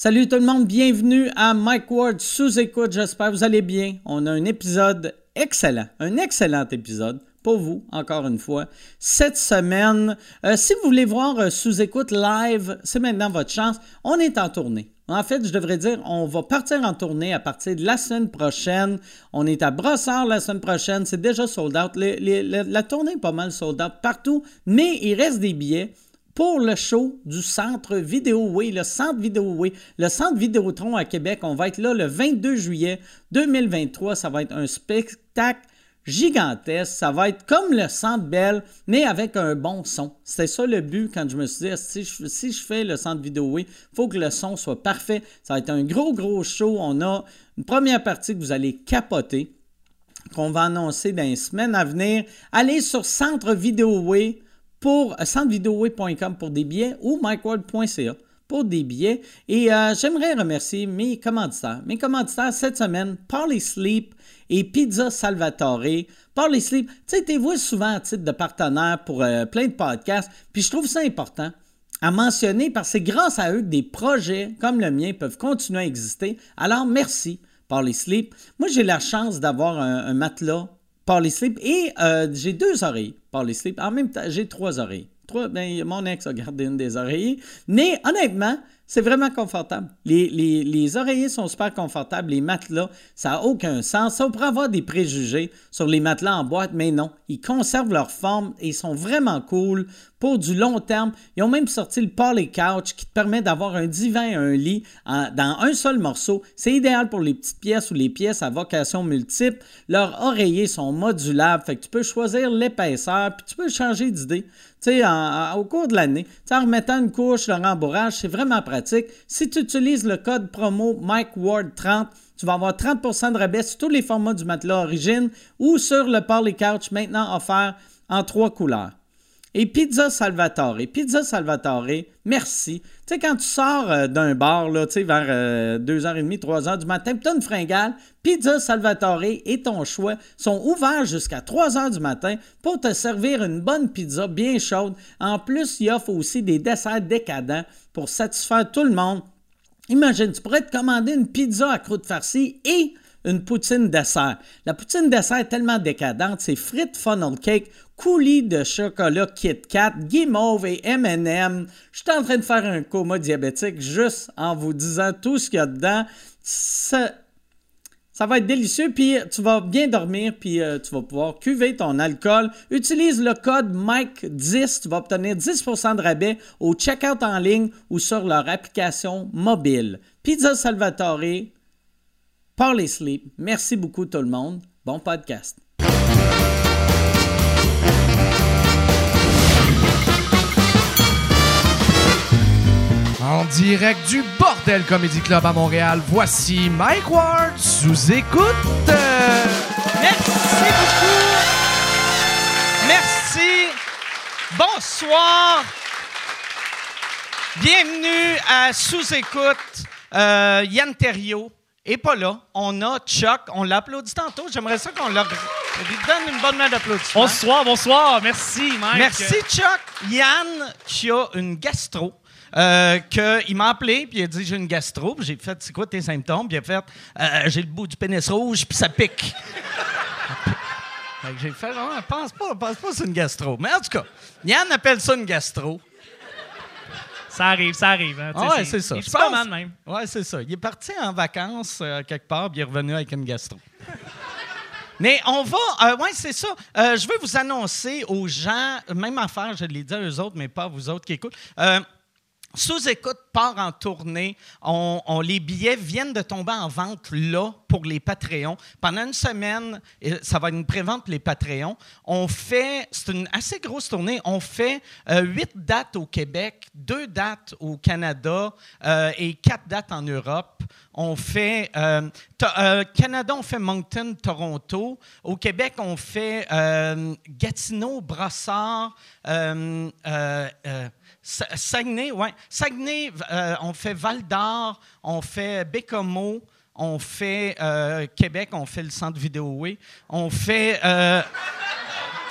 Salut tout le monde, bienvenue à Mike Ward sous écoute. J'espère que vous allez bien. On a un épisode excellent, un excellent épisode pour vous, encore une fois. Cette semaine, euh, si vous voulez voir euh, sous écoute live, c'est maintenant votre chance. On est en tournée. En fait, je devrais dire, on va partir en tournée à partir de la semaine prochaine. On est à Brossard la semaine prochaine. C'est déjà sold out. la tournée est pas mal sold out partout, mais il reste des billets pour le show du Centre Vidéo le Centre Vidéo le Centre Vidéotron à Québec. On va être là le 22 juillet 2023. Ça va être un spectacle gigantesque. Ça va être comme le Centre Bell, mais avec un bon son. C'était ça le but quand je me suis dit, si je, fais le Centre Vidéo il faut que le son soit parfait. Ça va être un gros, gros show. On a une première partie que vous allez capoter, qu'on va annoncer dans les semaines à venir. Allez sur Centre Vidéo pour euh, centrevideo.com pour des billets ou micworld.ca pour des billets. Et euh, j'aimerais remercier mes commanditaires. Mes commanditaires cette semaine, Parley Sleep et Pizza Salvatore. Parley Sleep, tu sais, vois souvent à titre de partenaire pour euh, plein de podcasts, puis je trouve ça important à mentionner parce que c'est grâce à eux que des projets comme le mien peuvent continuer à exister. Alors, merci, Parley Sleep. Moi, j'ai la chance d'avoir un matelas Parley Sleep. Et euh, j'ai deux oreilles, Parley Sleep. En même temps, j'ai trois oreilles. Trois, ben, mon ex a gardé une des oreilles. Mais honnêtement, c'est vraiment confortable. Les, oreillers sont super confortables. Les matelas, ça n'a aucun sens. Ça, pourrait avoir des préjugés sur les matelas en boîte, mais non. Ils conservent leur forme et sont vraiment cool pour du long terme. Ils ont même sorti le Poly Couch qui te permet d'avoir un divan et un lit dans un seul morceau. C'est idéal pour les petites pièces ou les pièces à vocation multiple. Leurs oreillers sont modulables, fait que tu peux choisir l'épaisseur puis tu peux changer d'idée. Sais, au cours de l'année, en remettant une couche, le rembourrage, c'est vraiment pratique. Si tu utilises le code promo MikeWard30, tu vas avoir 30% de rabais sur tous les formats du matelas origine ou sur le Poly Couch maintenant offert en trois couleurs. Et Pizza Salvatore. Pizza Salvatore, merci. Tu sais, quand tu sors euh, d'un bar, là, tu sais, vers 2h30, euh, 3h du matin, tu as une fringale, Pizza Salvatore et ton choix sont ouverts jusqu'à 3h du matin pour te servir une bonne pizza bien chaude. En plus, ils offrent aussi des desserts décadents pour satisfaire tout le monde. Imagine, tu pourrais te commander une pizza à croûte farcie et une poutine dessert. La poutine dessert est tellement décadente, c'est frites funnel cake, coulis de chocolat Kit Kat, guimauve et M&M. Je suis en train de faire un coma diabétique juste en vous disant tout ce qu'il y a dedans. Ça, ça va être délicieux, puis tu vas bien dormir, puis euh, tu vas pouvoir cuver ton alcool. Utilise le code MIKE10, tu vas obtenir 10% de rabais au checkout en ligne ou sur leur application mobile. Pizza Salvatore, Parley Sleep. Merci beaucoup tout le monde. Bon podcast. En direct du Bordel Comedy Club à Montréal, voici Mike Ward sous écoute. Merci beaucoup. Merci. Bonsoir. Bienvenue à Sous écoute. Euh, Yann Terriot, et pas là. On a Chuck. On l'applaudit tantôt. J'aimerais ça qu'on leur donne une bonne main d'applaudissement. Bonsoir, bonsoir. Merci, Mike. Merci, Chuck. Yann, qui a une gastro. Euh, il m'a appelé, puis il a dit J'ai une gastro. J'ai fait C'est quoi tes symptômes? Puis il a fait euh, J'ai le bout du pénis rouge, puis ça pique. j'ai fait Non, pense pas, pense pas que c'est une gastro. Mais en tout cas, Yann appelle ça une gastro. Ça arrive, ça arrive. Hein, ouais, c'est ça. C'est pas mal même. Ouais, c'est ça. Il est parti en vacances euh, quelque part, puis il est revenu avec une gastro. Mais on va. Euh, oui, c'est ça. Euh, je veux vous annoncer aux gens, même affaire, je l'ai dit à eux autres, mais pas à vous autres qui écoutent. Sous-écoute part en tournée. On, les billets viennent de tomber en vente là pour les Patreons. Pendant une semaine, ça va être une prévente pour les Patreons. On fait, c'est une assez grosse tournée. On fait euh, huit dates au Québec, deux dates au Canada euh, et quatre dates en Europe. On fait euh, Canada, on fait Moncton, Toronto. Au Québec, on fait Gatineau, Brossard. Saguenay, oui. Saguenay, euh, on fait Val d'Or, on fait Bécomo, on fait euh, Québec, on fait le centre vidéo, On fait. Euh,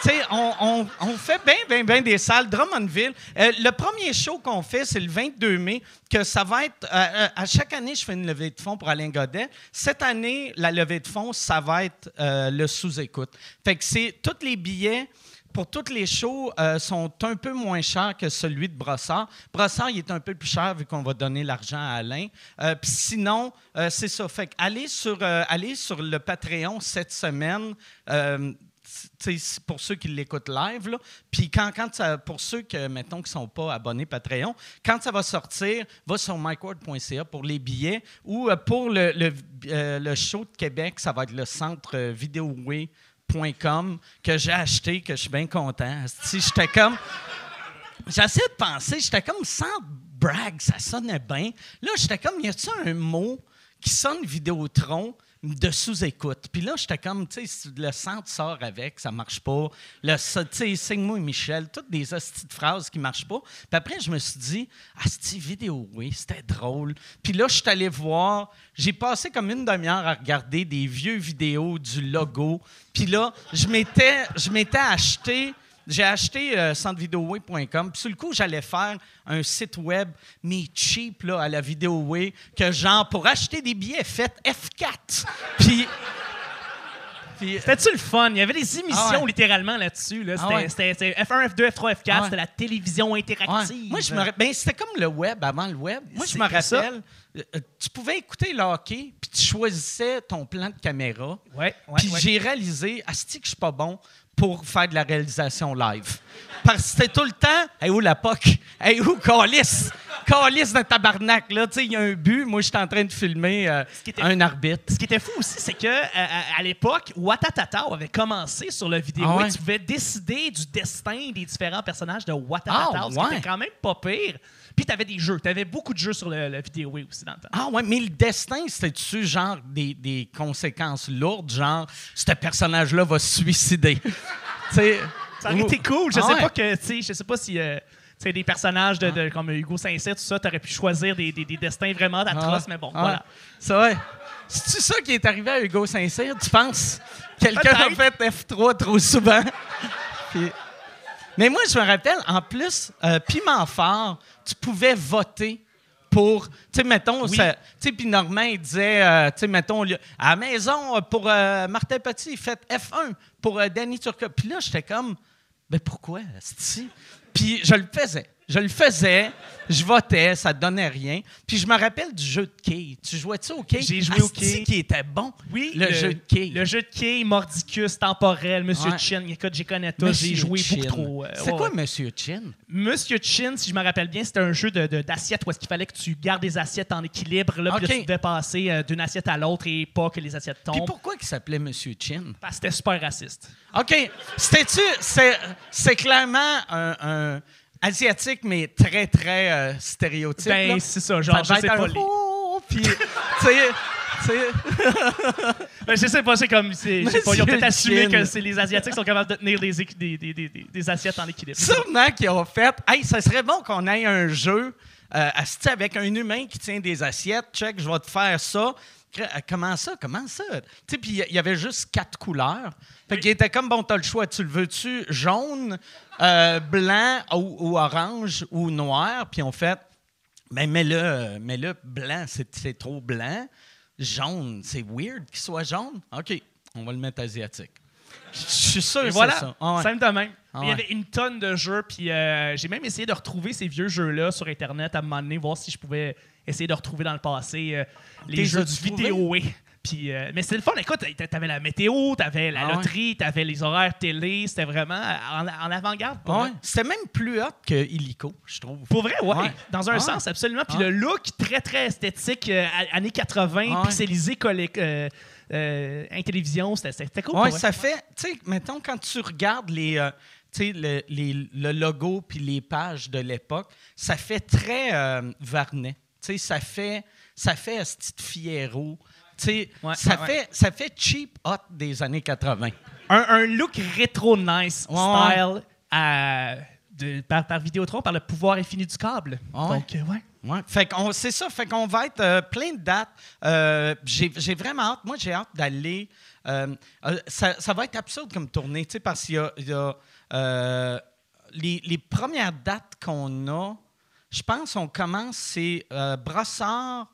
tu sais, on, fait bien, bien, bien des salles. Drummondville, le premier show qu'on fait, c'est le 22 mai, que ça va être... à chaque année, je fais une levée de fonds pour Alain Godet. Cette année, la levée de fonds, ça va être le sous-écoute. Fait que c'est tous les billets pour toutes les shows euh, sont un peu moins chers que celui de Brossard. Brossard, il est un peu plus cher vu qu'on va donner l'argent à Alain. Euh, sinon, euh, c'est ça. Fait allez sur, euh, sur le Patreon cette semaine. pour ceux qui l'écoutent live, puis quand, pour ceux que, mettons, qui ne sont pas abonnés Patreon, quand ça va sortir, va sur micword.ca pour les billets ou pour le, le, show de Québec, ça va être le centre euh, vidéoway.com que j'ai acheté, que je suis bien content. Si j'étais comme. J'essaie de penser, j'étais comme sans brag, ça sonnait bien. Là, j'étais comme, y a-t-il un mot qui sonne Vidéotron de sous-écoute? Puis là, j'étais comme, tu sais, le centre sort avec, ça marche pas. Tu sais, Signe-moi Michel, toutes des hosties de phrases qui marchent pas. Puis après, je me suis dit, Asti, vidéo, oui, c'était drôle. Puis là, je suis allé voir, j'ai passé comme une demi-heure à regarder des vieux vidéos du logo. Puis là, je m'étais acheté j'ai acheté euh, centrevideoway.com. Puis sur le coup, j'allais faire un site web, mais cheap, là, à la Videoway, que genre, pour acheter des billets, faites F4. Puis... puis C'était-tu le fun? Il y avait des émissions Ah ouais. littéralement là-dessus. Là. C'était, Ah ouais. c'était- c'était F1, F2, F3, F4. Ah ouais. C'était la télévision interactive. Moi, je me ben, c'était comme le web avant le web. Moi, je me rappelle, euh, euh, tu pouvais écouter le hockey, puis tu choisissais ton plan de caméra. Puis j'ai réalisé, asti que je suis pas bon pour faire de la réalisation live. Parce que c'était tout le temps, hey, où la POC? Hey, où Calis? Calis de tabarnak, là. Tu sais, il y a un but. Moi, j'étais en train de filmer euh, un arbitre. Ce qui était fou aussi, c'est que euh, à, à l'époque, Watatatao avait commencé sur le vidéo. Ah ouais? Tu pouvais décider du destin des différents personnages de Watatatao, Ah ce qui ouais? était quand même pas pire. Puis tu avais des jeux. Tu avais beaucoup de jeux sur le, le vidéo aussi dans le temps. Ah ouais, mais le destin, c'était-tu genre des, des conséquences lourdes, genre ce personnage-là va se suicider? tu sais. Ça aurait été cool. Je Ah sais ouais. pas que, je sais pas si. euh, sais, des personnages de, de- comme Hugo Saint-Cyr, tout ça, t'aurais pu choisir des, des- des destins vraiment atroces, Ah, mais bon, ah, voilà. C'est vrai. C'est-tu ça qui est arrivé à Hugo Saint-Cyr, tu penses? Quelqu'un a fait F3 trop souvent. Puis- Mais moi, je me rappelle, en plus, euh, Piment Fort, tu pouvais voter pour, tu sais, mettons, tu sais, puis Normand, il disait, euh, tu sais, mettons, à la maison, pour euh, Martin Petit, faites F1 pour euh, Danny Turcotte. Puis là, j'étais comme, ben pourquoi? Puis je le faisais. Je le faisais, je votais, ça donnait rien. Puis je me rappelle du jeu de quilles. Tu jouais-tu au quilles? J'ai joué au quilles. qui était bon. Oui, le, jeu de quilles. Le jeu de quilles, Mordicus, Temporel, Monsieur Ouais. Chin. Écoute, j'ai connais Monsieur j'ai joué Chin. beaucoup trop. euh, C'est ouais, quoi. Monsieur Chin? Monsieur Chin, si je me rappelle bien, c'était un jeu de, de- d'assiettes où est-ce qu'il fallait que tu gardes des assiettes en équilibre. Là, puis là, tu devais passer euh, d'une assiette à l'autre et pas que les assiettes Puis tombent. pourquoi il s'appelait Monsieur Chin? Parce que c'était super raciste. OK. C'était-tu. C'est, c'est clairement un, un asiatique, mais très, très euh, stéréotype. Ben, c'est ça, genre, Ça je sais pas. oh, puis, tu sais, tu sais, Ben, je sais pas, c'est comme. c'est- pas, ils ont peut-être assumé que c'est les Asiatiques sont capables de tenir des, des, des, des, assiettes en équilibre. sûrement qu'ils ont fait. Hey, ça serait bon qu'on ait un jeu euh, avec un humain qui tient des assiettes. Check, je vais te faire ça. Euh, Comment ça? Comment ça? Tu sais, puis il y avait juste quatre couleurs. Fait qu'il était comme, bon, t'as le choix. Tu le veux-tu jaune, euh, blanc ou, ou orange ou noir? Puis on fait, ben mets-le, euh, mets-le blanc, c'est, trop blanc. Jaune, c'est weird qu'il soit jaune. OK, on va le mettre asiatique. Je suis sûr que Et c'est voilà, ça. Ah ouais. simple de même. Ah Il y avait une tonne de jeux, puis euh, j'ai même essayé de retrouver ces vieux jeux-là sur Internet à un moment donné, voir si je pouvais essayer de retrouver dans le passé euh, les jeux du vidéo. Puis, euh, mais c'était le fun. Écoute, t'a- t'avais la météo, t'avais la Ah ouais. loterie, t'avais les horaires télé. C'était vraiment en, en avant-garde. Ah ouais. C'était même plus hot que Illico, je trouve. Pour vrai, ouais. Ouais. Dans un Ouais. sens, absolument. Puis Ouais. le look très, très esthétique, euh, années 80, Ouais. pixelisé, collé, euh, euh, Intellivision, c'était cool. Ouais, ça fait, tu sais, mettons, quand tu regardes les, euh, le, les- le logo puis les pages de l'époque, ça fait très euh, Varnet. Sais, ça fait, ça fait Asti de Fiero. Tu sais, Ouais, ça, ouais, fait, ça fait cheap hot des années 80. un, un look rétro nice style à- de- par, par Vidéotron, par le pouvoir infini du câble. Donc, euh, ouais. Ouais. Fait qu'on, c'est ça. Fait qu'on va être euh, plein de dates. Euh, j'ai, vraiment hâte. Moi, j'ai hâte d'aller. euh, ça, ça va être absurde comme tournée, tu sais, parce qu'il y a, il y a, les, les premières dates qu'on a. Je pense qu'on commence, c'est euh, Brossard,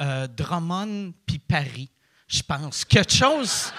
euh, Drummond, puis Paris. Je pense. Quelque chose.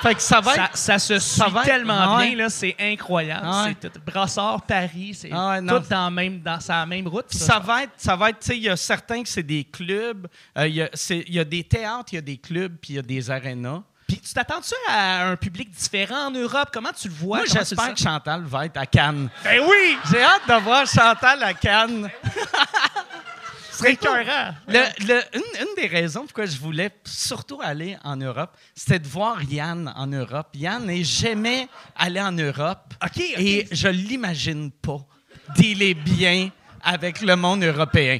Fait que ça va être. ça se suit ça va être- tellement ouais. bien, là, c'est incroyable. Ouais. C'est tout- Brassard, Paris, c'est Ah tout dans, même, dans sa même route. Ça, va être, ça va être, tu sais, il y a certains que c'est des clubs, euh, il y y, a des théâtres, il y a des clubs, puis il y a des arénas. Puis tu t'attends-tu à un public différent en Europe? Comment tu le vois? Moi, j'espère que? Chantal va être à Cannes. Ben oui! J'ai hâte de voir Chantal à Cannes. Ce serait écœurant. Le- le- une, une des raisons pourquoi je voulais surtout aller en Europe, c'était de voir Yann en Europe. Yann n'est jamais allé en Europe. OK, OK. Et je l'imagine pas dealer bien avec le monde européen.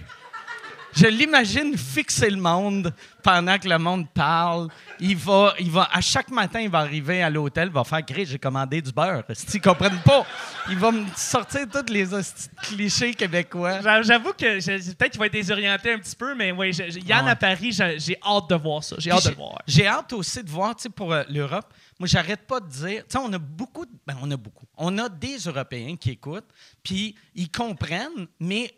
Je l'imagine fixer le monde pendant que le monde parle. Il va, il va, à chaque matin, il va arriver à l'hôtel, il va faire Gris, j'ai commandé du beurre. Ils comprennent pas? Il va me sortir tous les clichés québécois. J'a- J'avoue que peut-être qu'il va être désorienté un petit peu, mais oui, je- je- Yann Ouais. à Paris, j'ai hâte de voir ça. J'ai hâte de voir. J'ai hâte aussi de voir, tu sais, pour euh, l'Europe. Moi, j'arrête pas de dire, tu sais, on a beaucoup, de- ben, on a beaucoup. On a des Européens qui écoutent, puis ils comprennent, mais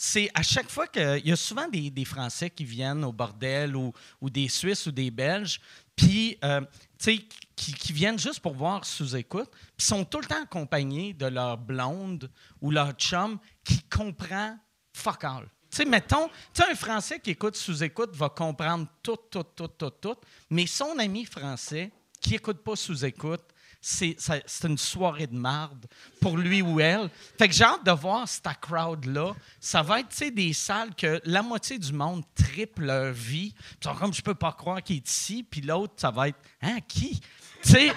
c'est à chaque fois qu'il y a souvent des, Français qui viennent au bordel ou, des Suisses ou des Belges, puis, euh, tu sais, qui, viennent juste pour voir sous-écoute, puis sont tout le temps accompagnés de leur blonde ou leur chum qui comprend fuck all. Tu sais, mettons, un Français qui écoute sous-écoute va comprendre tout, tout, tout, tout, tout, mais son ami français qui écoute pas sous-écoute, c'est ça- c'est une soirée de marde pour lui ou elle. Fait que j'ai hâte de voir cette crowd-là. Ça va être, des salles que la moitié du monde triple leur vie. Puis comme, je peux pas croire qu'il est ici. Puis l'autre, ça va être, hein, qui? Tu sais,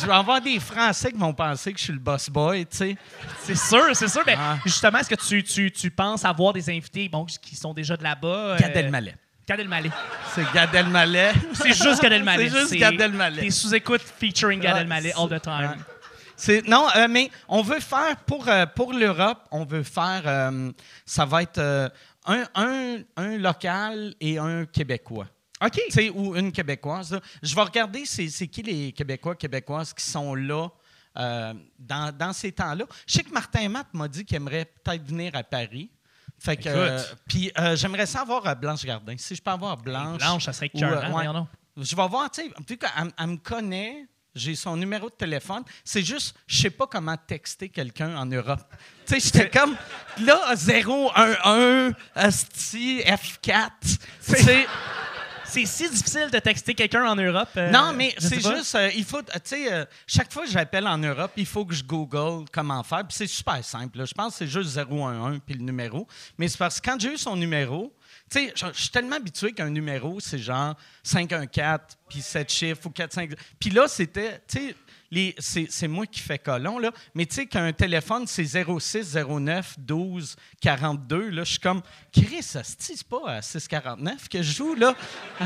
je vais avoir des Français qui vont penser que je suis le boss boy, tu sais. C'est sûr, c'est sûr. Mais Ah. justement, est-ce que tu, tu, tu penses avoir des invités bon, qui sont déjà de là-bas? Gad euh, Elmaleh. Gad Elmaleh. C'est Gad Elmaleh. C'est juste Gad Elmaleh. C'est juste Gad Elmaleh. Des sous-écoutes featuring Gad Elmaleh all the time. Ouais. C'est, non, euh, mais on veut faire pour, euh, pour l'Europe, on veut faire, euh, ça va être un, un, un local et un québécois. OK. Tu sais, ou une québécoise. Je vais regarder c'est, c'est qui les Québécois, Québécoises qui sont là dans, dans ces temps-là. Je sais que Martin Matt m'a dit qu'il aimerait peut-être venir à Paris. Fait que, euh, puis euh, j'aimerais ça avoir euh, Blanche Gardin. Si je peux avoir Blanche. Blanche, ça serait ou, euh, ouais. Je vais voir, tu sais, vu qu'elle elle me connaît, j'ai son numéro de téléphone. C'est juste, je sais pas comment texter quelqu'un en Europe. Tu sais, j'étais comme, là, 011, asti, F4. Tu sais, C'est si difficile de texter quelqu'un en Europe. euh, non, mais c'est juste, euh, il faut, tu sais, euh, chaque fois que j'appelle en Europe, il faut que je Google comment faire. Puis c'est super simple. là. Je pense que c'est juste 011 puis le numéro. Mais c'est parce que quand j'ai eu son numéro, tu sais, je je suis tellement habitué qu'un numéro, c'est genre 514 puis 7 chiffres ou 45. Puis là, c'était, tu sais, c'est moi qui fais colon, là. Mais tu sais, qu'un téléphone, c'est 06 09 12 42, là, je suis comme, Chris, c'est pas à 649 que je joue, là.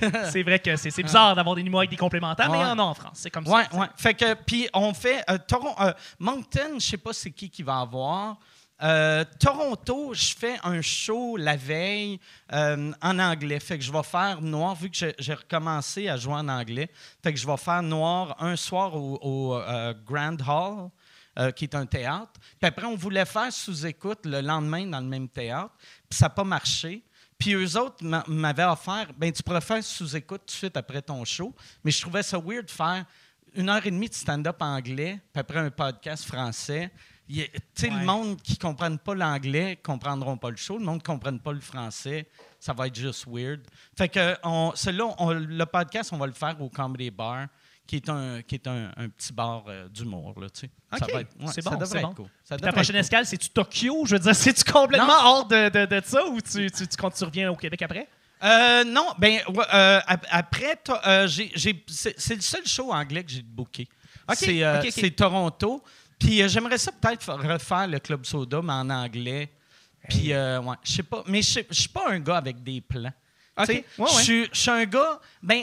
C'est vrai que c'est bizarre d'avoir des numéros avec des complémentaires, mais il y en a en France. C'est comme Ouais, ça. ouais. Fait que, puis on fait. euh, Toron- euh, Moncton, je sais pas c'est qui qui va avoir. Euh, Toronto, je fais un show la veille euh, en anglais. Fait que je vais faire noir, vu que j'ai- recommencé à jouer en anglais. Fait que je vais faire noir un soir au, euh, Grand Hall, qui est un théâtre. Puis après, on voulait faire sous-écoute le lendemain dans le même théâtre. Puis ça n'a pas marché. Puis eux autres m'a- m'avaient offert, ben tu pourrais faire sous-écoute tout de suite après ton show. Mais je trouvais ça weird de faire une heure et demie de stand-up anglais, puis après un podcast français. Y a- Tu sais, Ouais. le monde qui ne comprenne pas l'anglais ne comprendront pas le show. Le monde qui ne comprenne pas le français, ça va être juste weird. Fait que on, le podcast, on va le faire au Comedy Bar, qui est un, qui est un, un petit bar euh, d'humour. Sais. Ça va être- ouais, c'est ça bon, devrait c'est être bon. cool. Ça Ta devrait prochaine cool. escale, c'est-tu Tokyo? Je veux dire, c'est-tu complètement Non. hors de, de- de ça ou tu, tu, tu, comptes- tu reviens au Québec après? Euh, non, ben euh, ap- après, euh, j'ai- j'ai- c'est c'est le seul show anglais que j'ai booké. OK, C'est euh, OK, OK. c'est Toronto. Puis euh, j'aimerais ça peut-être fa- refaire le Club Soda, mais en anglais. Puis, euh, ouais, je sais pas. Mais je je suis pas un gars avec des plans. Ouais, Je ouais. suis- je suis un gars, ben,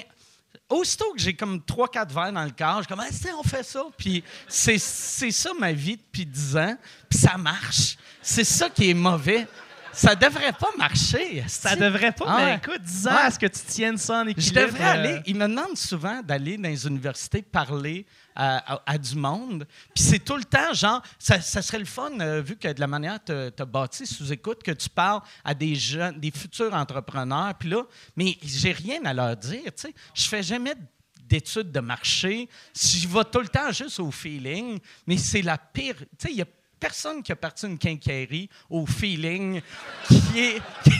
aussitôt que j'ai comme 3-4 verres dans le corps, je suis comme, ah, on fait ça. Puis c'est ça ma vie depuis 10 ans. Puis ça marche. C'est ça qui est mauvais. ça devrait pas marcher. Ça devrait pas, Ah mais ouais. écoute, 10 ans Ouais. à ce que tu tiennes ça en Je équilibre. devrais euh, aller. Ils me demandent souvent d'aller dans les universités parler à, du monde. Puis c'est tout le temps, genre, ça, serait le fun, euh, vu que de la manière que tu as bâti sous écoute, que tu parles à des jeunes, des futurs entrepreneurs. Puis là, mais j'ai rien à leur dire. tu sais. Je fais jamais d'études de marché. Je vais tout le temps juste au feeling. Mais c'est la pire. Tu sais, il y a personne qui a parti une quincaillerie au feeling qui est- tu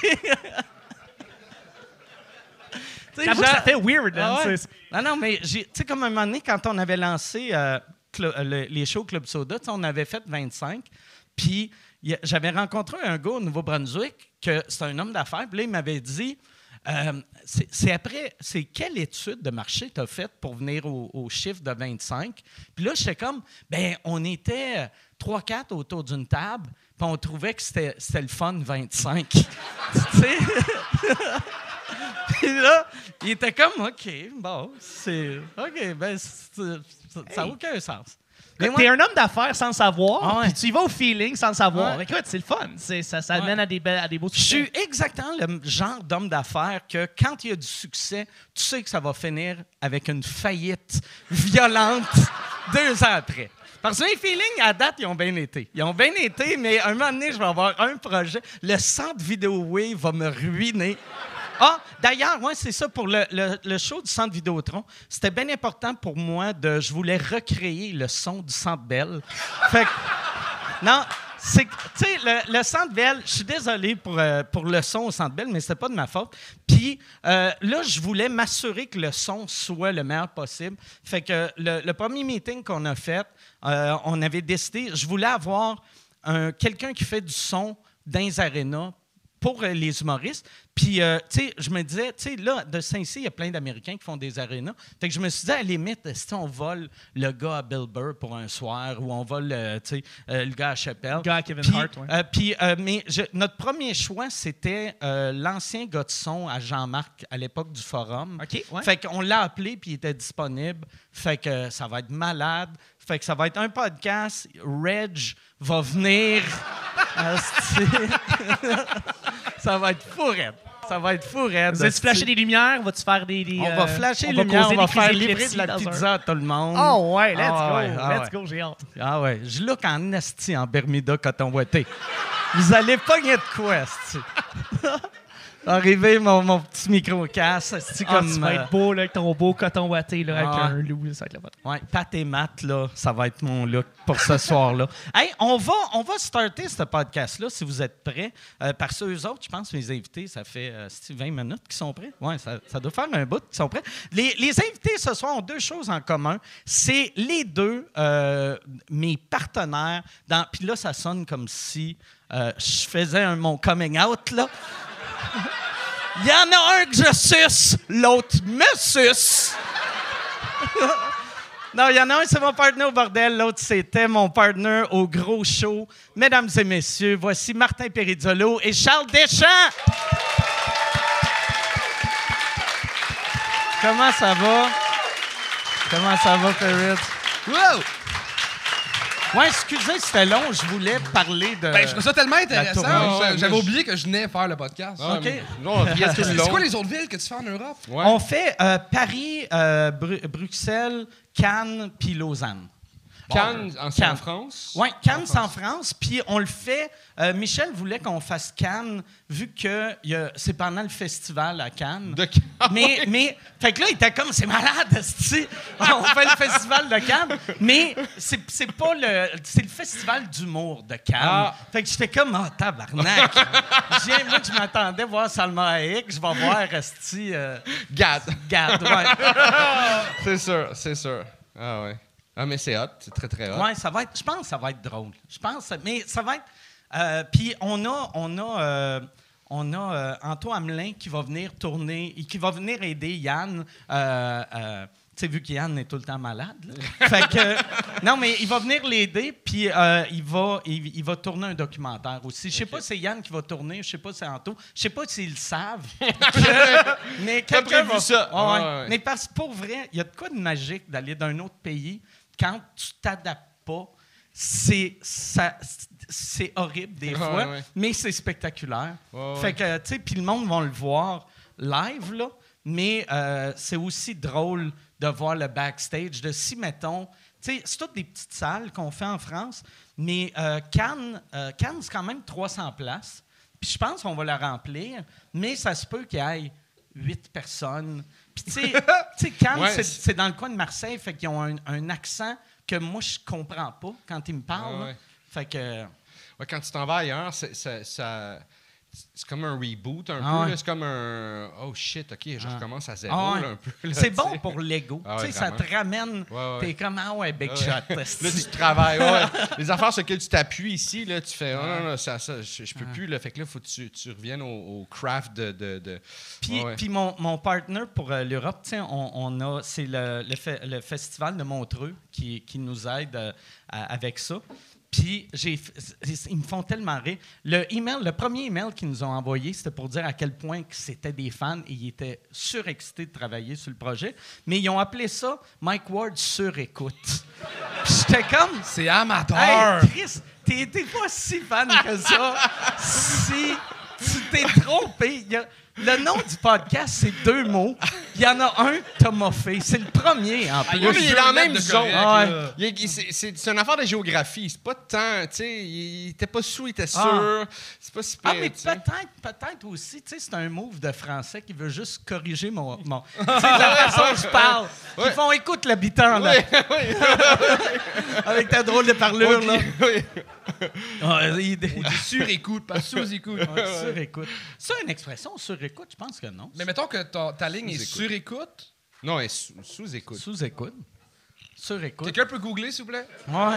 sais, J'avoue que genre- ça fait weird. hein, ah ouais. c'est- Non, non, mais tu sais, comme un moment donné, quand on avait lancé euh, euh, le- les shows Club Soda, on avait fait 25. Puis j'avais rencontré un gars au Nouveau-Brunswick, que c'est un homme d'affaires. Puis là, il m'avait dit euh, c'est c'est après, c'est quelle étude de marché tu as faite pour venir au, au chiffre de 25? Puis là, j'étais comme, ben on était 3-4 autour d'une table, puis on trouvait que c'était le fun 25. tu sais? Puis là, il était comme, OK, bon, c'est. OK, ben, ça n'a aucun sens. Moi- T'es un homme d'affaires sans savoir, Ah puis tu y vas au feeling sans savoir. Ouais. Écoute, c'est le fun. Ça, ça Ouais. mène à des, belles- à des beaux Je succès. suis exactement le genre d'homme d'affaires que quand il y a du succès, tu sais que ça va finir avec une faillite violente deux ans après. Parce que les feelings, à date, ils ont bien été. Ils ont bien été, mais un moment donné, je vais avoir un projet. Le centre Vidéo Wave va me ruiner. Ah, d'ailleurs, ouais, c'est ça pour le, le- le show du Centre Vidéotron. C'était bien important pour moi de. Je voulais recréer le son du Centre Bell. Fait que. Non, c'est que, tu sais, le, le Centre je suis désolé pour, euh, pour le son au Centre Bell, mais c'était pas de ma faute. Puis euh, là, je voulais m'assurer que le son soit le meilleur possible. Fait que le, le premier meeting qu'on a fait, euh, on avait décidé, je voulais avoir un- quelqu'un qui fait du son dans les arénas pour euh, les humoristes. Puis, euh, tu sais, je me disais, tu sais, là, de Saint-Cy, il y a plein d'Américains qui font des arénas. Fait que je me suis dit, à la limite, si on vole le gars à Bill Burr pour un soir ou on vole, euh, tu sais, euh, le gars à Chappelle. Le gars à Kevin Puis, Hart, euh, puis, mais je- notre premier choix, c'était l'ancien gars de son à Jean-Marc à l'époque du forum. OK, ouais. Fait qu'on l'a appelé puis il était disponible. Fait que ça va être malade. Fait que ça va être un podcast. Reg va venir. Ça va être fou raide. Ça va être fou raide. Vas-tu asti. flasher des lumières? Vas-tu faire des. des, On euh, va flasher les lumières, on va faire livrer de la dans un- pizza à tout le monde. Oh ouais, let's Ah go. ouais, ah let's ouais. go, j'ai hâte. Ah ouais, je look en esti en Bermuda coton ouaté. Vous allez pogner de quoi? Arrivé, mon, mon petit micro-casse, esti, Ah, comme... tu vas euh, être beau là, avec ton beau coton ouaté là, avec Ah. un loup. Ça va être la. Ouais, pâte et mat, là, ça va être mon look pour ce soir-là. Hey, on va, on va starter ce podcast-là, si vous êtes prêts. Euh, parce que eux autres, je pense, mes invités, ça fait euh, c'est-tu 20 minutes qu'ils sont prêts? Ouais, ça, ça doit faire un bout qu'ils sont prêts. Les, les invités ce soir ont deux choses en commun. C'est les deux, euh, mes partenaires. Dans, puis là, ça sonne comme si euh, je faisais un, mon coming out, là. Il y en a un que je suce, l'autre me suce. Non, il y en a un, c'est mon partner au bordel. L'autre, c'était mon partner au gros show. Mesdames et messieurs, voici Martin Perizzolo et Charles Deschamps. Comment ça va? Comment ça va, Perit? Wow! Ouais, excusez, c'était long. Je voulais parler de. Ben, je trouve ça tellement intéressant. Ouais, J'avais oublié que je venais faire le podcast. Ah, OK. C'est quoi les autres villes que tu fais en Europe? Ouais. On fait euh, Paris, euh, Bru- Bruxelles, Cannes, puis Lausanne. Cannes, en, Cannes. France. Oui, Cannes, en France. Puis on le fait. euh, Michel voulait qu'on fasse Cannes, vu que c'est pendant le festival à Cannes. De Cannes. Mais, mais, fait que là, il était comme, c'est malade. On fait le festival de Cannes. Mais c'est pas le. C'est le festival d'humour de Cannes. Ah. Fait que j'étais comme, oh, tabarnak. Moi, je m'attendais voir Salma Hayek. Je vais voir, esti. Euh, Gad. Gad, ouais. c'est sûr, c'est sûr. Ah ouais. Ah, mais c'est hot. C'est très, très hot. Ouais, ça va être. Je pense que ça va être drôle. Je pense, mais ça va être. euh, Puis on a, on a, euh, on a euh, Anto Hamelin qui va venir tourner, et qui va venir aider Yann. tu sais, vu qu'Yann est tout le temps malade. là. fait que, non, mais il va venir l'aider, puis il, va, il, il va tourner un documentaire aussi. Je sais pas si c'est Yann qui va tourner, je sais pas si c'est Anto. Je sais pas s'ils le savent. Mais quelqu'un va- ça. Ouais, ouais. Ouais, ouais. Mais parce que pour vrai, il y a de quoi de magique d'aller d'un autre pays quand tu t'adaptes pas. c'est ça- c'est horrible des fois, ouais. mais c'est spectaculaire. Ouais, ouais. Fait que, tu sais, puis le monde va le voir live, là, mais euh, c'est aussi drôle de voir le backstage, de si, mettons, tu sais, c'est toutes des petites salles qu'on fait en France, mais euh, Cannes, euh, Cannes, c'est quand même 300 places, puis je pense qu'on va la remplir, mais ça se peut qu'il y ait 8 personnes. Puis, tu sais, tu sais, Cannes, Ouais, c'est- dans le coin de Marseille, fait qu'ils ont un, un accent que moi, je comprends pas quand ils me parlent. Ouais, là. ouais. Fait que... Ouais, quand tu t'en vas ailleurs, ça- c'est comme un reboot un Ah peu. ouais. C'est comme un oh shit, ok, je Ah. recommence à zéro Ah ouais. là, un peu. C'est bon pour l'ego. Tu sais, ça te ramène. Ouais. T'es comme, ah ouais, big shot. Là, tu travailles. Les affaires sur lesquelles tu t'appuies ici, là, tu fais, oh, non, non, ça, ça, je, je peux plus. Là. Fait que là, il faut que tu, tu reviennes au, au craft de. de, de- Puis, mon, mon partner pour euh, l'Europe, tu sais, on, on a, c'est le, le, fe- le festival de Montreux qui, qui nous aide euh, à- avec ça. Puis ils me font tellement rire. Le email, le premier email qu'ils nous ont envoyé, c'était pour dire à quel point que c'était des fans et ils étaient surexcités de travailler sur le projet. Mais ils ont appelé ça Mike Ward sur écoute. Puis j'étais comme, C'est amateur. Hey, Chris, t'es t'es pas si fan que ça. si tu t'es trompé, le nom du podcast, c'est deux mots. Il y en a un, Thomas Fay. C'est le premier, en plus. Oui, mais il est dans la même zone. Ah ouais. c'est, c'est- c'est une affaire de géographie. C'est pas tant, tu sais, il était pas sous, il était sûr. Ah. C'est pas si Ah, pire, mais tu sais. peut-être, peut-être aussi, tu sais, c'est un move de français qui veut juste corriger mon. mon tu sais, la façon dont je parle. Ils Ouais. font écoute l'habitant, là, Oui, oui, avec ta drôle de parlure, là. oui. Ah, il- On dit sur-écoute, pas sous-écoute. Ouais, Surécoute. C'est une expression, surécoute? Je pense que non. Mais mettons que ta, ta ligne est Sous-écoute. sur-écoute? Non, elle est sous, sous-écoute. Sous-écoute. Surécoute. Quelqu'un peut googler, s'il vous plaît? Ouais.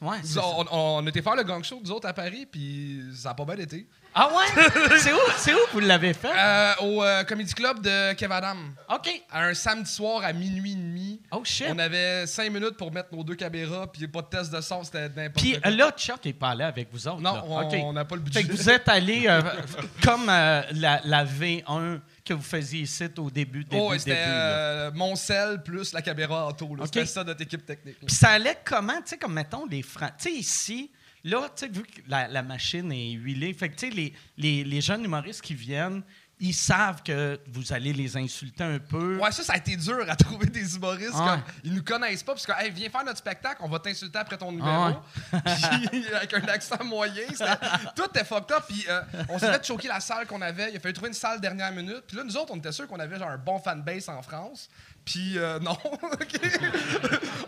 Ouais, Nous, on, on était faire le gang show, nous autres, à Paris, puis ça a pas bien été. Ah ouais? c'est où, c'est où vous l'avez fait? Euh, au euh, Comedy Club de Kev Adam. OK. À un samedi soir à minuit et demi. Oh shit. On avait cinq minutes pour mettre nos deux caméras, puis pas de test de son, c'était n'importe Puis quoi. euh, là, Chuck est pas allé avec vous autres. non, là. on n'a pas le budget. Fait que vous êtes allé euh, comme la, la V1 que vous faisiez ici au début, début, Oh, début. c'était là? euh, mon sel plus la caméra auto. là. Ok. C'était ça notre équipe technique. là. Puis ça allait comment, tu sais, comme mettons les francs. Tu sais, ici, là, tu sais, vu que la, la machine est huilée, fait que, tu sais, les, les, les jeunes humoristes qui viennent, ils savent que vous allez les insulter un peu. Ouais, ça, ça a été dur à trouver des humoristes. Ouais. Comme, ils nous connaissent pas, parce que, hey, viens faire notre spectacle, on va t'insulter après ton numéro. Ah Puis, avec un accent moyen. Tout était fucked up. Puis, euh, on s'est fait choquer la salle qu'on avait. Il a fallu trouver une salle dernière minute. Puis là, nous autres, on était sûrs qu'on avait genre un bon fanbase en France. Puis, euh, non. OK.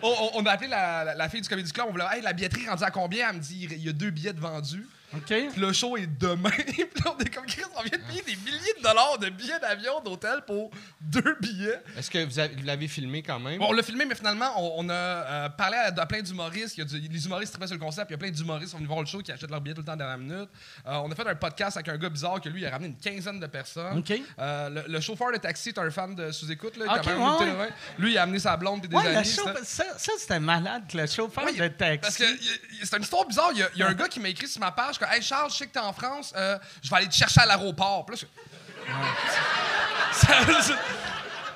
on, a appelé la, la- la fille du Comedy Club. On voulait, hey, la billetterie rendue à combien? Elle me dit, il y a deux billets de vendus. OK? Puis le show est demain. Puis là, on est comme Chris, on vient de payer des milliers de dollars de billets d'avion, d'hôtel pour deux billets. Est-ce que vous, avez- vous l'avez filmé quand même? Bon, on l'a filmé, mais finalement, on, on a euh, parlé à, à plein d'humoristes. Il y a du- les humoristes tripaient sur le concept. Il y a plein d'humoristes qui sont venus voir le show qui achètent leurs billets tout le temps dans la minute. Euh, on a fait un podcast avec un gars bizarre que lui, il a ramené une quinzaine de personnes. OK. Euh, le, le chauffeur de taxi est un fan de sous-écoute. Là, il Ok, était même ouais, ouais. Lui, il a amené sa blonde et des Ouais, amis. ça, ça, c'était malade, le chauffeur de taxi. Parce que c'est une histoire bizarre. Il y a, il y a un gars qui m'a écrit sur ma page que Hey Charles, je sais que t'es en France, euh, je vais aller te chercher à l'aéroport. Puis là, je- Ça- ça-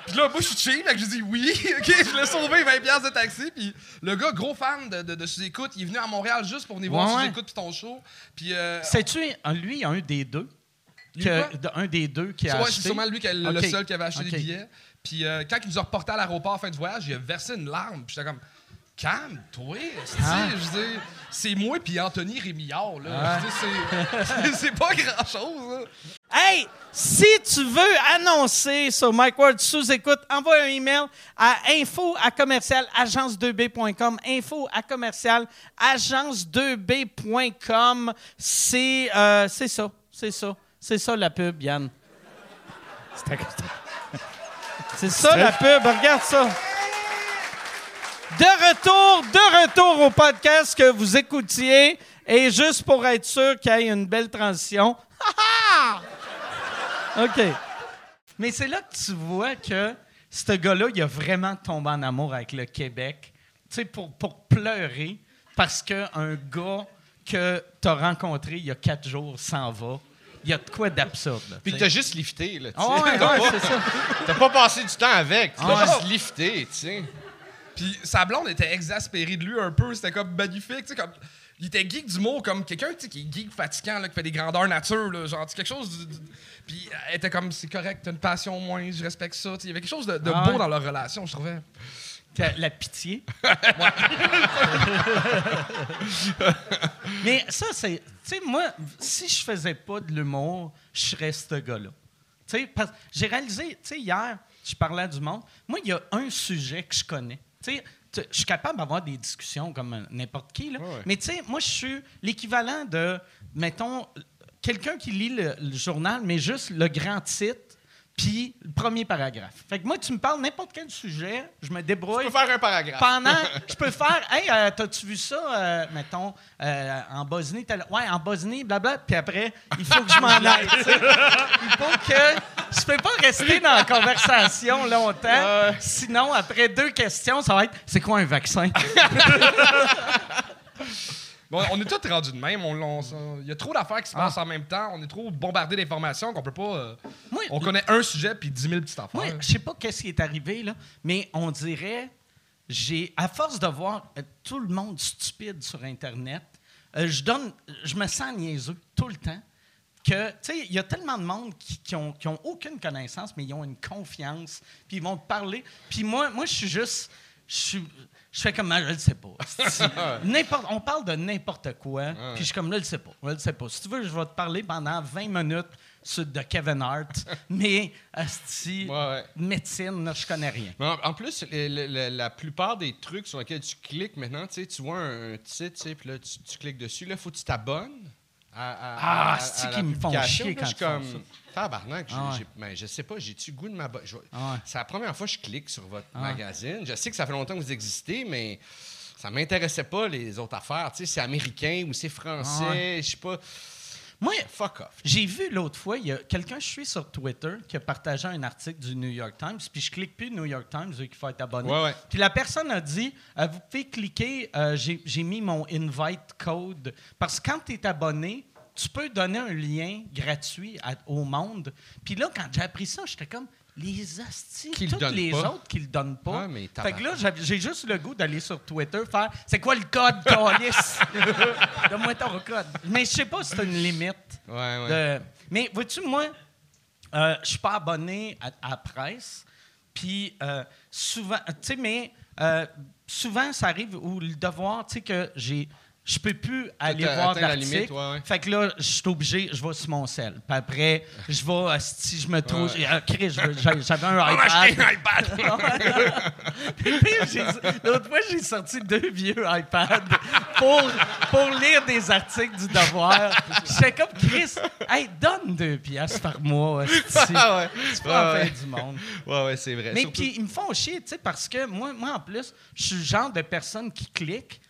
Puis là, moi, je suis cheap, que je dis oui. OK, je l'ai sauvé 20$ piastres de taxi. Puis le gars, gros fan de, de, de Sous-Écoute, il est venu à Montréal juste pour venir voir Ouais, ouais. Sous-Écoute puis ton show. Puis. Euh, C'est-tu, un- lui, un des deux? Que- de- un des deux qui a Ouais, acheté? c'est sûrement lui qui a- le, seul qui avait acheté Ok. des billets. Puis euh, quand il nous a reporté à l'aéroport à la fin du voyage, il a versé une larme. Puis j'étais comme, calme-toi. dire, c'est moi puis Anthony Rémillard. Là. C'est- pas grand-chose. là. Hey, si tu veux annoncer sur Mike Ward sous écoute, envoie un email à info à commercial agence2b.com. Info à commercial agence2b.com. C'est euh, c'est ça, c'est ça, c'est ça la pub, Yann. C'est ça la pub, regarde ça. De retour, de retour au podcast que vous écoutiez. Et juste pour être sûr qu'il y ait une belle transition. OK. Mais c'est là que tu vois que ce gars-là, il a vraiment tombé en amour avec le Québec. Tu sais, pour, pour pleurer parce qu'un gars que tu as rencontré il y a quatre jours s'en va. Il y a de quoi d'absurde. là, Puis t'as juste lifté, là. tu sais. ouais, T'as ouais, pas- c'est ça. T'as pas passé du temps avec. Tu t'as ouais. juste lifté, tu sais. Puis sa blonde était exaspérée de lui un peu. C'était comme magnifique. Tu sais, comme. Il était geek d'humour comme quelqu'un tu sais, qui est geek fatigant, là, qui fait des grandeurs nature. Là, genre, quelque chose. du- du- Puis elle était comme, c'est correct, t'as une passion au moins, je respecte ça. Il y avait quelque chose de, de Ah beau dans leur relation, je trouvais. La, pitié? Mais ça, c'est. Tu sais, moi, si je faisais pas de l'humour, je serais ce gars-là. Tu sais, parce- j'ai réalisé, tu sais, hier, je parlais à du monde. Moi, il y a un sujet que je connais. Tu sais, tu- je suis capable d'avoir des discussions comme n'importe qui, là. Ouais. Mais tu sais, moi, je suis l'équivalent de, mettons, quelqu'un qui lit le, le journal, mais juste le grand titre, puis le premier paragraphe. Fait que moi, tu me parles n'importe quel sujet, je me débrouille. Tu peux faire un paragraphe. Pendant, je peux faire, hey, euh, t'as-tu vu ça, euh, mettons, euh, en Bosnie, tel- ouais, en Bosnie, blabla, puis après, il faut que je m'en aille. tu sais. Il faut que, je peux pas rester dans la conversation longtemps, sinon après deux questions, ça va être, c'est quoi un vaccin? Bon, on est tous rendus de même. on- on- ça- Il y a trop d'affaires qui se Ah. passent en même temps. On est trop bombardé d'informations qu'on peut pas. euh, Moi, on connaît un sujet puis 10 000 petites affaires. Moi, je sais pas qu'est-ce qui est arrivé, là, mais on dirait, j'ai, à force de voir euh, tout le monde stupide sur Internet, euh, je donne, je me sens niaiseux tout le temps. Que, tu sais, il y a tellement de monde qui, qui ont, qui ont aucune connaissance, mais ils ont une confiance, puis ils vont te parler. Puis moi, moi, je suis juste, je suis, je fais comme, Ah, je le sais pas. C'est- n'importe, on parle de n'importe quoi, puis je suis comme, là, je le sais pas, je le sais pas. Si tu veux, je vais te parler pendant 20 minutes sur de Kevin Hart, mais, asti, Ouais, ouais. médecine, là, je connais rien. En, plus, le- le- le- la plupart des trucs sur lesquels tu cliques maintenant, tu vois un, titre, puis là, tu, tu cliques dessus, là, faut que tu t'abonnes. À, à- Ah, la qu'ils me font chier quand je font comme, tabarnak, Ah ouais. ben, je sais pas, j'ai-tu goût de ma... je- Ah ouais. C'est la première fois que je clique sur votre Ah. magazine. Je sais que ça fait longtemps que vous existez, mais ça m'intéressait pas, les autres affaires. Tu sais, c'est américain ou c'est français, Ah je sais pas. Moi, Fuck off. J'ai vu l'autre fois, il y a quelqu'un que je suis sur Twitter qui a partagé un article du New York Times, puis je clique plus New York Times vu qu'il faut être abonné. Ouais, ouais. Puis la personne a dit euh, Vous pouvez cliquer, euh, j'ai j'ai mis mon invite code. Parce que quand tu es abonné, tu peux donner un lien gratuit à- au monde. Puis là, quand j'ai appris ça, j'étais comme les astis, Qui toutes les pas. autres qui le donnent pas. Fait que là, j'ai juste le goût d'aller sur Twitter faire c'est quoi le code, Calis Donne-moi ton code. Mais je sais pas si c'est une limite. Ouais, ouais. de- Mais vois-tu, moi, euh, je suis pas abonné à, à la presse. Puis euh, souvent, tu sais, mais euh, souvent, ça arrive où le devoir, tu sais, que j'ai. Je peux plus aller voir atteint la ouais. Fait que là, je suis obligé, je vais sur mon sel. Puis après, je vais, si je me trouve, Ouais. veux- j'avais un On iPad. un iPad! L'autre fois, j'ai sorti deux vieux iPads pour, pour lire des articles du devoir. J'étais comme Chris, hey, donne deux piastres par mois. esti. Ah ouais. C'est pas la fin du monde. Ouais, ouais, c'est vrai. Mais Surtout- puis, ils me font chier, tu sais, parce que moi, moi, en plus, je suis le genre de personne qui clique,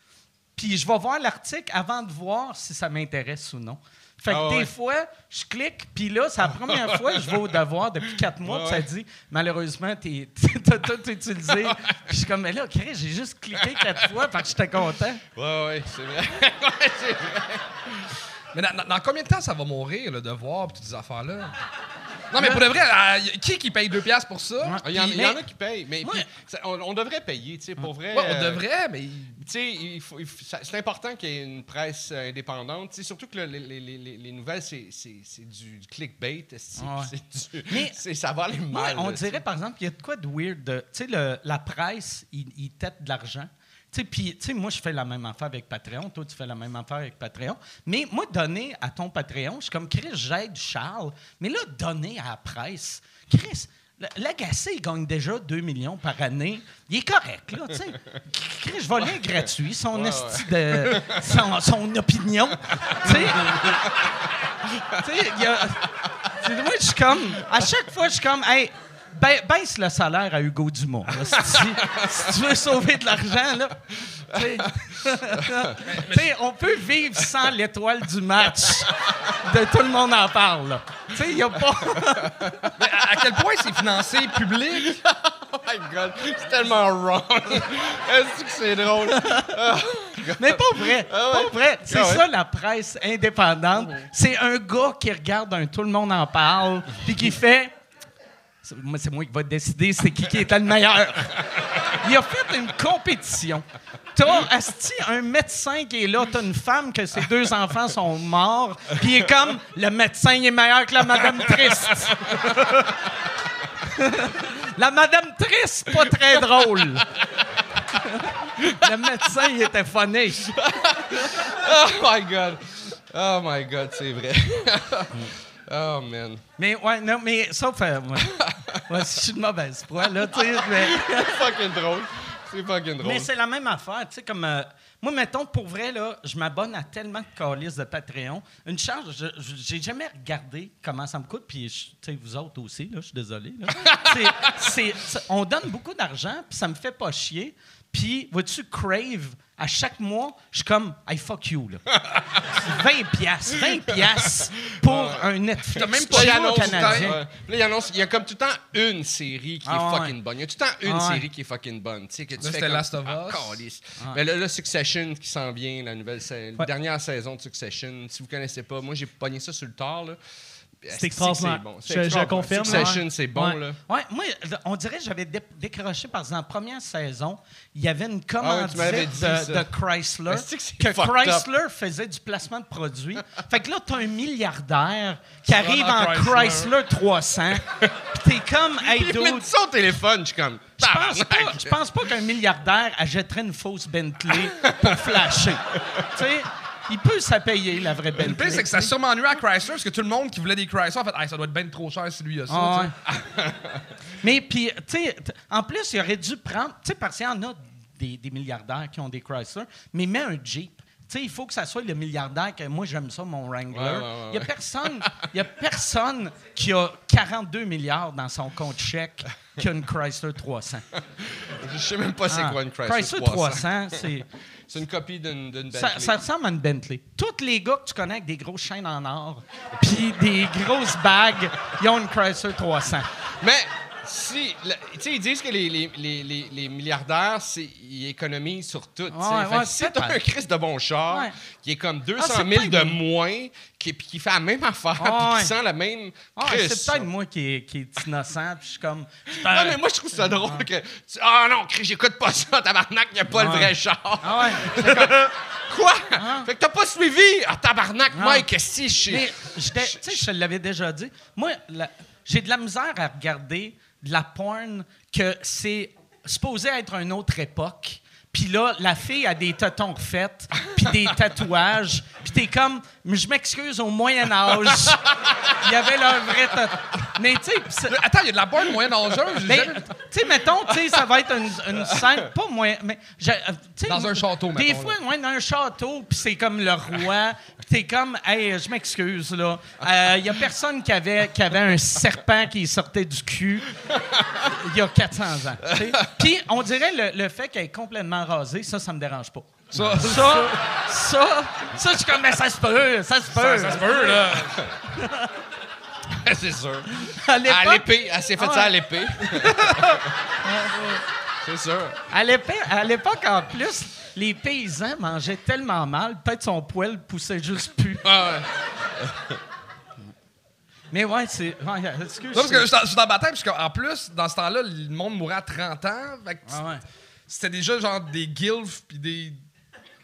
puis je vais voir l'article avant de voir si ça m'intéresse ou non. Fait que Ah ouais. des fois, je clique, puis là, c'est la première fois que je vais au devoir depuis quatre mois, Ouais, puis ça dit, malheureusement, t'es- t'as tout utilisé. Puis je suis comme, mais là, Chris, j'ai juste cliqué quatre fois, parce que j'étais content. Ouais, ouais, c'est vrai. ouais, c'est vrai. Mais dans, dans- combien de temps ça va mourir, le devoir toutes ces affaires-là? Non, mais pour de vrai, euh, qui qui paye 2 piastres pour ça? Il y, en, il y Mais- en a qui payent, mais Moi- puis, ça- on, on devrait payer, tu sais, pour vrai. Ouais, on euh, devrait, mais. Tu sais, il faut- il faut- ça- c'est important qu'il y ait une presse euh, indépendante. Tu sais, surtout que le- les, les- les- les nouvelles, c'est, c'est- c'est du clickbait. c'est- Ah ouais. c'est du- Mais- c'est- ça va aller mal. on là, dirait, par exemple, qu'il y a de quoi de weird. de- Tu sais, le- la presse, ils il tête de l'argent. Puis, tu sais, moi, je fais la même affaire avec Patreon. Toi, tu fais la même affaire avec Patreon. Mais moi, donner à ton Patreon, je suis comme, Chris, j'aide Charles. Mais là, donner à la presse, Chris, L'Agacé, il gagne déjà 2 millions par année. Il est correct, là, tu sais. Chris, je vais gratuit, son, Ouais, de, son, son opinion. Tu sais, Moi, je suis comme. À chaque fois, je suis comme. Hey, ba- baisse le salaire à Hugo Dumont. là, si, si tu veux sauver de l'argent, là. On peut vivre sans l'étoile du match. De tout le monde en parle. Tu sais, il n'y a pas. Mais à, à quel point c'est financé public? Oh my God, c'est tellement wrong. Est-ce que c'est drôle? Mais pas vrai. Ah ouais. Pas vrai. C'est Ah ouais. ça la presse indépendante. C'est un gars qui regarde un tout le monde en parle, puis qui fait. C'est- Moi, qui va décider c'est qui qui est le meilleur. Il a fait une compétition. T'as asti, un médecin qui est là, t'as une femme que ses deux enfants sont morts, puis il est comme le médecin est meilleur que la madame triste. la madame triste, pas très drôle. le médecin, il était funny. Oh my God. Oh my God, c'est vrai. Oh man. Mais ouais, non, mais sauf. euh, ouais. Ouais, je suis de mauvaise foi, là, tu sais. mais- C'est fucking drôle. C'est fucking drôle. Mais c'est la même affaire, tu sais, comme... euh, moi, mettons, pour vrai, là, je m'abonne à tellement de calices de Patreon. Une charge, j'ai jamais regardé comment ça me coûte, puis, tu sais, vous autres aussi, là, je suis désolé. là. On donne beaucoup d'argent, puis ça me fait pas chier. Puis, vois-tu, Crave, à chaque mois, je suis comme, I fuck you, là. 20 piastres, 20 piastres pour un Netflix. T'as même Pas pas Puis il le annonce, canadien. ouais. Puis là, il annonce, il y a comme tout le temps une série qui Ah est ouais. fucking bonne. Il y a tout le temps une Ah ouais. série qui est fucking bonne. Tu sais, que tu Là, fais c'était comme, Last of Ah, Us. Mais là, là, Succession qui s'en vient, la nouvelle dernière saison de Succession. Si vous connaissez pas, moi, j'ai pogné ça sur le tard. là. C'est extraordinaire. bon? Je- C'est je confirme, Succession, ouais. c'est bon, Ouais. là. Ouais, moi, on dirait que j'avais dé- décroché parce que dans la première saison, il y avait une Ah dit de, de Chrysler que Chrysler faisait du placement de produits. fait que là, t'as un milliardaire qui arrive en Chrysler, Chrysler. 300, pis t'es comme, hey, Il met au téléphone, je suis comme. je pense pas, je pense pas qu'un milliardaire achèterait une fausse Bentley pour flasher. tu sais, il peut ça payer, la vraie Le Bentley. pire, c'est que ça a sûrement nu à Chrysler, parce que tout le monde qui voulait des Chrysler a fait Hey, ça doit être bien trop cher si lui a ça. Ah, ouais. Mais puis, tu sais, en plus, il aurait dû prendre, tu sais, parce qu'il y en a des, des milliardaires qui ont des Chrysler, mais mets un Jeep. Tu sais, il faut que ça soit le milliardaire que moi j'aime ça, mon Wrangler. Ouais, ouais, ouais, Il y a personne, y a personne qui a 42 milliards dans son compte chèque qui a une Chrysler 300. Je sais même pas c'est Ah, quoi une Chrysler, Chrysler 300, c'est C'est une copie d'une ça, Bentley. ça ressemble à une Bentley. Tous les gars que tu connais avec des grosses chaînes en or, puis des grosses bagues, ils ont une Chrysler 300. Mais si, le- tu sais, ils disent que les, les, les, les, milliardaires, c'est, ils économisent sur tout. Ouais, si t'as un Christ de bon char Ouais. qui est comme 200 Ah, c'est 000 de moins, qui, puis qui fait la même affaire, puis qui sent la même Christ, c'est peut-être moi qui est, qui est innocent, puis je suis comme. Ah, mais moi, je trouve ça drôle que. Ah non, Chris, j'écoute pas ça, tabarnak, il n'y a pas le vrai char. Ah ouais. Quoi? Fait que t'as pas suivi? Ah, tabarnak, Ah. Mike, que je j'étais- tu sais, je te l'avais déjà dit. Moi, j'ai de la misère à regarder de la porn que c'est supposé être une autre époque. Puis là, la fille a des tétons refaits, puis des tatouages. Puis t'es comme, je m'excuse, au Moyen Âge, il y avait leur vrai. Mais tu sais, Attends, il y a de la bonne moyenne âgeuse. j'ai mais, jamais- tu sais, mettons, tu sais, ça va être une, une scène, pas moins, mais... euh, Dans un château, Des mettons, fois, ouais, dans un château, puis c'est comme le roi, puis t'es comme, hey, je m'excuse, là. Il y a personne qui avait, qui avait un serpent qui sortait du cul il y a 400 ans. Puis on dirait le, le fait qu'elle est complètement ça, ça me dérange pas. Ça, Ça, ça, ça, je suis comme, mais ça se peut, ça se peut. ça se peut, là. c'est sûr. À l'épée, elle s'est ça à l'épée. c'est sûr. À l'époque, à l'époque, en plus, les paysans mangeaient tellement mal, peut-être son poil poussait juste plus. Ah ouais. Mais ouais, c'est. Ouais, excuse. Non, parce que je suis dans- je suis dans la bataille, parce qu'en plus, dans ce temps-là, le monde mourait à 30 ans. Fait que Ah ouais. C'était déjà genre des gilfs puis des.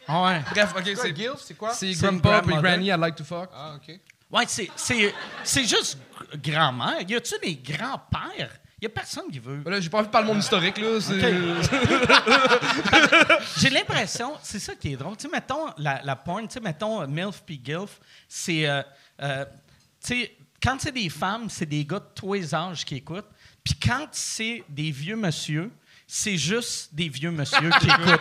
Ah ouais. Bref, ok, c'est. Gilf, c'est quoi? C'est Grandpa grandmother. Granny, I'd like to fuck. Ah, OK. Ouais, c'est, c'est, c'est juste grand-mère. Y a-tu des grands-pères? Y a personne qui veut. Là, j'ai pas envie de parler de mon historique, là. c'est- J'ai l'impression, c'est ça qui est drôle. Tu sais, mettons la, la porn, tu sais, mettons euh, MILF puis GILF, c'est. euh, euh, tu sais, quand c'est des femmes, c'est des gars de tous les âges qui écoutent. Puis quand c'est des vieux monsieur, c'est juste des vieux monsieur qui écoutent.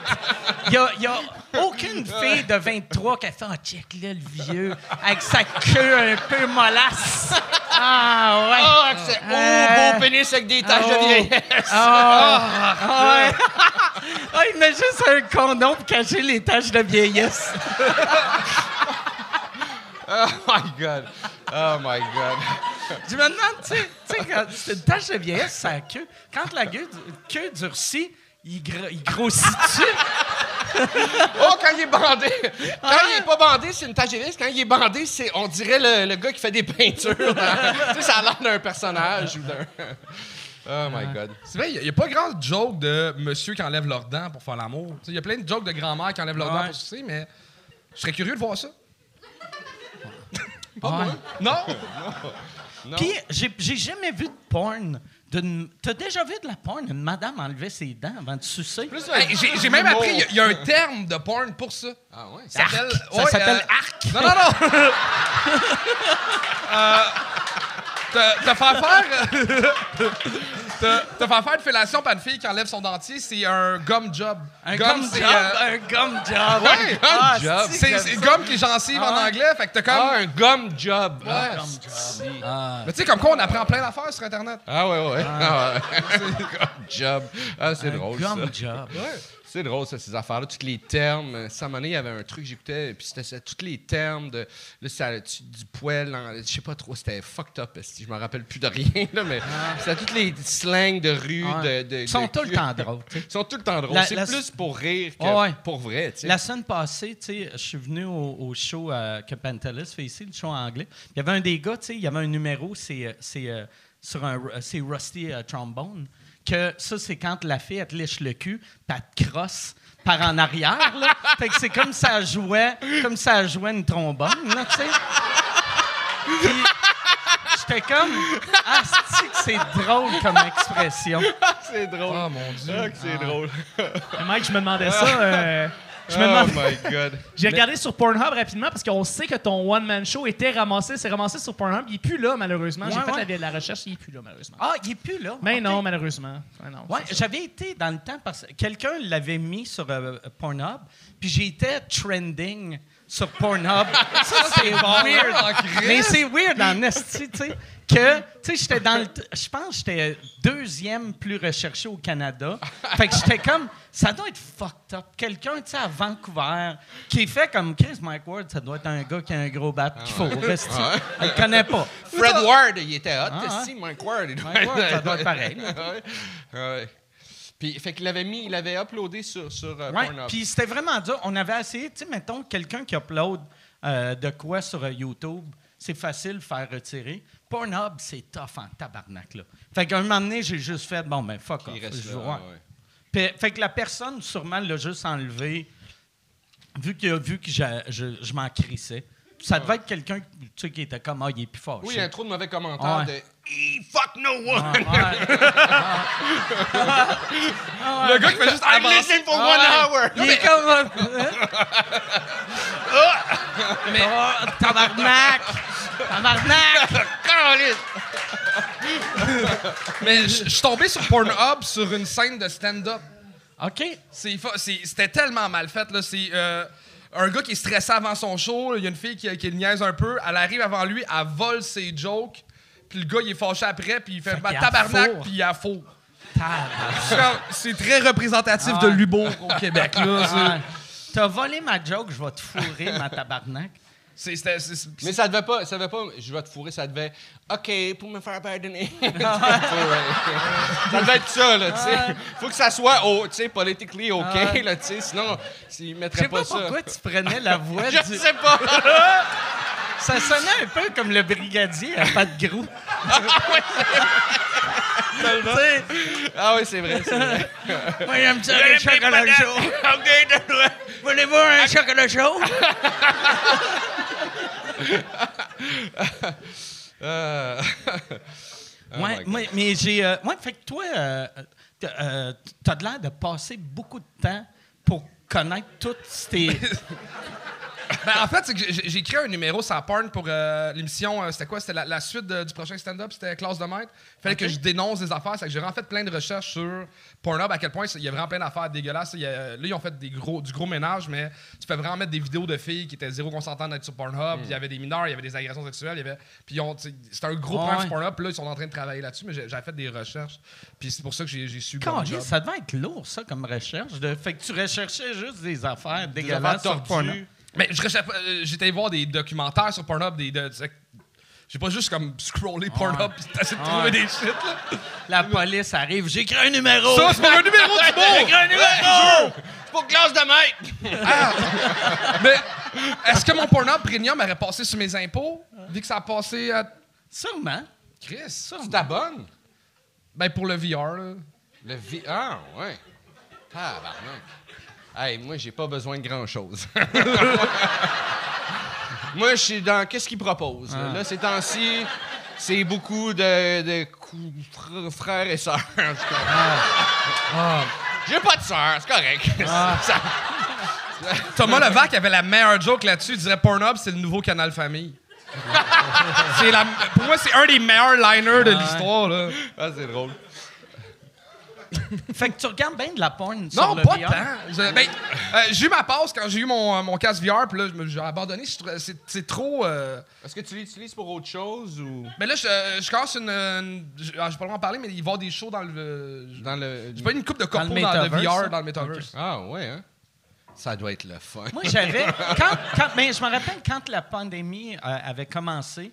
Il n'y a, aucune fille de 23 qui a fait Oh, check là, le vieux, avec sa queue un peu mollasse. Ah, ouais. Ah, oh, Euh, beau pénis avec des taches oh. de vieillesse. Ah, ouais. Ah, il met juste un condom pour cacher les taches de vieillesse. Oh my God. Oh my God. Je me demande, tu sais, tu sais, quand c'est une tache de vieillesse, sa queue. Quand la queue, queue durcit, il, gr- il grossit-tu? Oh, quand il est bandé. Quand il est pas bandé, c'est une tache de vieillesse. Quand il est bandé, c'est, on dirait le, le gars qui fait des peintures. tu sais, ça a l'air d'un personnage ou d'un. Oh my God. C'est vrai, il n'y a, pas grand joke de monsieur qui enlève leurs dents pour faire l'amour. Il y a plein de jokes de grand-mère qui enlèvent leurs Ouais. dents pour sucer, mais je serais curieux de voir ça. Ouais. Non? Non. Puis, j'ai jamais vu de porn. T'as déjà vu de la porn, une madame enlever ses dents avant de sucer? Hey, j'ai, même appris, il y a- il y, a un terme de porn pour ça. Ah ouais? Ça s'appelle, s'appelle arc. Non, non, non. euh, te, te faire faire? te, te faire faire une fellation par une fille qui enlève son dentier, c'est un gum job. Un Gum, job? euh, Un gum job? Ouais, gum Ah, job. c'est gum qui est gencive en Ah. anglais, fait que t'as comme. Ah, un gum job. Ouais. Ah, Gum job. Ah. Mais tu sais, comme quoi on apprend plein d'affaires sur Internet. Ah ouais, ouais. Ah ouais. gum job. Ah, c'est Un drôle, gum ça. job. C'est drôle, ça, ces affaires-là. Tous les termes. Euh, année, il y avait un truc que j'écoutais, puis c'était ça, tous les termes de. Là, ça, tu- du poêle, en- je sais pas trop, c'était fucked up. Je me rappelle plus de rien, là, mais c'était tous les slangs de rue. De, de- Ils sont de- tout le temps drôles. Ils sont tout le temps drôles. C'est la- plus pour rire que ouais. pour vrai. La semaine passée, je suis venu au, au show euh, que Pantelis fait ici, le show en anglais. Il y avait un des gars, il y avait un numéro, c'est euh, euh, sur un c'est Rusty Trombone. Que ça, c'est quand la fille, elle te lèche le cul, puis elle te crosse par en arrière, là. Fait que c'est comme ça jouait, comme ça jouait une trombone, là, tu sais. Puis, j'étais comme, ah, c'est que c'est drôle comme expression. c'est drôle. Oh mon dieu. Ah, c'est drôle. Mais Mike, je me demandais ça. euh, je me oh my God. J'ai regardé sur Pornhub rapidement parce qu'on sait que ton one-man show était ramassé, c'est ramassé sur Pornhub. Il est plus là, malheureusement. J'ai Ouais, fait la, la recherche, il est plus là, malheureusement. Ah, il est plus là. Mais non, malheureusement. Ouais, non, j'avais été dans le temps parce que quelqu'un l'avait mis sur euh, Pornhub, puis j'étais trending sur Pornhub. ça, c'est weird. Mais c'est weird en esti, tu sais. Que, tu sais, j'étais dans le. Je pense que j'étais deuxième plus recherché au Canada. Fait que j'étais comme. Ça doit être fucked up. Quelqu'un, tu sais, à Vancouver, qui fait comme Chris Mike Ward, ça doit être un gars qui a un gros bat qu'il faut. esti. Elle le connaît pas. Fred Ward, il était hot. Ah, esti, Mike Ward. il doit Mike Ward, ça doit être pareil. Ouais. Puis, fait qu'il l'avait mis, il l'avait uploadé sur, sur euh, Ouais, Pornhub. puis c'était vraiment dur. On avait essayé, tu sais, mettons, quelqu'un qui upload euh, de quoi sur euh, YouTube, c'est facile de faire retirer. Pornhub, c'est tough en tabarnak, là. Fait qu'un moment donné, j'ai juste fait, bon, ben, fuck off. il reste Je là. vois. ouais. Puis, fait que la personne, sûrement, l'a juste enlevé, vu qu'il a vu que je, je m'en crissais. Ça devait être quelqu'un tu sais, qui était comme, ah, il est plus fort. Oui, il y a trop de mauvais commentaires Ouais. de He fuck no one. Le gars qui fait juste I'm listening for one hour. Il est comme. Mais. Oh, tabarnak! Tabarnak! Mais je suis tombé sur Pornhub sur une scène de stand-up. OK. C'était tellement mal fait. là. C'est euh, un gars qui est stressé avant son show. Il y a une fille qui, qui le niaise un peu. Elle arrive avant lui, elle vole ses jokes. Puis le gars, il est fâché après, puis il fait, Fait bah, tabarnak, puis il a faux. C'est très représentatif de Ouais. l'humour au Québec. là. T'as volé ma joke, je vais te fourrer, ma tabarnak. C'est- c'était- c'est- c'est- Mais ça devait pas, ça devait pas, je vais te fourrer, ça devait, OK, pour me faire pardonner. ça devait être ça, là, tu sais. Faut que ça soit, oh, tu sais, politically OK, là, tu sais, sinon, s'ils Je mettraient sais pas, pas ça. pourquoi tu prenais la voix Je du... sais pas. Ça sonnait un peu comme le brigadier à pas de sais, Ah oui, c'est vrai, c'est vrai. Moi, j'aime ça, les chocolats chauds. Voulez-vous un chocolat chaud? Euh, oh ouais, moi, mais j'ai. euh, ouais, fait que toi, euh, t'as euh, t'as de l'air de passer beaucoup de temps pour connaître toutes ces. Ben, en fait, c'est que j'ai j'ai créé un numéro sur Porn pour euh, l'émission. euh, c'était quoi? C'était la, la suite de- du prochain stand-up. C'était Classe de maître. Il fallait que je dénonce des affaires. C'est que j'ai vraiment fait plein de recherches sur Pornhub, à quel point il y a vraiment plein d'affaires dégueulasses. Il y a- là, ils ont fait des gros, du gros ménage, mais tu peux vraiment mettre des vidéos de filles qui étaient zéro consentantes d'être sur Pornhub. Puis Il y avait des mineurs, il y avait des agressions sexuelles. il y avait- Puis ils ont- tu sais, c'était un gros Ouais. problème sur Pornhub. Puis là, ils sont en train de travailler là-dessus, mais j'ai j'ai fait des recherches. Puis c'est pour ça que j'ai j'ai su. Caliste, ça devait être lourd, ça, comme recherche. De... Fait que tu recherchais juste des affaires dégueulasses affaires sur Pornhub. Mais euh, j'étais voir des documentaires sur Pornhub, des. de- de- j'ai pas juste comme scrollé Pornhub pis essayer de trouver des shit là. La police arrive, j'ai écrit un numéro. Ça, c'est pour un numéro du J'ai mot! écrit un numéro! C'est pour classe de maître. Mais est-ce que mon Pornhub Premium aurait passé sur mes impôts, vu que ça a passé à. Sûrement. Chris. Tu t'abonnes? Ben, pour le VR, là. Le vi- Ah, ouais. Tabarnak. Hey, moi, j'ai pas besoin de grand-chose. moi, je suis dans... Qu'est-ce qu'ils proposent? là? Là, ces temps-ci, c'est beaucoup de, de cou- fr- frères et sœurs. en tout cas. J'ai pas de sœurs, c'est correct. Ça- Thomas Levac avait la meilleure joke là-dessus. Il dirait Pornhub, c'est le nouveau canal famille. la, pour moi, c'est un des meilleurs liners de l'histoire. Là. Ah, c'est drôle. Fait que tu regardes bien de la porn sur Non, le pas VR. tant. Je- ben, euh, j'ai eu ma passe quand j'ai eu mon, euh, mon casque VR, puis là, je me- j'ai abandonné. Je C'est c'est trop. euh, Est-ce que tu l'utilises pour autre chose ou? Mais là, je, je commence une. une- je ah, j'ai pas le droit d'en parler, mais il va y avoir des shows dans le. dans le... J'ai pas une coupe de Dans le corpo dans, le metaverse, VR, ça? dans le Metaverse. Ah, ouais, hein? Ça doit être le fun. Moi, j'avais. Quand, quand- mais je me rappelle quand la pandémie euh, avait commencé,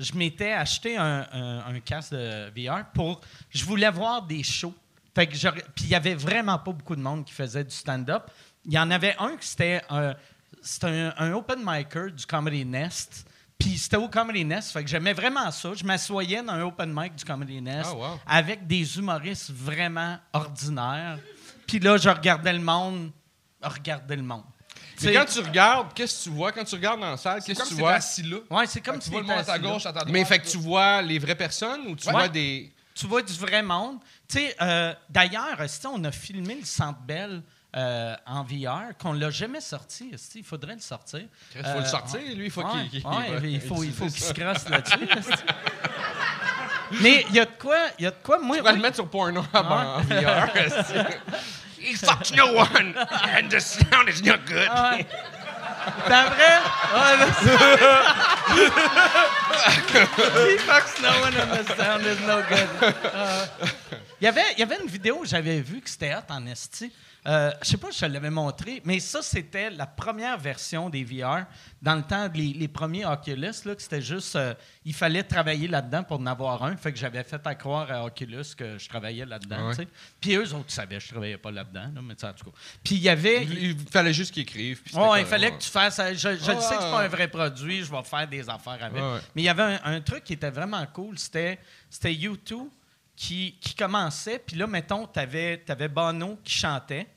je m'étais acheté un, un- un casque de VR pour. Je voulais voir des shows. Fait que Puis il y avait vraiment pas beaucoup de monde qui faisait du stand-up. Il y en avait un qui c'était un, c'était un, un open micer du Comedy Nest. Puis c'était au Comedy Nest. Fait que j'aimais vraiment ça. Je m'assoyais dans un open mic du Comedy Nest wow. avec des humoristes vraiment ordinaires. Puis là, je regardais le monde. Regarder le monde. Mais quand tu regardes, qu'est-ce que tu vois? Quand tu regardes dans la salle, C'est qu'est-ce que tu vois? assis là. Ouais, c'est comme si tu vois le monde à ta gauche, à ta droite. Mais fait que tu vois les vraies personnes ou tu Ouais. vois des. Tu vois du vrai monde. Tu sais, euh, d'ailleurs, on a filmé le Centre Bell euh, en VR, qu'on l'a jamais sorti. Il faudrait le sortir. Il faut Euh, le sortir, lui, il faut ouais, qu'il. ouais, il faut, il faut qu'il se crosse là-dessus. Mais il y a de quoi, il y a de quoi, moi. Tu vas le oui. mettre sur Pornhub en VR. He fucked no one, and the sound is not good. Ah. T'as vrai? He fucks no one and the sound is no good. Ah. Il y avait- il y avait une vidéo, j'avais vu que c'était hot en esti. Euh, je sais pas si je te l'avais montré, mais ça, c'était la première version des VR. Dans le temps, les, les premiers Oculus, là, que c'était juste... euh, il fallait travailler là-dedans pour en avoir un. Fait que j'avais fait à croire à Oculus que je travaillais là-dedans, Ouais. Puis eux autres savaient que je travaillais pas là-dedans, là, mais en tout cas. Puis il y avait... Il, il fallait juste qu'il écrive. puis c'était Ouais, il fallait que tu fasses. Je, je le sais que c'est pas un vrai produit, je vais faire des affaires avec. Mais il y avait un, un truc qui était vraiment cool, c'était c'était U2 qui, commençait, puis là, mettons, t'avais avais Bono qui chantait,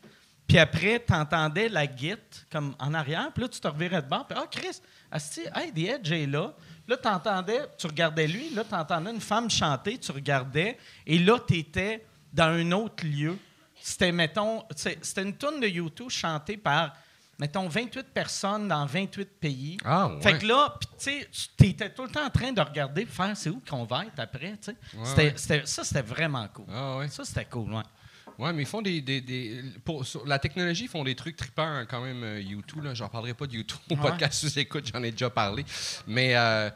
puis après, t'entendais la guitare comme en arrière, puis là, tu te revirais de bord, puis ah, Chris, asti, hey, The Edge est là. Là, t'entendais, tu regardais lui, là, t'entendais une femme chanter, tu regardais, et là, t'étais dans un autre lieu. C'était, mettons, c'était une tune de U2 chantée par, mettons, 28 personnes dans 28 pays. Ah, ouais. Fait que là, tu étais tout le temps en train de regarder, faire c'est où qu'on va être après, ça, c'était vraiment cool. Ah. Ça, c'était cool, ouais. Ouais, mais ils font des. des, des- pour, sur la technologie, ils font des trucs trippants hein, quand même, euh, YouTube. Là. J'en parlerai pas de YouTube au Ouais. podcast sous écoute, j'en ai déjà parlé. Mais, euh,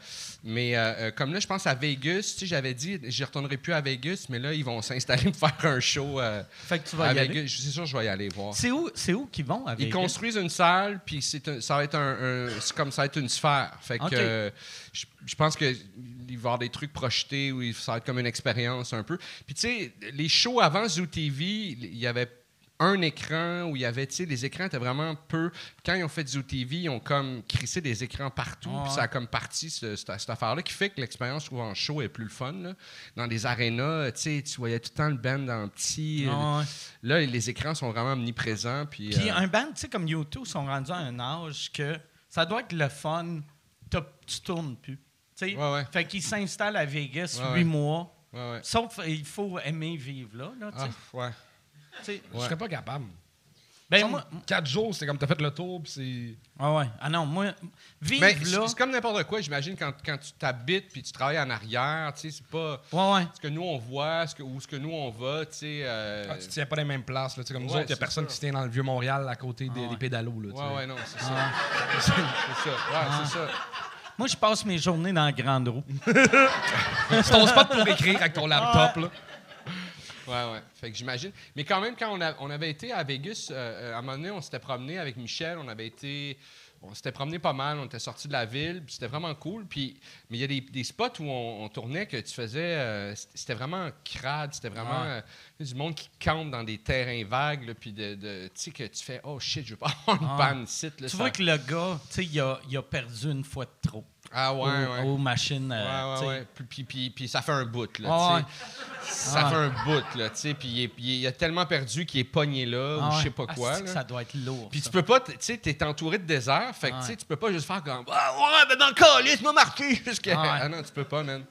mais euh, comme là, je pense à Vegas, tu sais, j'avais dit, je retournerai plus à Vegas, mais là, ils vont s'installer pour faire un show euh, Fait que tu vas à y aller? Vegas. C'est sûr, je vais y aller voir. C'est où, c'est où qu'ils vont avec Ils construisent une salle, puis c'est ça va être un, un- c'est comme ça va être une sphère. Fait que je, je pense que il va y avoir des trucs projetés où ça va être comme une expérience un peu. Puis tu sais, les shows avant Zoo TV, il y avait un écran où il y avait, tu sais, les écrans étaient vraiment peu. Quand ils ont fait Zoo TV, ils ont comme crissé des écrans partout, puis ça a comme parti ce- cette, cette affaire-là qui fait que l'expérience, je trouve, en show est plus le fun. là. Dans des arénas, tu sais, tu voyais tout le temps le band le petit. Ah ouais. Là, les écrans sont vraiment omniprésents. Puis, Puis euh, un band, tu sais, comme U2, sont rendus à un âge que ça doit être le fun, tu tournes plus. Ouais, ouais. Fait qu'ils s'installent à Vegas Ouais, huit mois. ouais, ouais. Sauf il faut aimer vivre là. là. Ah. Je serais pas capable. Ben, moi, Quatre jours, c'est comme t'as fait le tour, puis c'est. ah ouais. Ah non, moi, vivre Mais là. c'est comme n'importe quoi, j'imagine, quand, quand tu t'habites puis tu travailles en arrière, tu sais, c'est pas Ouais, ouais. ce que nous on voit, ce que, ou ce que nous on va, tu sais. euh, Ah, tu tiens pas les mêmes places. Là. Tu sais, Comme nous autres, il y a personne ça. qui se tient dans le vieux Montréal à côté des, Ah ouais. des pédalos. Là. Ouais, ouais, non, c'est ça. Ah. c'est ça. Ouais, c'est ça. Moi, je passe mes journées dans la grande roue. C'est ton spot pour écrire avec ton laptop. Là. Ouais, ouais. Fait que j'imagine. Mais quand même, quand on, a- on avait été à Vegas, euh, euh, à un moment donné, on s'était promené avec Michel, on avait été. On s'était promené pas mal, on était sorti de la ville, c'était vraiment cool. Puis, mais il y a des, des spots où on, on tournait que tu faisais. euh, c'était vraiment crade, c'était vraiment euh, du monde qui campe dans des terrains vagues, là, puis de, de- tu sais, que tu fais Oh shit, je veux pas avoir une Ah. panne ici. là, Tu ça- vois que le gars, tu sais, il a, il a perdu une fois de trop. Ah ouais, aux, ouais. aux machines. euh, Ouais, ouais, ouais. Puis, puis, puis, ça fait un bout, là, Ah. Ça Ah fait un bout, là. Puis il, est- il a tellement perdu qu'il est pogné là, Ah ou je sais pas Ah, quoi. que. Ça doit être lourd. Puis tu peux pas, tu sais, t'es entouré de désert, fait que tu peux pas juste faire comme Ah ouais, ben dans le calice, m'a marqué. Jusqu'à... Ah. Ah non, tu peux pas, man.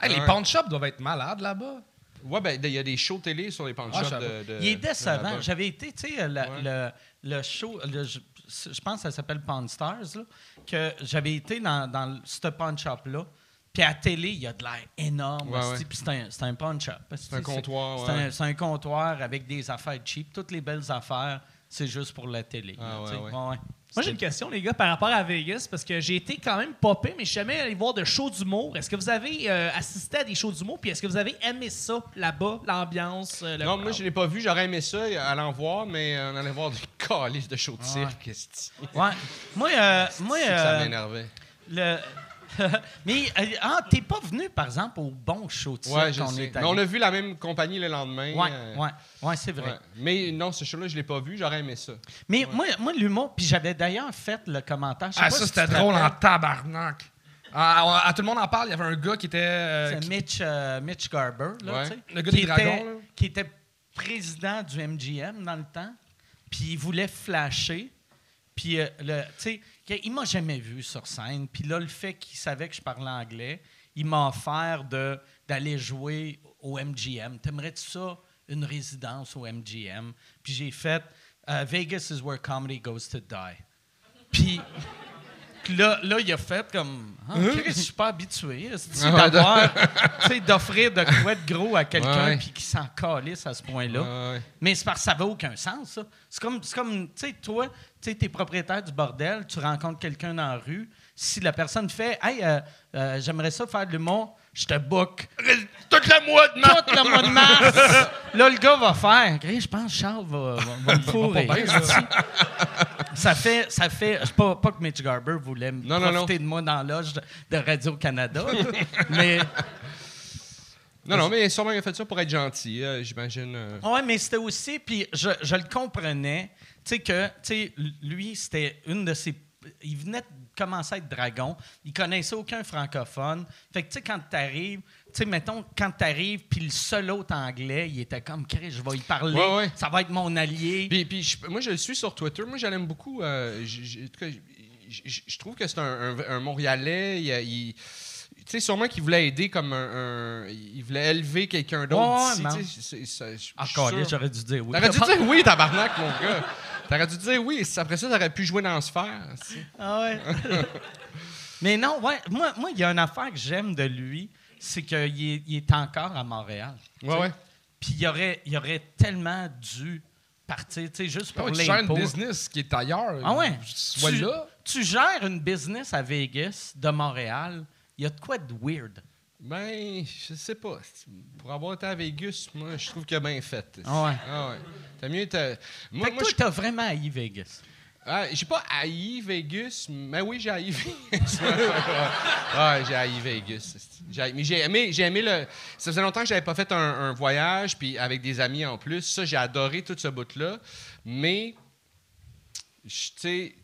Hey, les pawn shops doivent être malades là-bas. Ouais, ben il y a des shows télé sur les pawn shops de, de- Il est décevant. J'avais été, tu sais, le, le, le show, le- je pense que ça s'appelle Pawn Stars, là, que j'avais été dans, dans ce pawn shop-là. Puis à la télé, il y a de l'air énorme. Ouais. Puis c'est un, un pawn shop. C'est un comptoir, C'est ouais. un, comptoir avec des affaires cheap. Toutes les belles affaires, c'est juste pour la télé. Ah, là, Moi, j'ai une question, les gars, par rapport à Vegas, parce que j'ai été quand même popé, mais je suis jamais allé voir de shows d'humour. Est-ce que vous avez euh, assisté à des shows d'humour, puis est-ce que vous avez aimé ça là-bas, l'ambiance? euh, le Non, moi je l'ai pas vu, j'aurais aimé ça, aller en voir, mais euh, on allait voir du calice de show de cirque. Ouais. Moi, euh, moi ça euh, m'énervait. le... mais euh, ah, t'es pas venu, par exemple, au bon show de Ouais, qu'on sais. est Mais allé. on a vu la même compagnie le lendemain. Ouais, euh, ouais, ouais, c'est vrai. ouais. Mais non, ce show-là, je l'ai pas vu, j'aurais aimé ça. Mais moi, moi l'humour, puis j'avais d'ailleurs fait le commentaire. Ah, pas ça, si c'était drôle en tabarnak. Ah, on- ah, tout le monde en parle. Il y avait un gars qui était. euh, C'est qui- Mitch, euh, Mitch Garber, là, Ouais. tu sais, Le gars qui des était- dragons, là. Qui était président du MGM dans le temps, puis il voulait flasher. Puis, euh, le- tu sais, il m'a jamais vu sur scène. Puis là, le fait qu'il savait que je parlais anglais, il m'a offert d'aller jouer au MGM. T'aimerais-tu ça, une résidence au MGM? Puis j'ai fait euh, Vegas is where comedy goes to die. Puis là, là, il a fait comme. Ah, Chris, je suis pas habitué Ah d'avoir. tu sais, d'offrir de quoi de gros à quelqu'un Ouais. puis qui s'en calisse à ce point-là? Ouais. Mais c'est parce que ça n'a aucun sens, ça. C'est comme, comme tu sais, toi, tu t'es propriétaire du bordel, tu rencontres quelqu'un dans la rue. Si la personne fait Hey, euh, euh, j'aimerais ça faire de l'humour, je te book. Tout le mois de mars! Tout le mois de mars. là, le gars va faire. Je pense que Charles va, va, va me fourrer. ça. fait. Ça fait je- pas, pas que Mitch Garber voulait me Non, non, profiter de moi dans l'âge de, de Radio-Canada. mais. Non, non, mais sûrement il a fait ça pour être gentil, euh, j'imagine. euh. Oui, mais c'était aussi, puis je, je le comprenais, tu sais, que, tu sais, lui, c'était une de ses. Il venait commencer à être dragon, il connaissait aucun francophone. Fait que, tu sais, quand t'arrives, tu sais, mettons, quand t'arrives, puis le seul autre anglais, il était comme, Chris, je vais y parler, Ouais, ouais. ça va être mon allié. Puis, puis je- moi, je le suis sur Twitter. Moi, je l'aime beaucoup. euh, j- j- en tout cas, j- j- je trouve que c'est un, un- un Montréalais. Il, il- tu sais, sûrement qu'il voulait aider comme un. un- il voulait élever quelqu'un d'autre. Ouais, ici, je- je sûr. j'aurais dû dire oui. T'aurais dû dire oui, tabarnak, mon gars. T'aurais dû dire oui. Après ça, t'aurais pu jouer dans Sphère. tu sais. Ah ouais. Mais non, ouais, moi, moi, il y a une affaire que j'aime de lui, c'est qu'il est, il est encore à Montréal. Ouais, sais. ouais. Puis il aurait, il aurait tellement dû partir, tu sais, juste Ah pour ouais, tu gères une business qui est ailleurs. Ah ouais? Sois tu, là. tu gères une business à Vegas de Montréal, il y a de quoi de weird. Ben, je sais pas. Pour avoir été à Vegas, moi, je trouve qu'il a bien fait. Ah ouais. Ah ouais. T'as mieux. t'as- Moi, fait que moi, toi, je- t'as vraiment haï Vegas. Ah, j'ai pas haï Vegas, mais oui, j'ai haï Vegas. ouais, j'ai haï Vegas. J'ai mais j'ai aimé, j'ai aimé le. Ça faisait longtemps que j'avais pas fait un, un voyage, puis avec des amis en plus. Ça, j'ai adoré tout ce bout-là. Mais, tu sais,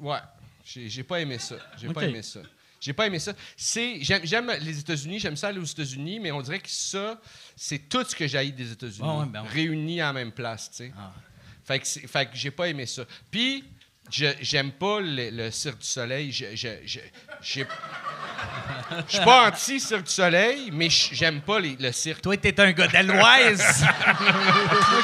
ouais, j'ai j'ai pas aimé ça. J'ai pas aimé ça. J'ai pas aimé ça. C'est, j'aime, j'aime les États-Unis, j'aime ça aller aux États-Unis, mais on dirait que ça, c'est tout ce que j'ai haï des États-Unis, ouais, ben ouais. réunis à la même place, tu sais. Ah. Fait que, c'est- fait que j'ai pas aimé ça. Puis, j'aime pas le, le Cirque du Soleil. Je, je, je, j'ai- je suis pas anti-Cirque du Soleil, mais j'aime pas les- le cirque. Toi, t'es un gars d'Aloise.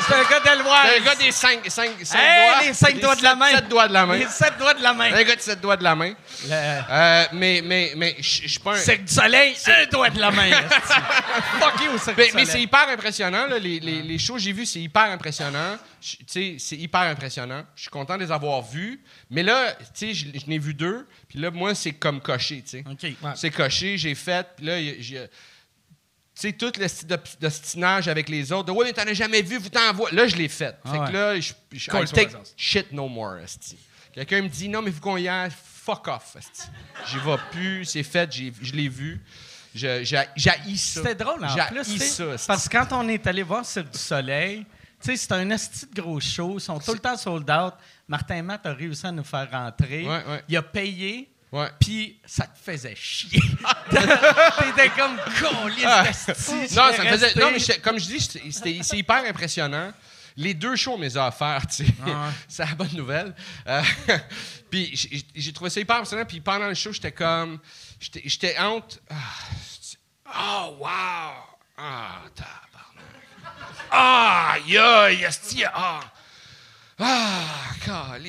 T'es un gars d'Aloise. Le gars des cinq, cinq, cinq Hey, doigts. les cinq doigts de la sept- main. sept doigts de la main. Les sept doigts de la main. Un gars de sept doigts de la main. Le Euh, mais mais, mais je suis pas un... Cirque du Soleil, un doigt de la main. Fuck you, Cirque Mais, du mais c'est Soleil. hyper impressionnant. là. Les, les, les shows que j'ai vus, c'est hyper impressionnant. Je- Tu sais, c'est hyper impressionnant. Je suis content de les avoir vus. Mais là, tu sais, je, je n'ai vu deux. Puis là, moi, c'est comme coché, tu sais. C'est coché, j'ai fait. Puis là, a- j'ai... Tu sais, tout le style d'ostinage avec les autres. de, Ouais, mais t'en as jamais vu, vous t'envoie. Là, je l'ai fait. Ah fait ouais. que là, je, je sur take shit no more, esti. Quelqu'un me dit, non, mais vous qu'on y aille, fuck off, esti. J'y vais plus, c'est fait, j'ai- je l'ai vu. J'ai ça. C'était drôle en J'ai plus. ça, esti. parce que quand on est allé voir Cirque du Soleil, tu sais, c'est un esti de gros show. Ils sont tout le temps sold out. Martin Matt a réussi à nous faire rentrer. Ouais, ouais. Il a payé puis ça te faisait chier. T'étais comme colisse d'asti, Non, ça me faisait. Non, mais comme je dis, c'est hyper impressionnant. Les deux shows, on me les a offerts, tu sais. c'est la bonne nouvelle. Euh, puis j'ai- trouvé ça hyper impressionnant. Puis pendant le show, j'étais comme. J'étais honte. Ah, Oh, wow! Ah, tabarnak. Ah, aïe, aïe, esti, ah. Ah,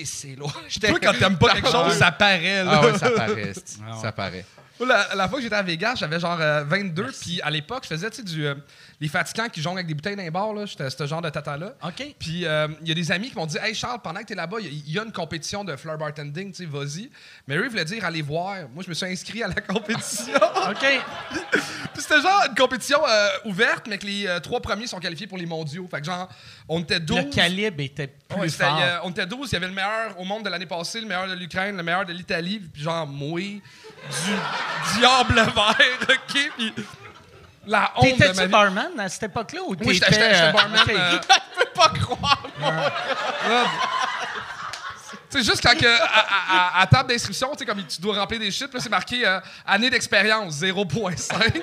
c'est loin. Toi, quand t'aimes pas quelque chose, ça paraît, là. Ah ouais, ça paraît, esti. ça paraît. La, la fois que j'étais à Vegas, j'avais genre euh, 22, puis à l'époque, je faisais, tu sais, du... euh, les fatigants qui jonglent avec des bouteilles d'un bar, là. J'étais ce genre de tata-là. OK. Puis euh, il y a des amis qui m'ont dit Hey Charles, pendant que t'es là-bas, il y a- il y, a une compétition de fleur bartending, tu sais, vas-y. Mais eux, ils voulaient dire allez voir. Moi, je me suis inscrit à la compétition. OK. Puis c'était genre une compétition euh, ouverte, mais que les euh, trois premiers sont qualifiés pour les mondiaux. Fait que genre, on était 12. Le calibre était plus Ouais, fort. on était 12, il y avait le meilleur au monde de l'année passée, le meilleur de l'Ukraine, le meilleur de l'Italie, puis genre moi, du diable vert, OK? Puis la honte de ma T'étais-tu vie. barman à cette époque-là ou Oui, j'étais t'étais, j'étais- j'étais euh, barman. OK. euh, Je peux pas croire, C'est juste quand que, à, à- à- à table d'inscription, tu sais, comme tu dois remplir des puis là, c'est marqué euh, année d'expérience 0.5.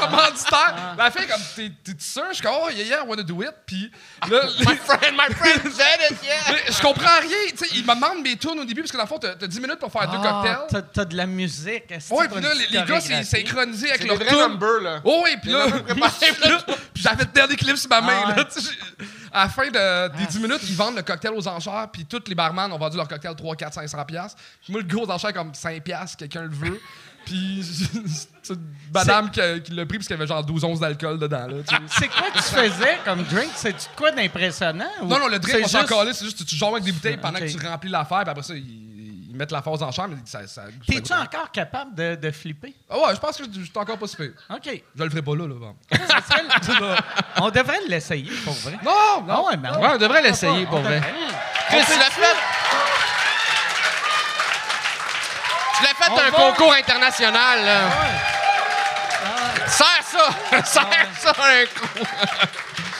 Commanditaire. La fille, comme, t'es t'es sûr? Je suis comme, oh, yeah, yeah, I wanna do it. Puis là, les- My friend, my friend said it, yeah! mais je comprends rien. Tu sais, il me demande mes tours au début, parce que dans le fond, t'as t'as 10 minutes pour faire deux Ah, cocktails. t'as- T'as de la musique. est-ce que Ouais, puis une là, les, les gars, c'est chorégraphie? synchronisé avec C'est leur tune. numbers, là. Oh oui, puis là, numbers préparés, puis là, puis j'avais le dernier clip sur ma main. Ah ouais. là, tu sais, j'ai- à la fin de- des 10 minutes, ils vendent le cocktail aux enchères, puis tous les barman ont vendu leur cocktail 3, 4, 500 piastres. Puis moi, le gros aux enchères, comme 5 piastres, quelqu'un le veut. Puis c'est une madame qui, qui l'a pris parce qu'il y avait genre 12 onces d'alcool dedans. Là, tu sais. C'est quoi que tu faisais comme drink? C'est de quoi d'impressionnant? ou non, non, le drink, c'est on s'en juste- calait, c'est juste que tu joues avec des bouteilles pendant Ok. que tu remplis l'affaire, puis après ça, ils, ils mettent la phase en chambre, mais ça, ça, ça T'es-tu encore capable de, de flipper? Ah ouais, je pense que je je suis encore pas super. OK. Je le ferai pas là, là. bon. Ça serait le- On devrait l'essayer, pour vrai. Non, Ah non. ouais, mais Ouais, on devrait l'essayer, pour vrai. Chris, tu l'as fait? L'as fait un va- concours international, là. Serre ça! Serre ça un coup!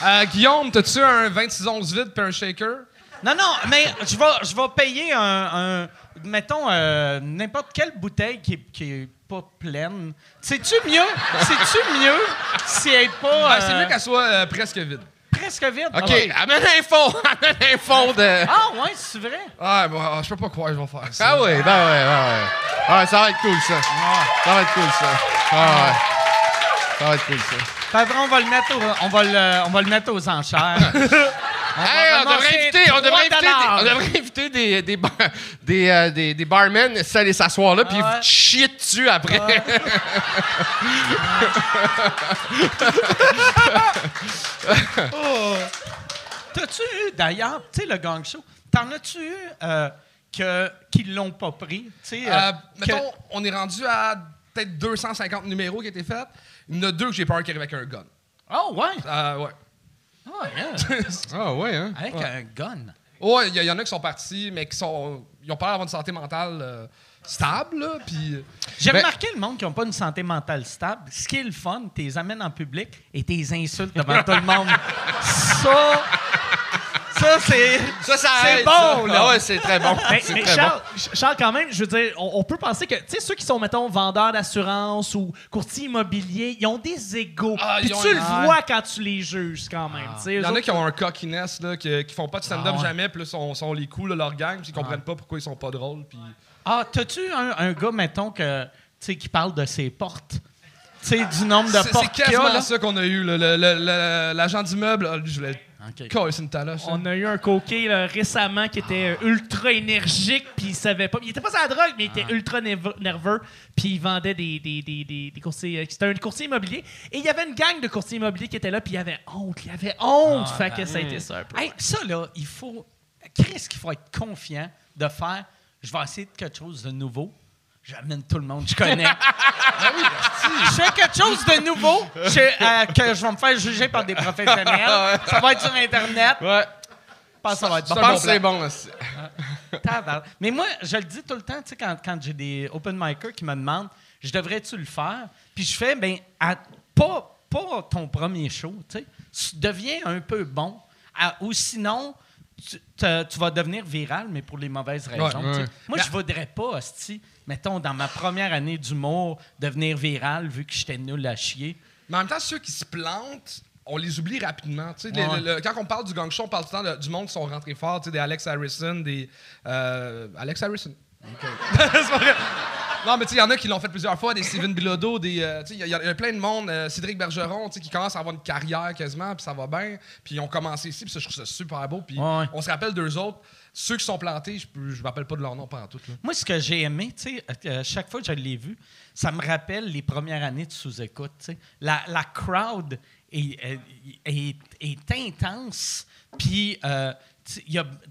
Euh, Guillaume, t'as-tu un 26 onces vide puis un shaker? Non, non, mais je vais, je vais payer un, un- mettons, euh, n'importe quelle bouteille qui est, qui est pas pleine. C'est-tu mieux? C'est-tu mieux si elle est pas Ah, c'est euh, mieux qu'elle soit euh, presque vide. Presque? OK, Ah, amène un fond! Amène un fond de... Ah ouais, c'est vrai? Ah, bon, ah, je peux pas croire que je vais faire ça. Ah oui, ben ouais, ben ouais. Ah ouais, ça va être cool, ça. Ça va être cool, ça. Ah ouais. Ça va être cool, ça. Fait après, on va le mettre, au- on va le, on va le mettre aux enchères. Hey, on devrait inviter, on devrait inviter, des, on devrait inviter des, des, bar- des, euh, des, des barmen, s'aller s'asseoir là, puis Ah ouais. chier dessus après. T'as-tu eu, d'ailleurs, tu sais, le gang show, t'en as-tu eu euh, que, qui l'ont pas pris? Tu sais, euh, Euh, que- mettons, on est rendu à peut-être 250 numéros qui été faits. Il y en a deux que j'ai peur qui arrivent avec un gun. Oh, ouais? Euh, ouais. Ah, yeah. Ah ouais, hein? Avec un gun. Ouais, il y, y en a qui sont partis, mais qui sont. Ils ont pas l'air d'avoir une santé mentale euh, stable, là. Puis. J'ai Ben- remarqué le monde qui n'a pas une santé mentale stable. Ce qui est le fun, tu les amènes en public et tu les insultes devant tout le monde. Ça, ça c'est. Ça, ça C'est aide, bon, ça. là. Ah ouais, c'est très bon. Mais, C'est mais très Charles, Charles, quand même, je veux dire, on, on peut penser que, tu sais, ceux qui sont, mettons, vendeurs d'assurance ou courtiers immobiliers, ils ont des égaux. Ah, Puis tu un- le vois quand tu les juges, quand même. sais, Il y en a qui ont un cockiness, là, qui, qui font pas de stand-up Ah ouais. jamais, puis là, sont, sont les coups, là, leur gang, puis ils comprennent pas pourquoi ils sont pas drôles, puis. Ah, t'as-tu un, un gars, mettons, que, tu sais, qui parle de ses portes? Tu sais, du nombre de C'est c'est portes qu'il y a, quasiment là? ça qu'on a eu, L'agent d'immeuble, ah, je voulais. Une taloche. On a eu un coquet là, récemment qui était euh, ultra énergique, puis il savait pas. Il était pas sur la drogue, mais il était ultra nerveux, nerveux, puis il vendait des, des, des, des, des courtiers. euh, C'était un courtier immobilier. Et il y avait une gang de courtiers immobiliers qui était là, puis il avait honte. Il avait honte. fait que ça a été ça un peu. Hey, ça, là, il faut. Qu'est-ce qu'il faut être confiant de faire? Je vais essayer de quelque chose de nouveau. J'amène tout le monde que je connais. je fais quelque chose de nouveau je- euh, que je vais me faire juger par des professionnels. Ça va être sur Internet. Ouais. Je pense que ça va être Je bon. pense que c'est bon. aussi. Mais moi, je le dis tout le temps, tu sais, quand, quand j'ai des open micers qui me demandent, je devrais-tu le faire? Puis je fais, ben, à- pas, pas ton premier show, tu sais. Deviens un peu bon. À- ou sinon, tu, vas devenir viral, mais pour les mauvaises raisons. Ouais, ouais. Moi, je voudrais pas, hostie, mettons, dans ma première année d'humour, devenir viral vu que j'étais nul à chier. Mais en même temps, ceux qui se plantent, on les oublie rapidement. Les- le- le- quand on parle du gang show, on parle tout le temps de- du monde qui sont rentrés sais, des Alex Harrison, des. euh, Alex Harrison. Non, mais tu sais, il y en a qui l'ont fait plusieurs fois, des Steven Bilodeau, des. euh, tu sais, il y, a- il y a plein de monde, euh, Cédric Bergeron, tu sais, qui commencent à avoir une carrière quasiment, puis ça va bien. Puis ils ont commencé ici, puis ça, je trouve ça super beau. Puis Ouais. on se rappelle d'eux autres. Ceux qui sont plantés, je ne me rappelle pas de leur nom pendant tout. Là. Moi, ce que j'ai aimé, tu sais, euh, chaque fois que je l'ai vu, ça me rappelle les premières années de sous-écoute. tu sais. La, la crowd est, est, est- est intense. Puis, euh, tu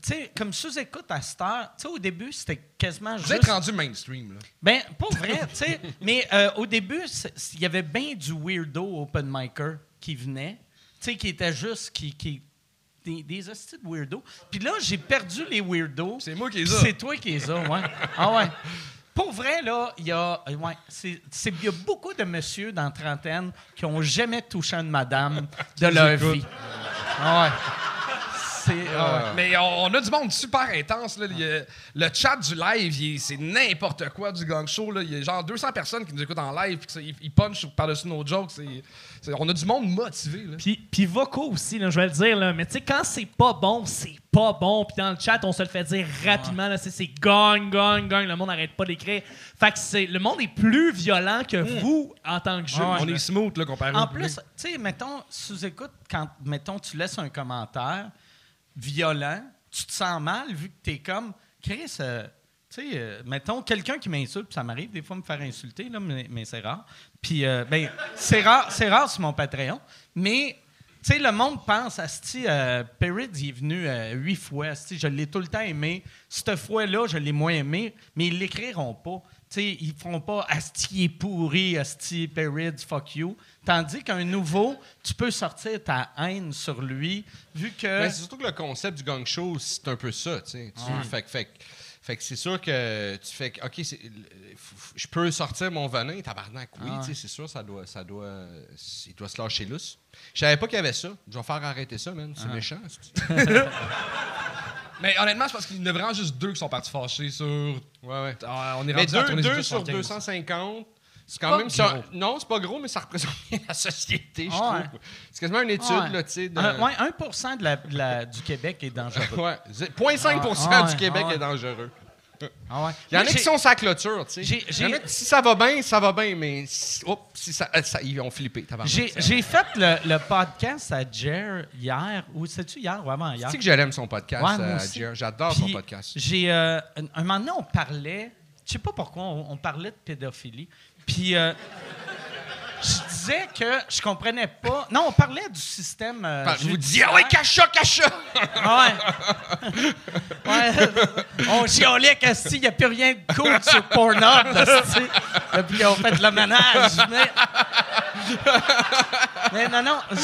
sais, comme sous-écoute à cette heure, tu sais, au début, c'était quasiment Vous juste. êtes rendu mainstream. Là. Ben, pas vrai, tu sais. mais euh, au début, il y avait bien du weirdo open micer qui venait, tu sais, qui était juste qui, qui des, des hosties de weirdo. Puis là, j'ai perdu les weirdos. C'est moi qui les ai. C'est toi qui les as, ouais. Ah ouais. Pour vrai, là, il y a, euh, ouais, c'est, y a beaucoup de messieurs dans la trentaine qui ont jamais touché une madame de leur vie. Ah ouais. C'est, ah. Mais on, on a du monde super intense. Là. A- le chat du live, c'est n'importe quoi du gang show. Là. Il y a genre 200 personnes qui nous écoutent en live puis ils punchent par-dessus nos jokes. C'est- on a du monde motivé. Là. Puis, puis vocaux aussi, là, je vais le dire, là, mais tu sais, quand c'est pas bon, c'est pas bon. Puis dans le chat, on se le fait dire rapidement. là, C'est gang, gang, gang. Le monde n'arrête pas d'écrire. Fait que c'est, le monde est plus violent que vous en tant que juge. Ah on est smooth là, comparé En plus, tu sais, mettons, sous-écoute, quand, mettons, tu laisses un commentaire violent, tu te sens mal vu que tu es comme, Chris, euh, tu sais, euh, mettons, quelqu'un qui m'insulte, ça m'arrive des fois de me faire insulter, là, mais, c'est rare. Puis, euh, ben, c'est rare, c'est rare sur mon Patreon, mais. Tu sais, le monde pense, Asti, euh, Perrid, il est venu huit fois. Asti, je l'ai tout le temps aimé. Cette fois-là, je l'ai moins aimé, mais ils l'écriront pas. Sais, ils feront pas Asti est pourri, Asti Perrid, fuck you. Tandis qu'un nouveau, tu peux sortir ta haine sur lui, vu que. Ben, c'est surtout que le concept du gang show, c'est un peu ça, tu sais. Tu- Fait, que- fait, fait que c'est sûr que tu fais que, OK, je peux sortir mon venin, tabarnak, oui, Ah ouais. c'est sûr, ça doit, ça doit, il doit se lâcher lousse. Je savais pas qu'il y avait ça. Je vais faire arrêter ça, man. Ah. C'est méchant. Mais honnêtement, c'est parce qu'il y en a vraiment juste deux qui sont partis fâchés sur. Ouais, ouais. Ah, on est Mais rendu à deux, deux sur sur 275. 250, c'est quand même ça. gros. Non, c'est pas gros, mais ça représente bien la société, je Ah ouais. trouve. C'est quasiment une étude, Ouais. là, tu sais. de- ouais, 1 de la, de la- du Québec est dangereux. Ouais. 0,5 Ah, ouais, du Québec ah ouais. est dangereux. Ah ouais. Il y en a qui sont sa clôture, tu sais. j'ai- Il y en a j'ai- qui, si ça va bien, ça va bien, mais si, oups, si ça, euh, ça- ils ont flippé. J'ai fait le, le podcast à Jer hier, ou c'est-tu hier ou avant hier? Tu sais que j'aime son podcast, Ouais, moi euh. Jer? J'adore son podcast. J'ai euh, un, un moment donné, on parlait, je sais pas pourquoi, on, on parlait de pédophilie. Puis euh, je disais que je comprenais pas. Non, on parlait du système. euh, je vous dis, judiciaire. ah ouais, cache ça! Ah ouais. ouais. On chialait qu'Asti, il n'y a plus rien de cool sur Pornhub, asti. Depuis qu'on fait de la ménage. Mais, mais non, non. Je,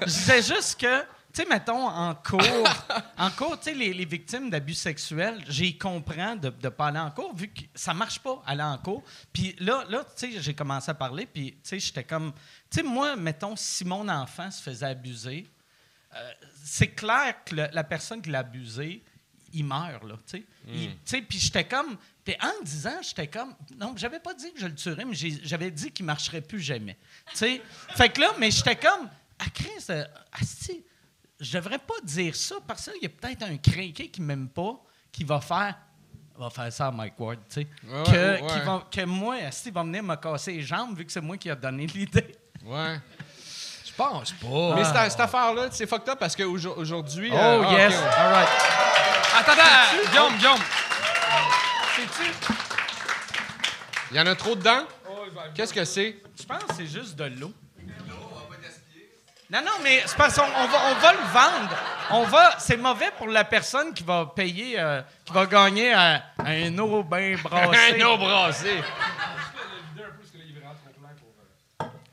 je disais juste que, tu sais, mettons, en cours, en cours, tu sais, les, les victimes d'abus sexuels, j'y comprends de ne pas aller en cours, vu que ça marche pas, aller en cours. Puis là, là tu sais, j'ai commencé à parler, puis, tu sais, j'étais comme... Tu sais, moi, mettons, si mon enfant se faisait abuser, euh, c'est clair que le- la personne qui l'a abusé, il meurt, là, tu sais. Sais, puis j'étais comme... Puis en disant, j'étais comme... Non, j'avais pas dit que je le tuerais, mais j'avais dit qu'il marcherait plus jamais. Tu sais? Fait que là, mais j'étais comme... Ah, Chris, euh, asti, je devrais pas dire ça, parce qu'il y a peut-être un crinqué qui m'aime pas, qui va faire... va faire ça à Mike Ward, tu sais. Ouais, que, ouais, ouais. qui va- que moi, asti, va venir me casser les jambes, vu que c'est moi qui a donné l'idée. Ouais. Je pense pas. Mais cette, cette affaire-là, c'est fucked up parce qu'aujourd'hui. Oh, euh, ah, yes! All right. Attends, Guillaume, Guillaume. C'est-tu? Il y en a trop dedans? Qu'est-ce que c'est? Je pense que c'est juste de l'eau. Non, non, mais c'est parce qu'on on va, on va le vendre. On va, c'est mauvais pour la personne qui va payer, euh, qui va gagner un, un eau bien brassé. Un eau brassé.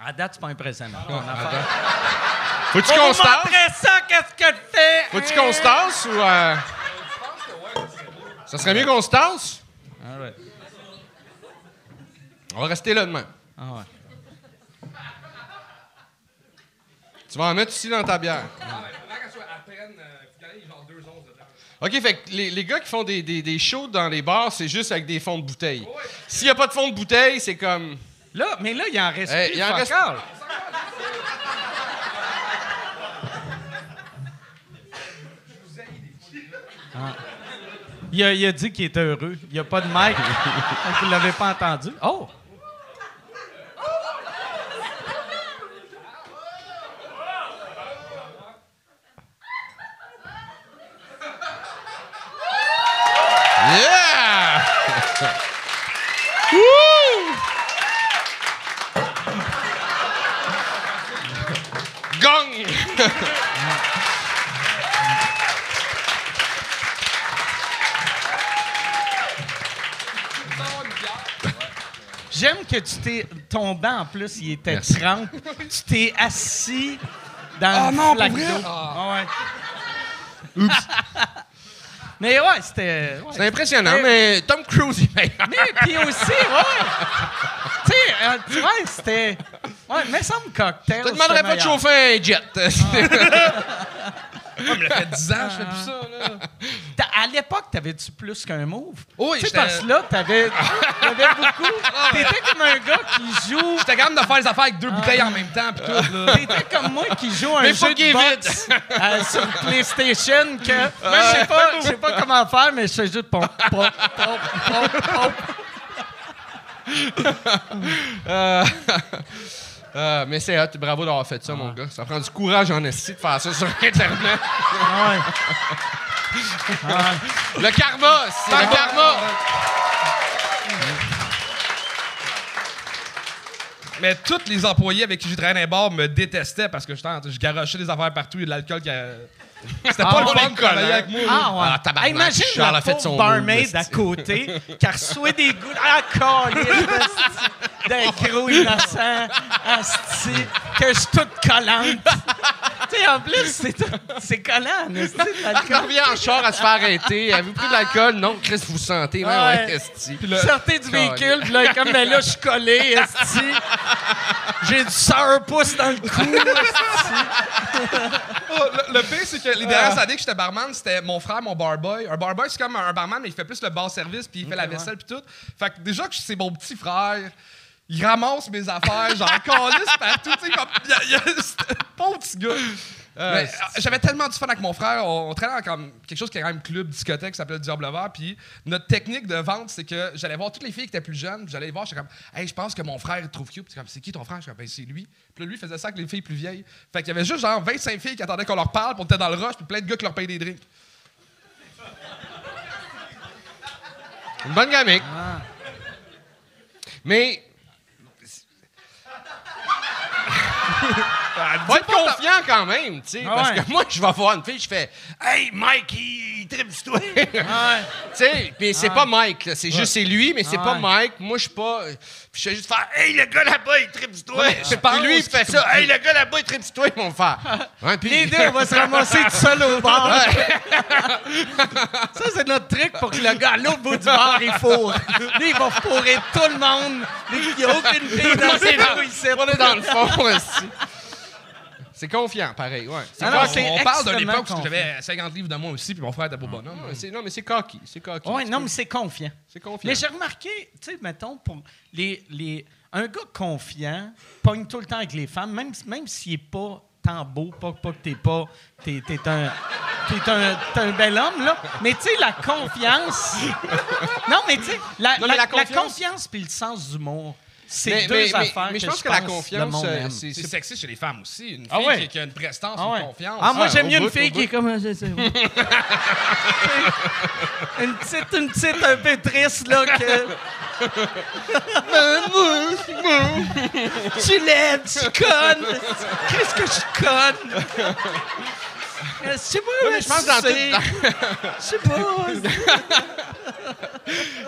À date, c'est pas impressionnant. Faut-tu On qu'on vous se tasse? montrer ça, qu'est-ce que tu fais? Faut-tu qu'on se tasse ou. euh, Ça serait mieux qu'on se tasse? Ah. On va rester là demain. Ah ouais. Tu vas en mettre ici dans ta bière. Avant qu'elle soit à peine, il faut gagner genre deux onces de OK, fait que les, les gars qui font des, des, des shows dans les bars, c'est juste avec des fonds de bouteille. S'il n'y a pas de fond de bouteille, c'est comme. Là, mais là, il en reste Hey, plus. il en reste-. Ah. Il, a, il a dit qu'il était heureux. Il n'y a pas de mic. Donc, Vous ne l'avez pas entendu? Oh! Yeah! Gong! J'aime que tu t'es. Ton banc, en plus, il était Merci. 30. Tu t'es assis dans Ah le non, flaque pour vrai? d'eau. Ah ouais. mais ouais, c'était. ouais. C'est impressionnant, mais Tom Cruise, il est meilleur. Mais puis aussi, ouais. tu sais, euh, tu vois, c'était. Ouais, mais ça me cocktail. Je te demanderais pas de chauffer un jet. Ah, mais ça fait 10 ans que je fais plus ça, là. T'as- À l'époque, t'avais-tu plus qu'un move? Oui, tu sais, j'étais- parce que là, t'avais, t'avais beaucoup. T'étais comme un gars qui joue. J'étais capable de faire les affaires avec deux bouteilles en même temps, pis tout, là. T'étais comme moi qui joue un Mais faut jeu qu'il de est boxe euh, sur PlayStation que je sais pas, je sais pas comment faire, mais je fais juste pom, pom, pom, pom, pom. Euh, mais c'est hot, bravo d'avoir fait ça, mon gars. Ça prend du courage en esti de faire ça sur Internet. Ouais. Le karma, c'est le karma. Mais tous les employés avec qui j'ai travaillé dans les bars me détestaient parce que je, tente- je garochais des affaires partout, il y a de l'alcool qui a... C'était pas Ah, le fun ouais. de travailler avec moi. Ah ouais. Ah, tabarnak, Hey, imagine Charles la a fait pauvre son barmaid move, à esti. côté qui reçoit des goûts. Ah, câlisse, d'un gros innocent. Asti, que je suis toute collante. tu sais, en plus, c'est tout- c'est collant, Il l'alcool. revient en char à se faire arrêter. Avez-vous pris de l'alcool? Non, Chris, vous sentez. Ouais, Ouais. Sortez du véhicule, puis là, comme ben là, je suis collé, esti. J'ai du sourpuss dans le cou. Oh, le, le pire, c'est que les dernières années que j'étais barman, c'était mon frère, mon barboy. Un barboy, c'est comme un barman, mais il fait plus le bar service, puis il fait la vaisselle, puis tout. Fait que déjà que c'est mon petit frère, il ramasse mes affaires, j'en calisse partout, tu sais, comme. y a- y a- Pauvre petit gars. Mais, euh, J'avais tellement du fun avec mon frère. On, on traînait dans comme quelque chose qui est quand même club, discothèque, qui s'appelle le Diable Vert. Puis notre technique de vente, c'est que j'allais voir toutes les filles qui étaient plus jeunes. puis J'allais les voir, j'étais comme, hey, je pense que mon frère il trouve cute. Puis c'est comme, c'est qui ton frère? Je suis comme, ben, c'est lui. Puis là, lui, il faisait ça avec les filles plus vieilles. Fait qu'il y avait juste genre 25 filles qui attendaient qu'on leur parle, puis on était dans le rush, puis plein de gars qui leur payaient des drinks. Une bonne gamique. Mais. Va être confiant quand même, tu sais. Ah parce ouais. que moi, je vais voir une fille, je fais Hey, Mike, il, il tripe sur toi. tu sais, puis c'est pas Mike, là, c'est juste c'est lui, mais c'est Ah pas. Mike. Moi, je suis pas. Je fais juste faire Hey, le gars là-bas, il tripe sur toi. Ouais, je Puis pense lui, il fait ça. Hey, le gars là-bas, il tripe sur toi, me faire. Ouais, puis- Les deux, on va se ramasser tout seul au bar. Ça, c'est notre truc pour que le gars à l'autre bout du bar, il fourre. Lui, il va fourrer tout le monde. Il n'y a aucune fille dans ses. On est dans le fond aussi. C'est confiant, pareil, ouais. C'est Ah non, on cocky. c'est on parle d'une extrêmement époque où confiant. j'avais 50 livres de moi aussi, puis mon frère était beau bonhomme. Ouais, c'est- Non, mais c'est cocky. C'est cocky. Oui, non, mais c'est confiant. C'est confiant. Mais j'ai remarqué, tu sais, mettons, pour les, les, un gars confiant pogne tout le temps avec les femmes, même, même s'il n'est pas tant beau, pas, pas que t'es pas. T'es, t'es un. T'es un, t'es un bel homme, là. Mais tu sais, la confiance. Non, mais tu sais, la, Non, la, mais la la confiance- confiance puis le sens d'humour, c'est Mais- deux mais- affaires mais je que pense que la confiance, euh, c'est- sexy chez les femmes aussi. Une fille Ah ouais. qui, qui a une prestance, Ah ouais. une confiance. Ah, moi, Ouais, j'aime mieux une fille qui est comme. une petite, une petite un peu triste, là, que. tu l'aimes, tu connes. Qu'est-ce que je conne? Je sais pas, mais je pense dans c'est- tout- Je sais pas.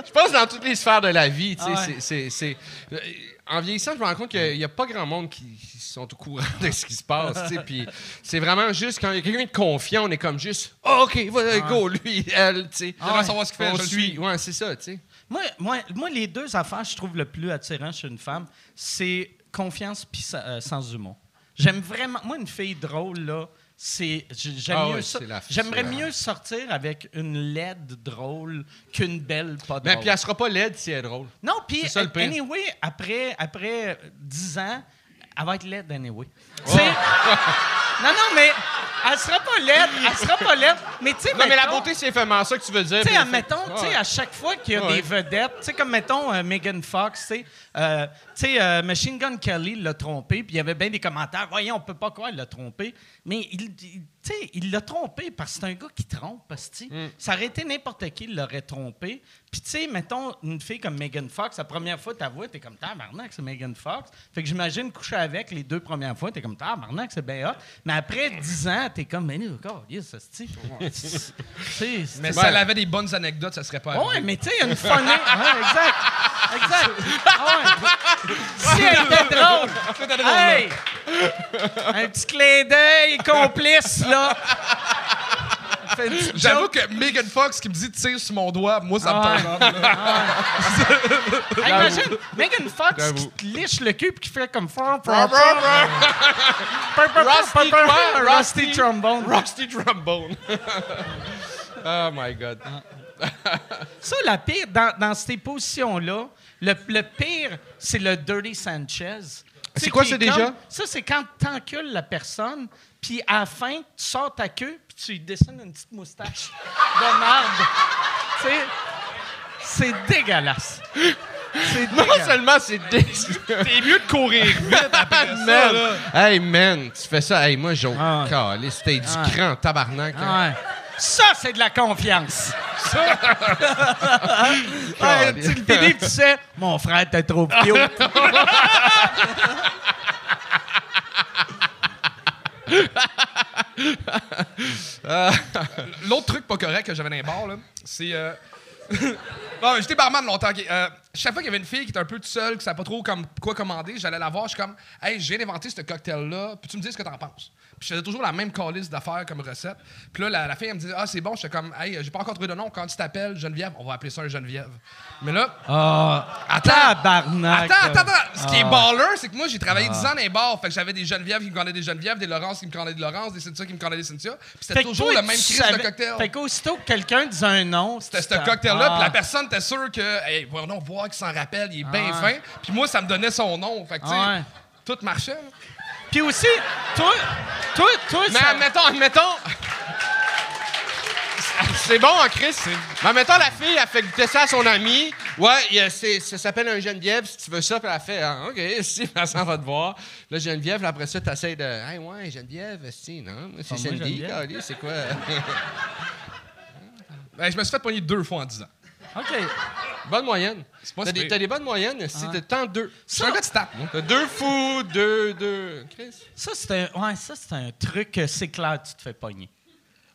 Je pense dans toutes les sphères de la vie, tu sais, Ah ouais. c'est- c'est- c'est... euh, En vieillissant, je me rends compte qu'il n'y a pas grand monde qui, qui sont au courant de ce qui se passe, tu sais, puis c'est vraiment juste quand il y a quelqu'un de confiant, on est comme juste « Oh, OK, va, go, lui, elle, tu sais. J'aimerais savoir ce qu'il fait, On suit. suis. Ouais, c'est ça, tu sais. Moi, moi, moi, les deux affaires que je trouve le plus attirant chez une femme, c'est confiance puis euh, sens humour. J'aime vraiment. Moi, une fille drôle, là, c'est j'aime Ah mieux ça. J'aimerais mieux sortir avec une LED drôle qu'une belle pas drôle. Mais puis elle sera pas laide si elle est drôle. Non, puis anyway, après, après 10 ans, elle va être laide anyway. Sais- non, non, mais elle sera pas laide, elle sera pas laide. Mais tu sais, Non, mais la beauté, c'est vraiment ça que tu veux dire. tu sais, admettons, tu sais, à chaque fois qu'il y a des vedettes, tu sais, comme mettons euh, Megan Fox, tu sais, euh, tu sais, euh, Machine Gun Kelly l'a trompé, puis il y avait bien des commentaires, voyons, on peut pas croire qu'il l'a trompé, mais il, il- tu sais, il l'a trompé parce que c'est un gars qui trompe, parce que, Mm. ça aurait été n'importe qui qui l'aurait trompé. Puis, tu sais, mettons, une fille comme Megan Fox, la première fois, ta voix, t'es comme, tabarnak, c'est Megan Fox. Fait que j'imagine coucher avec les deux premières fois, t'es comme, tabarnak, c'est bien hot. Mais après 10 ans, t'es comme, mais nous, encore, yes, ça se dit. Tu sais, Mais si elle avait des bonnes anecdotes, ça serait pas Ouais, mais tu sais, il y a une. Ouais, exact. Exact. Ah ouais. Si elle était drôle. Hey! Un petit clin d'œil complice, là. Fait une petite J'avoue joke. que Megan Fox qui me dit tire sur mon doigt, moi ça Ah me tente. là. Hey, imagine, Megan Fox qui J'avoue. te liche le cul et qui fait comme. Rusty quoi? Rusty trombone. Rusty trombone. oh my God. Ça, la pire, dans, dans ces positions-là, le, le pire, c'est le Dirty Sanchez. Tu sais, quoi, qui c'est est déjà? comme- Ça, c'est quand tu encules la personne, puis à la fin, tu sors ta queue, puis tu lui dessines une petite moustache de sais, c'est dégueulasse. C'est Non dégueulasse. seulement c'est dé... C'est mieux de courir vite après ça. là. Hey, man, tu fais ça. Hey, moi, j'ai Ah. au calé. C'était du Ah. cran, tabarnak. Ouais. Ça, c'est de la confiance. Ouais, tu le puis tu sais, mon frère, t'es trop cute. L'autre truc pas correct que j'avais dans les bars, là, c'est. Euh... bon, j'étais barman longtemps. Euh, chaque fois qu'il y avait une fille qui était un peu toute seule, qui savait pas trop comme, quoi commander, j'allais la voir, je suis comme, hey, je viens d'inventer ce cocktail-là, puis tu me dis ce que t'en penses. Puis je faisais toujours la même calice d'affaires comme recette. Puis là, la, la fille, elle me disait, ah, c'est bon, j'étais comme, hey, j'ai pas encore trouvé de nom, quand tu t'appelles Geneviève, on va appeler ça un Geneviève. Mais là, Ah, attends. tabarnak. Attends, attends, attends. Ce qui est Ah. baller, c'est que moi, j'ai travaillé 10 ans dans les bars. Fait que j'avais des Genevièves qui me connaissaient des Genevièves, des Laurence qui me connaissaient des Laurence, des Cynthia qui me connaissaient des Cynthia. Puis c'était toujours le même crise de cocktail. Fait qu'aussitôt que quelqu'un disait un nom, C'était ce cocktail-là, puis Ah. la personne était sûre que, hey, voyons voir qu'il s'en rappelle, il est bien Ah. fin. Puis moi, ça me donnait son nom. Fait que, tu sais, Ah tout marchait. Puis aussi, toi, toi, toi, Mais ça- admettons, admettons. C'est bon, hein, Chris? Mais admettons, la fille, elle fait goûter ça à son ami. Ouais, ça s'appelle un Geneviève, si tu veux ça. Puis elle fait, ah, OK, si, elle s'en va te voir. Là, Geneviève, là, après ça, tu essaies de. Hey, ouais, Geneviève, si, non, c'est Ah. Geneviève. Calé, c'est quoi? Ben, je me suis fait pogner deux fois en 10 ans. OK. Bonne moyenne. pas T'as si des, t'as des bonnes moyennes. Si t'as tant deux. Suis un gars de stats, moi. T'as deux fous, deux, deux. Chris? Ça, c'est un, ouais, ça, c'est un truc que c'est clair, tu te fais pogner.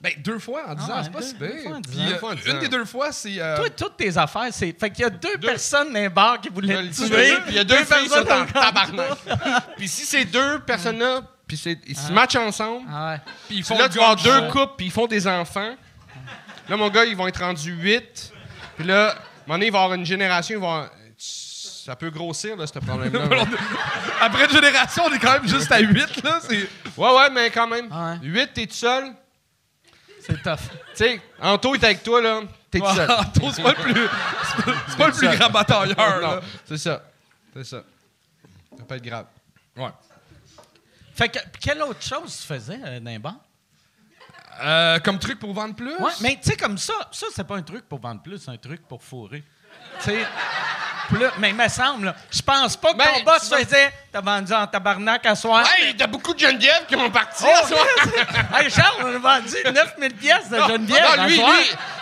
Ben, deux fois en 10 Ah ans, ouais, c'est pas deux- si deux pire. fois en dix Puis, ans. euh, Deux fois en dix une ans. des deux fois, c'est. euh, Toi, toutes tes affaires, c'est. Fait qu'il y a deux, personnes dans les bars qui voulaient Le te tuer, puis il y a deux filles qui sont personnes en tabarnak. puis si ces deux personnes-là, puis c'est- ils se matchent ensemble, Ah ouais. puis ils font là, tu vas avoir gun deux couples, puis ils font des enfants. Là, mon gars, ils vont être rendus huit. Puis là, à un moment donné, il va y avoir une génération, vont avoir- Ça peut grossir, là, ce problème-là. Après une génération, on est quand même juste à 8, là. Ouais, ouais, mais quand même. Ouais. Huit, t'es tout seul. C'est tough. Tu sais, Anto est avec toi, là. T'es tout seul. Anto, c'est pas le plus. c'est pas- le plus grand batailleur, Non, là. c'est ça. C'est ça. Ça peut être grave. Ouais. Fait que, quelle autre chose tu faisais euh, dans les bars? Euh, comme truc pour vendre plus? Ouais, mais tu sais, comme ça, ça, c'est pas un truc pour vendre plus, c'est un truc pour fourrer. Tu sais, plus- mais il me semble, je pense pas que Ben, ton boss tu vas- faisait T'as vendu en tabarnak à soir. Hey, t'as beaucoup de Geneviève qui vont partir. Oh, à soir. hey, Charles, on a vendu 9000 pièces de Non, Geneviève non, à lui, soir.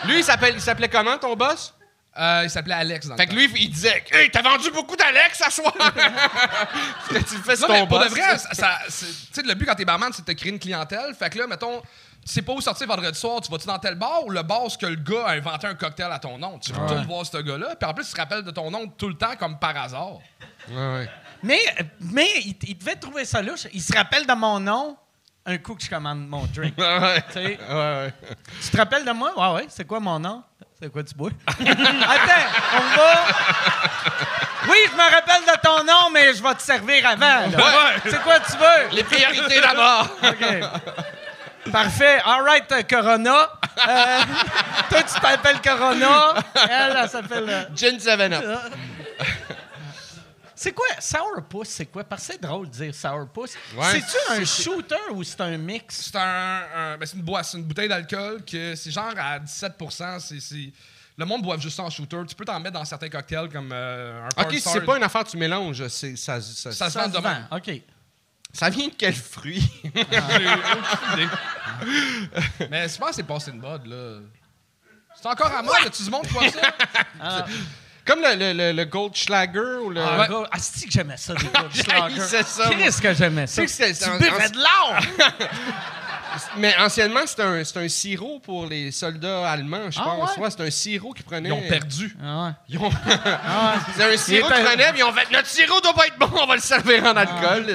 lui, lui, il s'appelle- il s'appelait comment, ton boss? Euh, il s'appelait Alex dans le Fait que temps. lui, il disait Hey, t'as vendu beaucoup d'Alex à soir! tu le fais sur Non, mais ton pour boss? de vrai, ça, ça- c'est- tu sais, le but quand t'es barman, c'est de te créer une clientèle. Fait que là, mettons, tu sais pas où sortir vendredi soir, tu vas-tu dans tel bar ou le bar que le gars a inventé un cocktail à ton nom? Tu retournes voir ce gars-là, puis en plus, tu te rappelles de ton nom tout le temps comme par hasard. Ouais, ouais. Mais, mais il, il devait trouver ça louche. Il se rappelle de mon nom un coup que je commande mon drink. Ouais, ouais. Tu Ouais, te rappelles de moi? Ouais, ouais. C'est quoi mon nom? C'est quoi tu bois? Attends, on va. Oui, je me rappelle de ton nom, mais je vais te servir avant. C'est quoi tu veux? Les priorités d'abord! OK. Parfait. All right, euh, Corona. Euh, toi, tu t'appelles Corona. Elle, elle s'appelle... euh, Gin 7-Up. C'est quoi? Sourpuss, c'est quoi? Parce que c'est drôle de dire Sourpuss. Ouais. C'est-tu un shooter ou c'est un mix? C'est un, un- ben, c'est une boisse, c'est une bouteille d'alcool que c'est genre à 17 c'est, c'est- Le monde boit juste ça en shooter. Tu peux t'en mettre dans certains cocktails comme euh, un OK, si c'est pas une affaire que tu mélanges, c'est, ça, ça, Ça se ça, vend de même. OK. vient de quel fruit? J'ai aucune idée. Mais je pense que c'est passé une mode, là. C'est encore à mode, tu du monde qui boit ça? Comme le, le, le, le Goldschlager ou le... Ah, Ouais. gars, asti que j'aimais ça, des Goldschlager? C'est ça. Qu'est-ce que j'aimais ça? Tu sais que c'est- Tu buvais de l'or! Mais anciennement, c'était un, c'était un sirop pour les soldats allemands, je Ah pense. ouais? Ouais, c'était un sirop qu'ils prenaient. Ils ont perdu. Ah ouais. Ils ont- Ah ouais. C'est un sirop Il qu'ils prenaient, puis ils ont fait notre sirop doit pas être bon, on va le servir en alcool.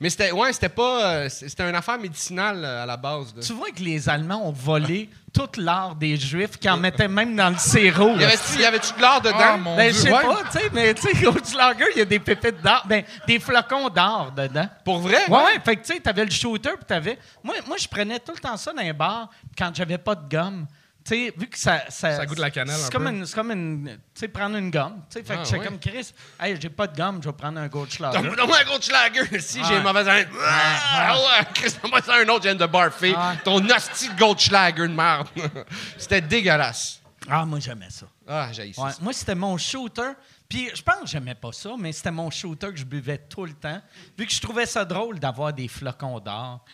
Mais c'était ouais, c'était pas euh, c'était une affaire médicinale euh, à la base. là. Tu vois que les Allemands ont volé tout l'art des Juifs, qui en mettaient même dans le sirop. Y avait-tu y avait-tu de l'or dedans? Ah, mon Ben, je sais ouais. pas, tu sais, mais tu sais, Goldschlager, il y a des pépites d'or, ben, des flocons d'or dedans. Pour vrai? Ouais, ouais, fait que tu sais, t'avais le shooter, puis t'avais. Moi, moi je prenais tout le temps ça dans les bars quand j'avais pas de gomme. Tu sais, vu que ça. Ça, Ça goûte la cannelle C'est un comme une. C'est comme une. Tu sais, prendre une gomme. Tu sais, fait Ah, que j'étais ouais? comme Chris, hey, j'ai pas de gomme, je vais prendre un Goldschlager. Donne- Donne-moi un Goldschlager si j'ai une mauvaise haleine. Ah ouais, Chris, donne-moi ça un autre, je viens de barfer. Ton hostie de Goldschlager de merde. C'était dégueulasse. Ah, moi, j'aimais ça. Ah, j'ai Ouais, moi, c'était mon shooter. Puis je pense que j'aimais pas ça, mais c'était mon shooter que je buvais tout le temps. Vu que je trouvais ça drôle d'avoir des flocons d'or.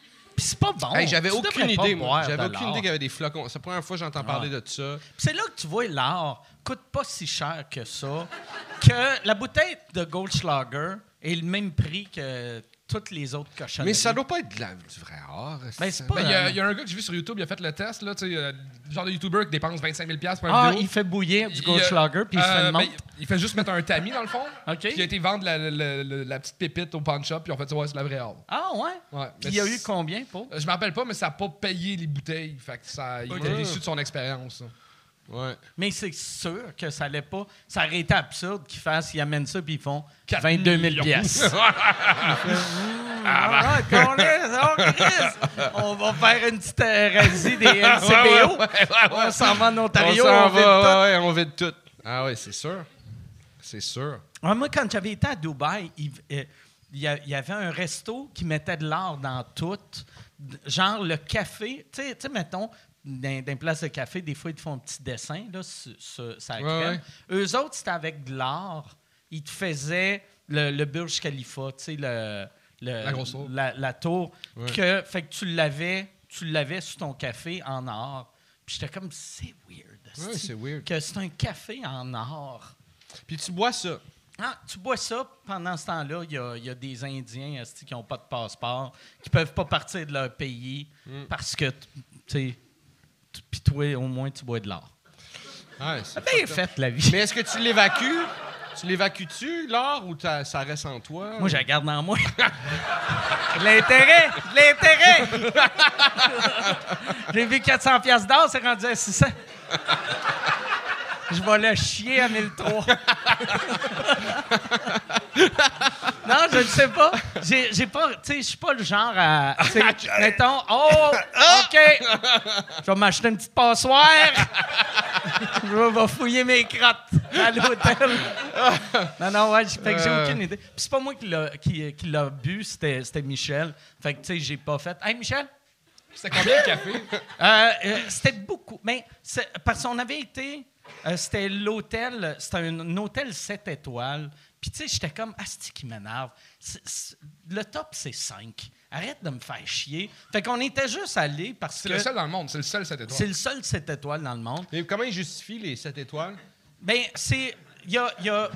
Puis c'est pas bon. Hey, j'avais aucune idée, moi. J'avais aucune idée qu'il y avait des flocons. C'est la première fois que j'entends parler Ouais. de ça. C'est là que tu vois l'or coûte pas si cher que ça, que la bouteille de Goldschlager est le même prix que toutes les autres cochonneries. Mais ça doit pas être de la- du vrai or. Ben, c'est pas- Mais il y, a- il y a un gars que j'ai vu sur YouTube, il a fait le test, là, tu sais, euh, le genre de YouTuber qui dépense 25 000 pour une Ah, vidéo. il fait bouillir du Goldschlager, puis il se fait euh, ben, il fait juste mettre un tamis dans le fond. OK. Puis il a été vendre la, la- la- la- la petite pépite au pawn shop, puis en fait, ouais, c'est la vraie or. Ah, ouais? Ouais. Puis Mais il y a eu combien pour? Euh, Je me rappelle pas, mais ça n'a pas payé les bouteilles. Fait que ça, il était Ok. déçu de son expérience. Ouais. Mais c'est sûr que ça allait pas. Ça aurait été absurde qu'ils fassent, ils amènent ça, puis ils font Quatre 22 000 millions. piastres. Ah, ouais, qu'on laisse, on va faire une petite euh, razzie des LCBO. On s'en va en Ontario, on on, s'en vide va, tout. on vide tout. Ah ouais, c'est sûr. C'est sûr. Ouais, moi, quand j'avais été à Dubaï, il, euh, il y, avait un resto qui mettait de l'art dans tout. Genre le café. Tu sais, mettons, dans, dans places de café, des fois, ils te font un petit dessin là, sur, sur- sur la Ouais, crème. Eux autres, c'était avec de l'art. Ils te faisaient le, le Burj Khalifa, tu sais, le, le- La grosse tour. La, la tour. Ouais. Que, fait que tu l'avais, tu l'avais sur ton café en or. Puis j'étais comme, c'est weird. Ouais, esti, c'est weird. Que c'est un café en or. Puis tu bois ça. Ah, tu bois ça, pendant ce temps-là, il y a, il y a des Indiens qui n'ont pas de passeport, qui peuvent pas partir de leur pays parce que, tu sais, puis toi, au moins, tu bois de l'or. Ouais, c'est Bien fait, la vie. Mais est-ce que tu l'évacues? Tu l'évacues-tu, l'or, ou ça reste en toi? Moi, je la garde dans moi. l'intérêt! L'intérêt! J'ai vu 400 pièces d'or, c'est rendu à 600. Je vais le chier à 1003. non, je ne sais pas. J'ai j'ai pas, tu sais, je suis pas le genre à, tu sais, mettons, oh, OK, je vais m'acheter une petite passoire. je vais- fouiller mes crottes à l'hôtel. non, non, ouais, fait que j'ai Euh. aucune idée. Puis c'est pas moi qui l'a qui, qui l'a bu, c'était c'était Michel. Fait que, tu sais, j'ai pas fait. Hey, Michel? C'était combien le café? Euh, euh, c'était beaucoup. Mais c'est- parce qu'on avait été. Euh, c'était l'hôtel. C'était un, un hôtel 7 étoiles. Puis, tu sais, j'étais comme, Asti qui m'énerve? C'est- c'est- Le top, c'est 5. Arrête de me faire chier. Fait qu'on était juste allés parce C'est que. le seul dans le monde, c'est le seul cette étoile. C'est le seul 7 étoiles dans le monde. Mais comment ils justifient les 7 étoiles? Ben, c'est. Il y a. il y a-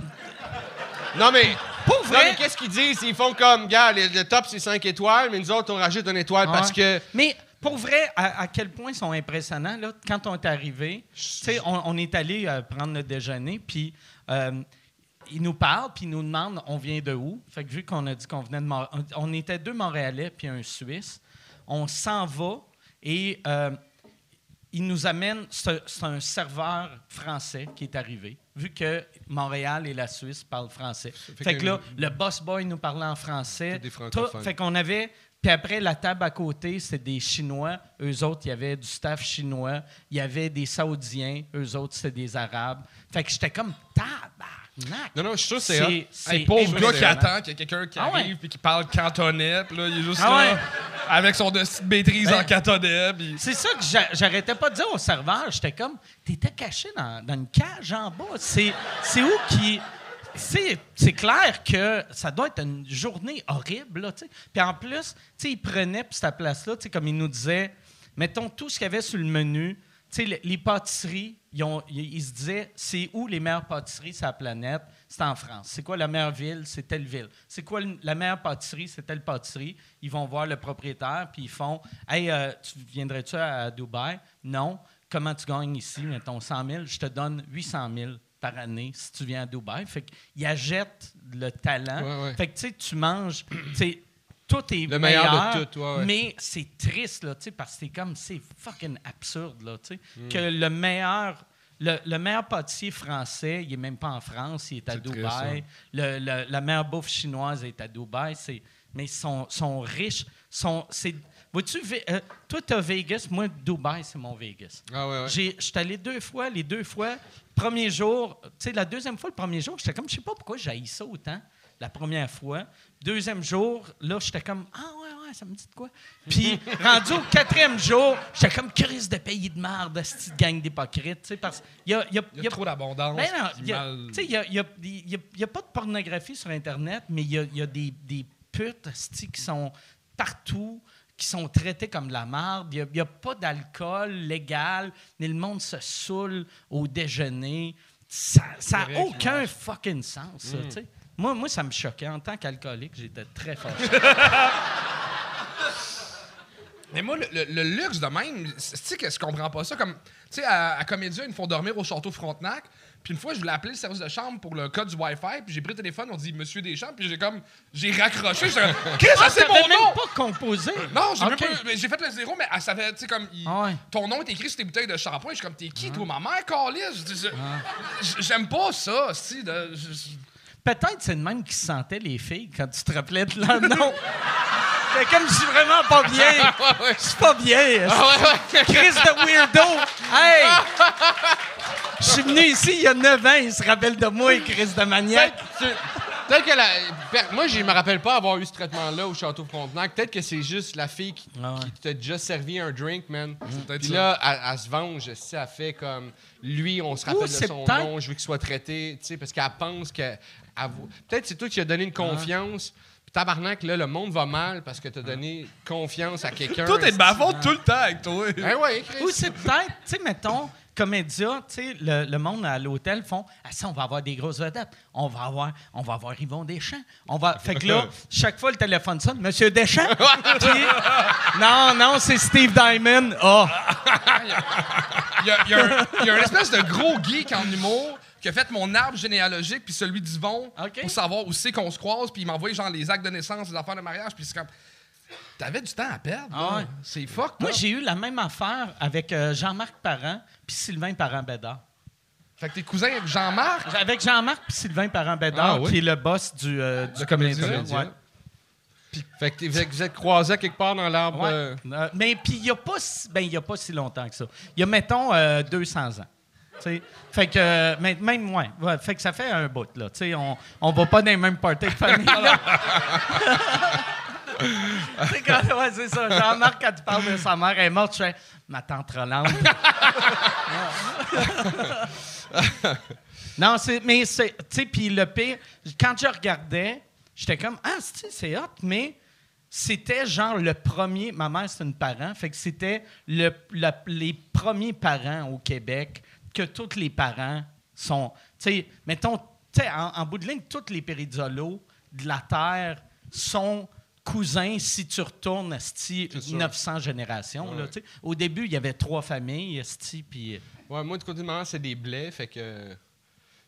Non, mais. Pour Non, mais qu'est-ce qu'ils disent? Ils font comme, gars, le, le top c'est 5 étoiles, mais nous autres, on rajoute une étoile parce que. Mais pour vrai, à, à quel point ils sont impressionnants, là, quand on est arrivé, on, on est allé euh, prendre le déjeuner, puis euh, ils nous parlent, puis ils nous demandent on vient de où? Fait que vu qu'on a dit qu'on venait de Mont- on était deux Montréalais puis un Suisse, on s'en va et euh, il nous amène, c'est un serveur français qui est arrivé, vu que Montréal et la Suisse parlent français. Fait, que que là, le boss boy nous parlait en français. Des Tout- francophones. fait qu'on avait. Puis après, la table à côté, c'était des Chinois. Eux autres, il y avait du staff chinois. Il y avait des Saoudiens. Eux autres, c'était des Arabes. Fait que j'étais comme tabarnak. Non, non, je suis sûr que c'est. C'est c'est Hey, pauvre gars qui attend qu'il y ait quelqu'un qui Ah ouais. arrive puis qui parle cantonais, puis là, il est juste Ah là, ouais. avec son dossier de maîtrise Ben, en cantonais, puis... C'est ça que j'a- j'arrêtais pas de dire au serveur. J'étais comme, t'étais caché dans, dans une cage en bas. C'est c'est où qui. C'est clair que ça doit être une journée horrible. Puis en plus, il prenait pour cette place-là, comme il nous disait, mettons tout ce qu'il y avait sur le menu. Les, pâtisseries, ils, se disaient, c'est où les meilleures pâtisseries sur la planète? C'est en France. C'est quoi la meilleure ville? C'est telle ville. C'est quoi la meilleure pâtisserie? C'est telle pâtisserie. Ils vont voir le propriétaire, puis ils font, Hey, euh, tu viendrais-tu à Dubaï? Non. Comment tu gagnes ici? Mettons 100 000. Je te donne 800 000 par année si tu viens à Dubaï. Fait qu'ils achètent le talent. Ouais, ouais. Fait que, tu sais, tu manges, tu sais, tout est Le meilleur de tout, ouais, mais c'est triste, là, tu sais, parce que c'est comme, c'est fucking absurde, là, tu sais, Mm. que le meilleur, le, le meilleur pâtissier français, il est même pas en France, il est à Dubaï. Le- le- la meilleure bouffe chinoise est à Dubaï, c'est, mais ils sont, sont riches, sont, c'est, vois-tu, euh, toi, t'as Vegas, moi, Dubaï, c'est mon Vegas. Ah ouais, ouais. J'ai- J'étais allé deux fois, les deux fois. Premier jour, tu sais, la deuxième fois, le premier jour, j'étais comme, je sais pas pourquoi j'ai ça autant, la première fois. Deuxième jour, là, j'étais comme, ah ouais, ouais, ça me dit de quoi. Puis, rendu au quatrième jour, j'étais comme, crise de pays de merde, cette gang d'hypocrites, tu sais, parce qu'il y a, il y a- Il y a trop d'abondance. ben non, il y a- mal- tu sais, il pas de pornographie sur Internet, mais il y a, il y a des, des putes qui sont partout, qui sont traitées comme de la merde. Il n'y a, pas d'alcool légal, mais le monde se saoule au déjeuner. Ça n'a aucun fucking sens, ça, sais. Moi, moi, ça me choquait. En tant qu'alcoolique, j'étais très fort. Mais moi, le, le- le luxe de même, tu sais que je comprends pas ça? Comme, tu sais, à, à Comédia, ils me font dormir au château Frontenac. Puis une fois, je voulais appeler le service de chambre pour le code du Wi-Fi. Puis j'ai pris le téléphone, on dit Monsieur Deschamps. Puis j'ai comme, j'ai raccroché. J'étais comme, Chris, ça, c'est Ah, mon même nom! pas composé. Non, j'ai même pas- j'ai fait le zéro, mais elle savait, tu sais, comme, il- Ah ouais. ton nom est écrit sur tes bouteilles de shampoing. Je suis comme, t'es qui, toi, ma mère, Carlis? J'aime pas ça, si. Peut-être c'est de même qui se sentaient les filles quand tu te rappelais de leur nom. T'es comme, je suis vraiment pas bien. Je suis pas bien. Chris de weirdo. Hey! Je suis venu ici il y a 9 ans, il se rappelle de moi, Chris de maniaque. Peut-être que- la. Moi, je me rappelle pas avoir eu ce traitement-là au Château Frontenac. Peut-être que c'est juste la fille qui, Ah ouais. qui t'a déjà servi un drink, man. peut-être Puis là, elle, elle se venge, si elle fait comme. Lui, on se rappelle de son nom, je veux qu'il soit traité, tu sais, parce qu'elle pense que. Peut-être c'est toi qui as donné une Ah. confiance. Tabarnak, là, le monde va mal parce que t'as donné confiance à quelqu'un. Tout est de ma faute tout le temps avec toi. Ben ouais, Chris. Ou c'est peut-être, tu sais, mettons, comédia, tu sais, le, le monde à l'hôtel font Ah, ça, on va avoir des grosses vedettes. On va avoir, on va avoir Yvon Deschamps. On va... Fait que là, chaque fois le téléphone sonne, Monsieur Deschamps. Puis, non, non, c'est Steve Diamond. Ah. Il y a, il y a un, il y a un espèce de gros geek en humour qui a fait mon arbre généalogique puis celui d'Yvon pour savoir où c'est qu'on se croise puis il m'envoie genre les actes de naissance, les affaires de mariage puis c'est comme t'avais du temps à perdre. Ah ouais. C'est fuck. Moi, j'ai eu la même affaire avec euh, Jean-Marc Parent puis Sylvain Parent-Bédard. Fait que tes cousins avec Jean-Marc, Avec Jean-Marc puis Sylvain Parent-Bédard, Ah oui? qui est le boss du, euh, du. Ouais. Fait que vous êtes- vous êtes croisés quelque part dans l'arbre. Ouais. euh, mais puis il n'y a, pas si- ben, il y a pas si longtemps que ça. Il y a, mettons, euh, 200 ans. Fait que, euh, même moins. Ouais, fait que ça fait un bout, là. Tu sais, on, on va pas dans les mêmes parties de famille, là. quand, ouais, c'est ça. Jean-Marc, quand tu parles de sa mère, elle est morte, je fais ma tante Rolande. non, c'est, mais c'est, tu sais, puis le pire, quand je regardais, j'étais comme, ah, c'est hot, mais c'était genre le premier. Ma mère, c'est une parent, fait que c'était le, les premiers parents au Québec que tous les parents sont. Tu sais, mettons, tu sais, en, en bout de ligne, tous les périzolos de la Terre sont cousins si tu retournes sûr. 900 générations. là, Ouais. tu sais. Au début, il y avait trois familles, esti, puis. Ouais, moi, du côté de maman, c'est des blés, fait que euh,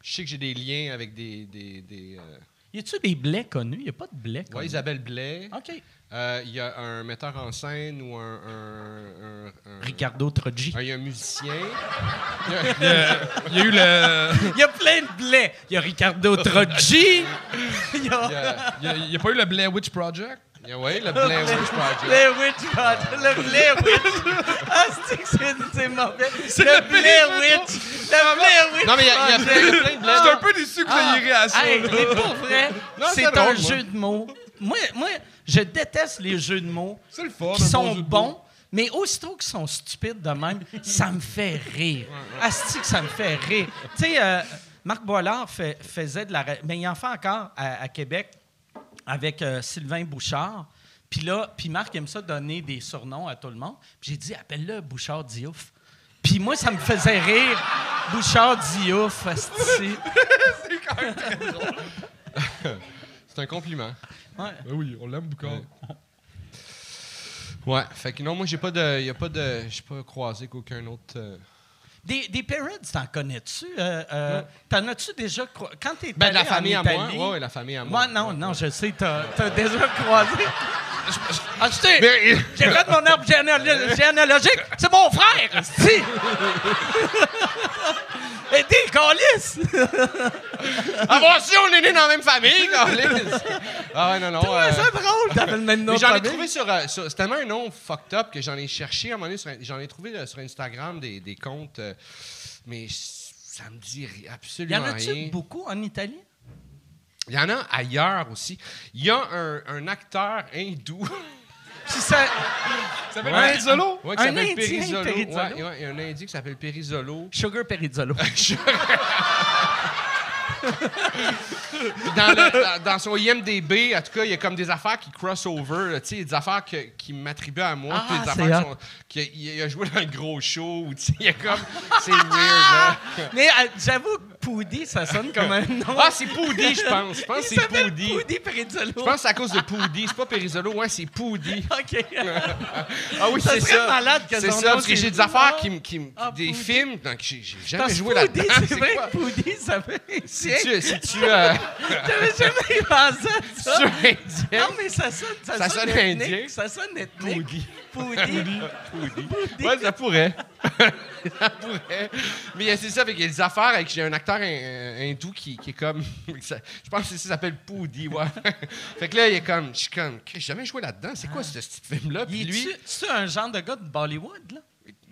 je sais que j'ai des liens avec des. des, des, euh, Y a-tu des blés connus? Y a pas de blés ouais, connus? Isabelle Blais. OK. Euh, Il y a un metteur en scène ou un. un- un- un- Ricardo Troggi. un- Il y a un musicien. Il y a eu le. Il y a plein de blés. Il y a Ricardo Troggi. Il y a y a, y pas eu le Blair Witch Project? il y a- ouais, le Blair Witch Project. Blair Witch Project. Le Blair Witch. Ah, c'est que c'est- c'est mauvais. Le Blair Witch. Le Blair Witch Non, mais il y a, plein, il y a plein de Blair J'étais un peu déçu que vous Ah, ayez ri à ça. mais pour vrai, Non, c'est c'est un drôle, moi. jeu de mots. Moi, moi, je déteste les jeux de mots C'est le fun. qui bon sont bons, mais aussitôt qu'ils sont stupides de même, ça me fait rire. Asti que ça me fait rire. Tu sais, euh, Marc Boilard fait- faisait de la... Mais il en fait encore à, à Québec avec euh, Sylvain Bouchard. Puis là, puis Marc aime ça donner des surnoms à tout le monde. Puis j'ai dit, appelle-le Bouchard Diouf. Puis moi, ça me faisait rire. Bouchard Diouf, asti. C'est un compliment. Ouais. Ben oui, on l'aime beaucoup. Ouais, fait que non, moi, j'ai pas de. Y a pas de. J'ai pas croisé qu'aucun autre. euh, Des, des parents, t'en connais-tu? Euh, euh, T'en as-tu déjà cro- Quand t'es Ben, de la allé en famille à moi. Italie- Ouais, ouais, la famille à moi. Moi, non, non, je sais, t'as as déjà croisé. Ah, tu sais, Mais- j'ai fait mon arbre généalo- généalogique, c'est mon frère, si! Aidez le calice! Ah, bon, si, on est nés dans la même famille, câlisse. Ah, ouais, non, non. euh, C'est drôle, t'avais le même nom j'en ai trouvé sur, euh, sur- C'est tellement un nom fucked up que j'en ai cherché à un moment donné. J'en ai trouvé euh, sur Instagram des, des comptes. euh, mais ça me dit ri- Y absolument en a-tu rien. beaucoup en Italie? Il y en a ailleurs aussi. Il y a un, un acteur hindou. Puis ça... Ça s'appelle Ouais. Qui Un s'appelle Indien. Ouais, il y a un Indien qui s'appelle Perizolo. Sugar Perizzolo. Dans, le- dans- dans son IMDB, en tout cas, il y a comme des affaires qui cross over, tu sais, des affaires que- qui m'attribuent à moi, Ah, puis des c'est affaires qui sont- il a joué dans le gros show, ou tu sais, il y a comme. C'est weird, là. Mais euh, j'avoue que Poudy, ça sonne comme un nom. Ah, c'est Poudy, je pense. Je pense que c'est Poudy. Poudy. Je pense que c'est à cause de Poudy. C'est pas Perizolo, ouais, c'est Poudy. OK. Ah oui, Ça c'est ça. malade que C'est ça, parce que c'est j'ai des affaires qui me. qui Ah, des Poudy. films donc j'ai jamais Parce joué Poudy, là-dedans. c'est vrai Poudy, ça fait Si tu. Si tu euh, J'avais jamais pensé à ça? tu es indien. Non, mais ça sonne, ça Ça sonne sonne ethnique. indien. Ça sonne ethnique. Poudy. Poudy. Ouais, ça pourrait. ça pourrait. Mais c'est ça, avec des affaires avec j'ai un acteur hin- hindou qui, qui est comme. ça- je pense que ça s'appelle Poudy, ouais. fait que là, il est comme. Je suis comme. J'ai jamais joué là-dedans. C'est quoi ce petit film-là? Puis lui, c'est-tu un genre de gars de Bollywood, là?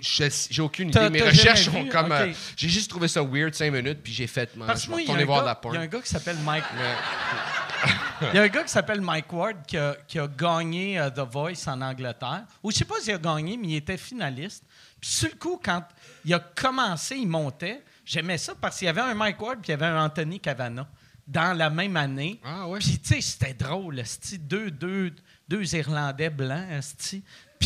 J'ai aucune idée. Mes recherches vu? comme. euh, j'ai juste trouvé ça weird cinq minutes, puis j'ai fait. man, Parce je vais retourner voir de la gars, porn. il y a un gars qui s'appelle Mike. Il y a un gars qui s'appelle Mike Ward qui a, qui a gagné euh, The Voice en Angleterre. Ou je sais pas s'il a gagné, mais il était finaliste. Puis sur le coup, quand il a commencé, il montait. J'aimais ça parce qu'il y avait un Mike Ward puis il y avait un Anthony Cavana dans la même année. Ah ouais. Puis tu sais, c'était drôle, deux, deux, deux Irlandais blancs.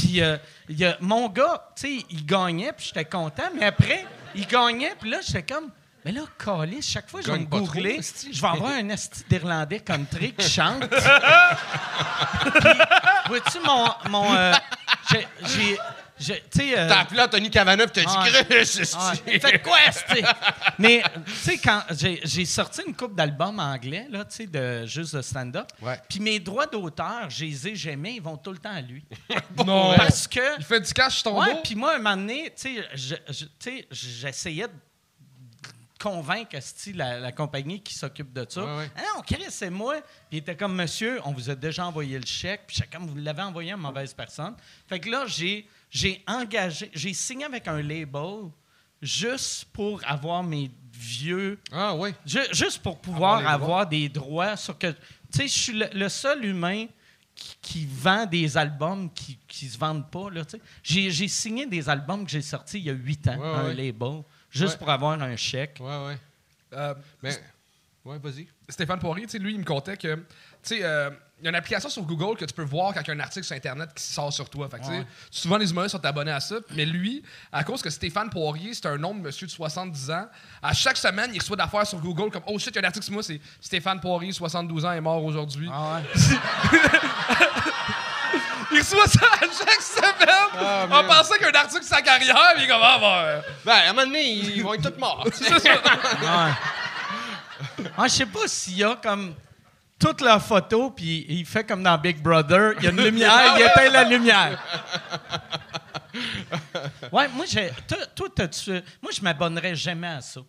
Puis euh, y a- mon gars, tu sais, il gagnait, puis j'étais content. Mais après, il gagnait, puis là, j'étais comme... Mais là, Calis, chaque fois que je vais me trop, googler, je vais avoir un esti d'Irlandais country qui chante. Vois-tu mon. mon euh, j'ai. Tu sais. euh, T'as appelé Anthony Cavana, puis t'as dit Ouais. Faites quoi, esti? Mais, tu sais, quand j'ai sorti une coupe d'albums anglais, là, tu sais, de, juste de stand-up. Puis mes droits d'auteur, je les ai jamais, ils vont tout le temps à lui. Non. Parce que. Il fait du cash sur ton Ouais, puis moi, un moment donné, tu sais, j'essayais de convaincre la, la compagnie qui s'occupe de ça. Ouais, ouais. Ah non, Chris, c'est moi. Puis il était comme, monsieur, on vous a déjà envoyé le chèque. Puis chacun, vous l'avez envoyé à une mauvaise personne. Fait que là, j'ai, j'ai engagé, j'ai signé avec un label juste pour avoir mes vieux Ah. Ju- juste pour pouvoir Avoir avoir, les droits. des droits sur que. Tu sais, je suis le, le seul humain qui, qui vend des albums qui, qui se vendent pas. Là, tu sais. j'ai, j'ai signé des albums que j'ai sortis il y a huit ans, Ouais, un ouais. label, juste Ouais. pour avoir un chèque. Ouais, ouais. Euh, Mais. Ouais, vas-y. Stéphane Poirier, tu sais, lui, il me contait que, tu sais, euh, il y a une application sur Google que tu peux voir quand il y a un article sur Internet qui sort sur toi. Fait que, tu sais, Ouais. souvent, les humains sont abonnés à ça. Mais lui, à cause que Stéphane Poirier, c'est un nom de monsieur de 70 ans, à chaque semaine, il reçoit d'affaires sur Google comme Oh shit, il y a un article sur moi, c'est Stéphane Poirier, 72 ans, est mort aujourd'hui. Ah ouais. Il reçoit ça à chaque semaine Ah, en pensant qu'il y a un article sur sa carrière, il est comme Ah, euh, Ben, à un moment donné, ils vont être tous morts. Ouais. Ah, je sais pas s'il y a comme. Toutes leurs photos, puis il fait comme dans Big Brother. Il y a une lumière, il éteint la lumière. ouais, moi, j'ai, toi, toi, t'as-tu- moi, je m'abonnerais jamais à ça.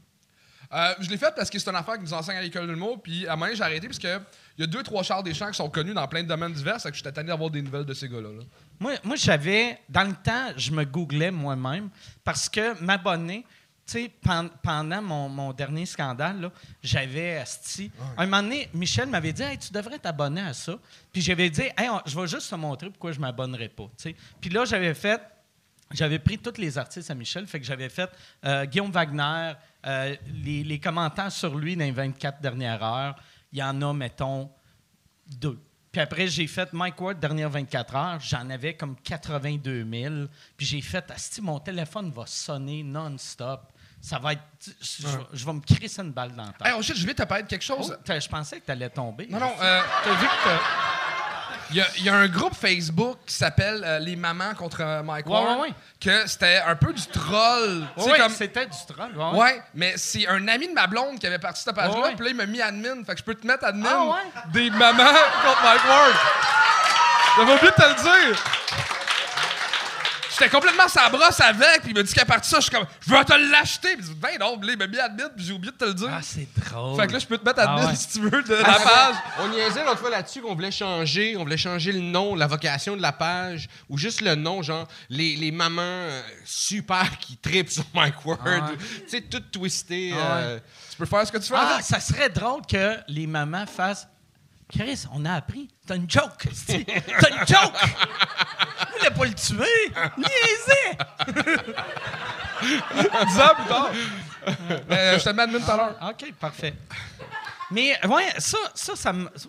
Euh, je l'ai fait parce que c'est une affaire qui nous enseigne à l'école de l'humour. Puis à un moment donné, j'ai arrêté parce que il y a deux, trois Charles Deschamps qui sont connus dans plein de domaines divers. C'est que j'étais tanné d'avoir des nouvelles de ces gars-là. là. Moi, moi j'avais, dans le temps, je me googlais moi-même parce que m'abonner, tu sais, pendant mon, mon dernier scandale, j'avais asti. Un moment donné, Michel m'avait dit, hey, tu devrais t'abonner à ça. Puis j'avais dit, hey, on- je vais juste te montrer pourquoi je m'abonnerais pas. tu sais. Puis là, j'avais fait, j'avais pris tous les artistes à Michel, fait que j'avais fait euh, Guillaume Wagner, euh, les, les commentaires sur lui dans les 24 dernières heures. Il y en a, mettons, deux. Puis après, j'ai fait Mike Ward, dernière 24 heures. J'en avais comme 82 000. Puis j'ai fait, Asti, mon téléphone va sonner non-stop. Ça va être. Je, je- je vais me crisser une balle dans la tête. Hey, je vais te parler de quelque chose. Oh, je pensais que tu allais tomber. Non, non, euh, T'as vu que il y, a- il y a un groupe Facebook qui s'appelle euh, Les Mamans contre euh, Mike Ouais, Ward. ouais, ouais. Que c'était un peu du troll. comme- c'était du troll. ouais, ouais. Mais c'est un ami de ma blonde qui avait parti cette page-là, puis là, il m'a mis admin. Fait que je peux te mettre admin Ah, des mamans contre Mike Ward. J'avais oublié de te le dire. J'étais complètement sa brosse avec, puis il m'a dit qu'à partir de ça, je suis comme, je vais te l'acheter. Puis il dit, ben non, il m'a mis admin, puis j'ai oublié de te le dire. Ah, c'est drôle. fait que là, je peux te mettre admin Ah, ouais. si tu veux de Ah, la page. On niaisait l'autre fois là-dessus qu'on voulait changer, on voulait changer le nom, la vocation de la page, ou juste le nom, genre les, les mamans euh, super qui tripent sur Mike Ward. Ah ouais. Tu sais, tout twisté. Ah euh, Tu peux faire ce que tu veux Ah, avec. ça serait drôle que les mamans fassent. Chris, on a appris. T'as une joke. c'est- T'as une joke. Vous voulez pas le tuer. Niaisez. Dix ans plus tard. Mais euh, je te mets admin tout à l'heure. OK, parfait. Mais ouais, ça, ça,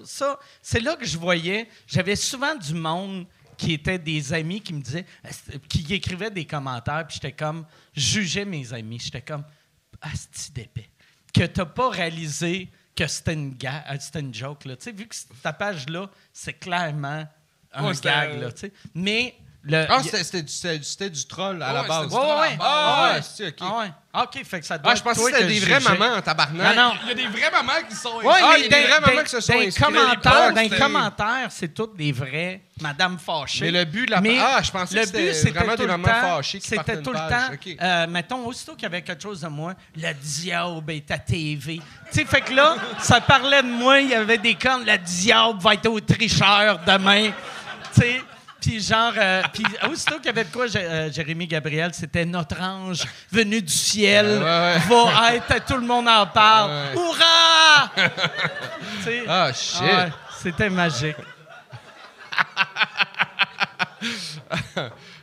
ça, c'est là que je voyais. J'avais souvent du monde qui étaient des amis qui me disaient, qui écrivaient des commentaires, puis j'étais comme, jugeais mes amis. J'étais comme, asti d'épais. Que t'as pas réalisé que c'était une, ga- euh, c'était une joke. Là. Tu sais, vu que ta page-là, c'est clairement un Ouais, gag. euh, Là, tu sais. Mais. Le, Ah, c'était- c'était du, du- du troll à la base. c'était Ouais, ouais, ouais. Ah, ouais. c'est ok. Ah, ouais. Ah, OK, fait que ça doit Ah, je pensais que c'était des vraies mamans en tabarnak. Non, non. Il y a des vraies mamans qui sont Ouais, Ah, il y a des vrais mamans qui se sont dans les inscrits. commentaires, dans les commentaires, c'est toutes des vraies Madame fâchées. Mais le but de la- Mais Ah, je pensais le que c'était vraiment tout des le mamans temps- fâchées qui partaient C'était tout le temps. ok. euh, mettons, aussitôt qu'il y avait quelque chose de moi, le diable est à TV. Tu sais, fait que là, ça parlait de moi, il y avait des cornes, le diable va être au tricheur demain. Tu sais. Puis genre, euh, puis aussitôt qu'il y avait de quoi, euh, Jérémy Gabriel, c'était notre ange venu du ciel, Ouais, va être, tout le monde en parle. Ouais. Hurrah! Ah, shit. c'était magique.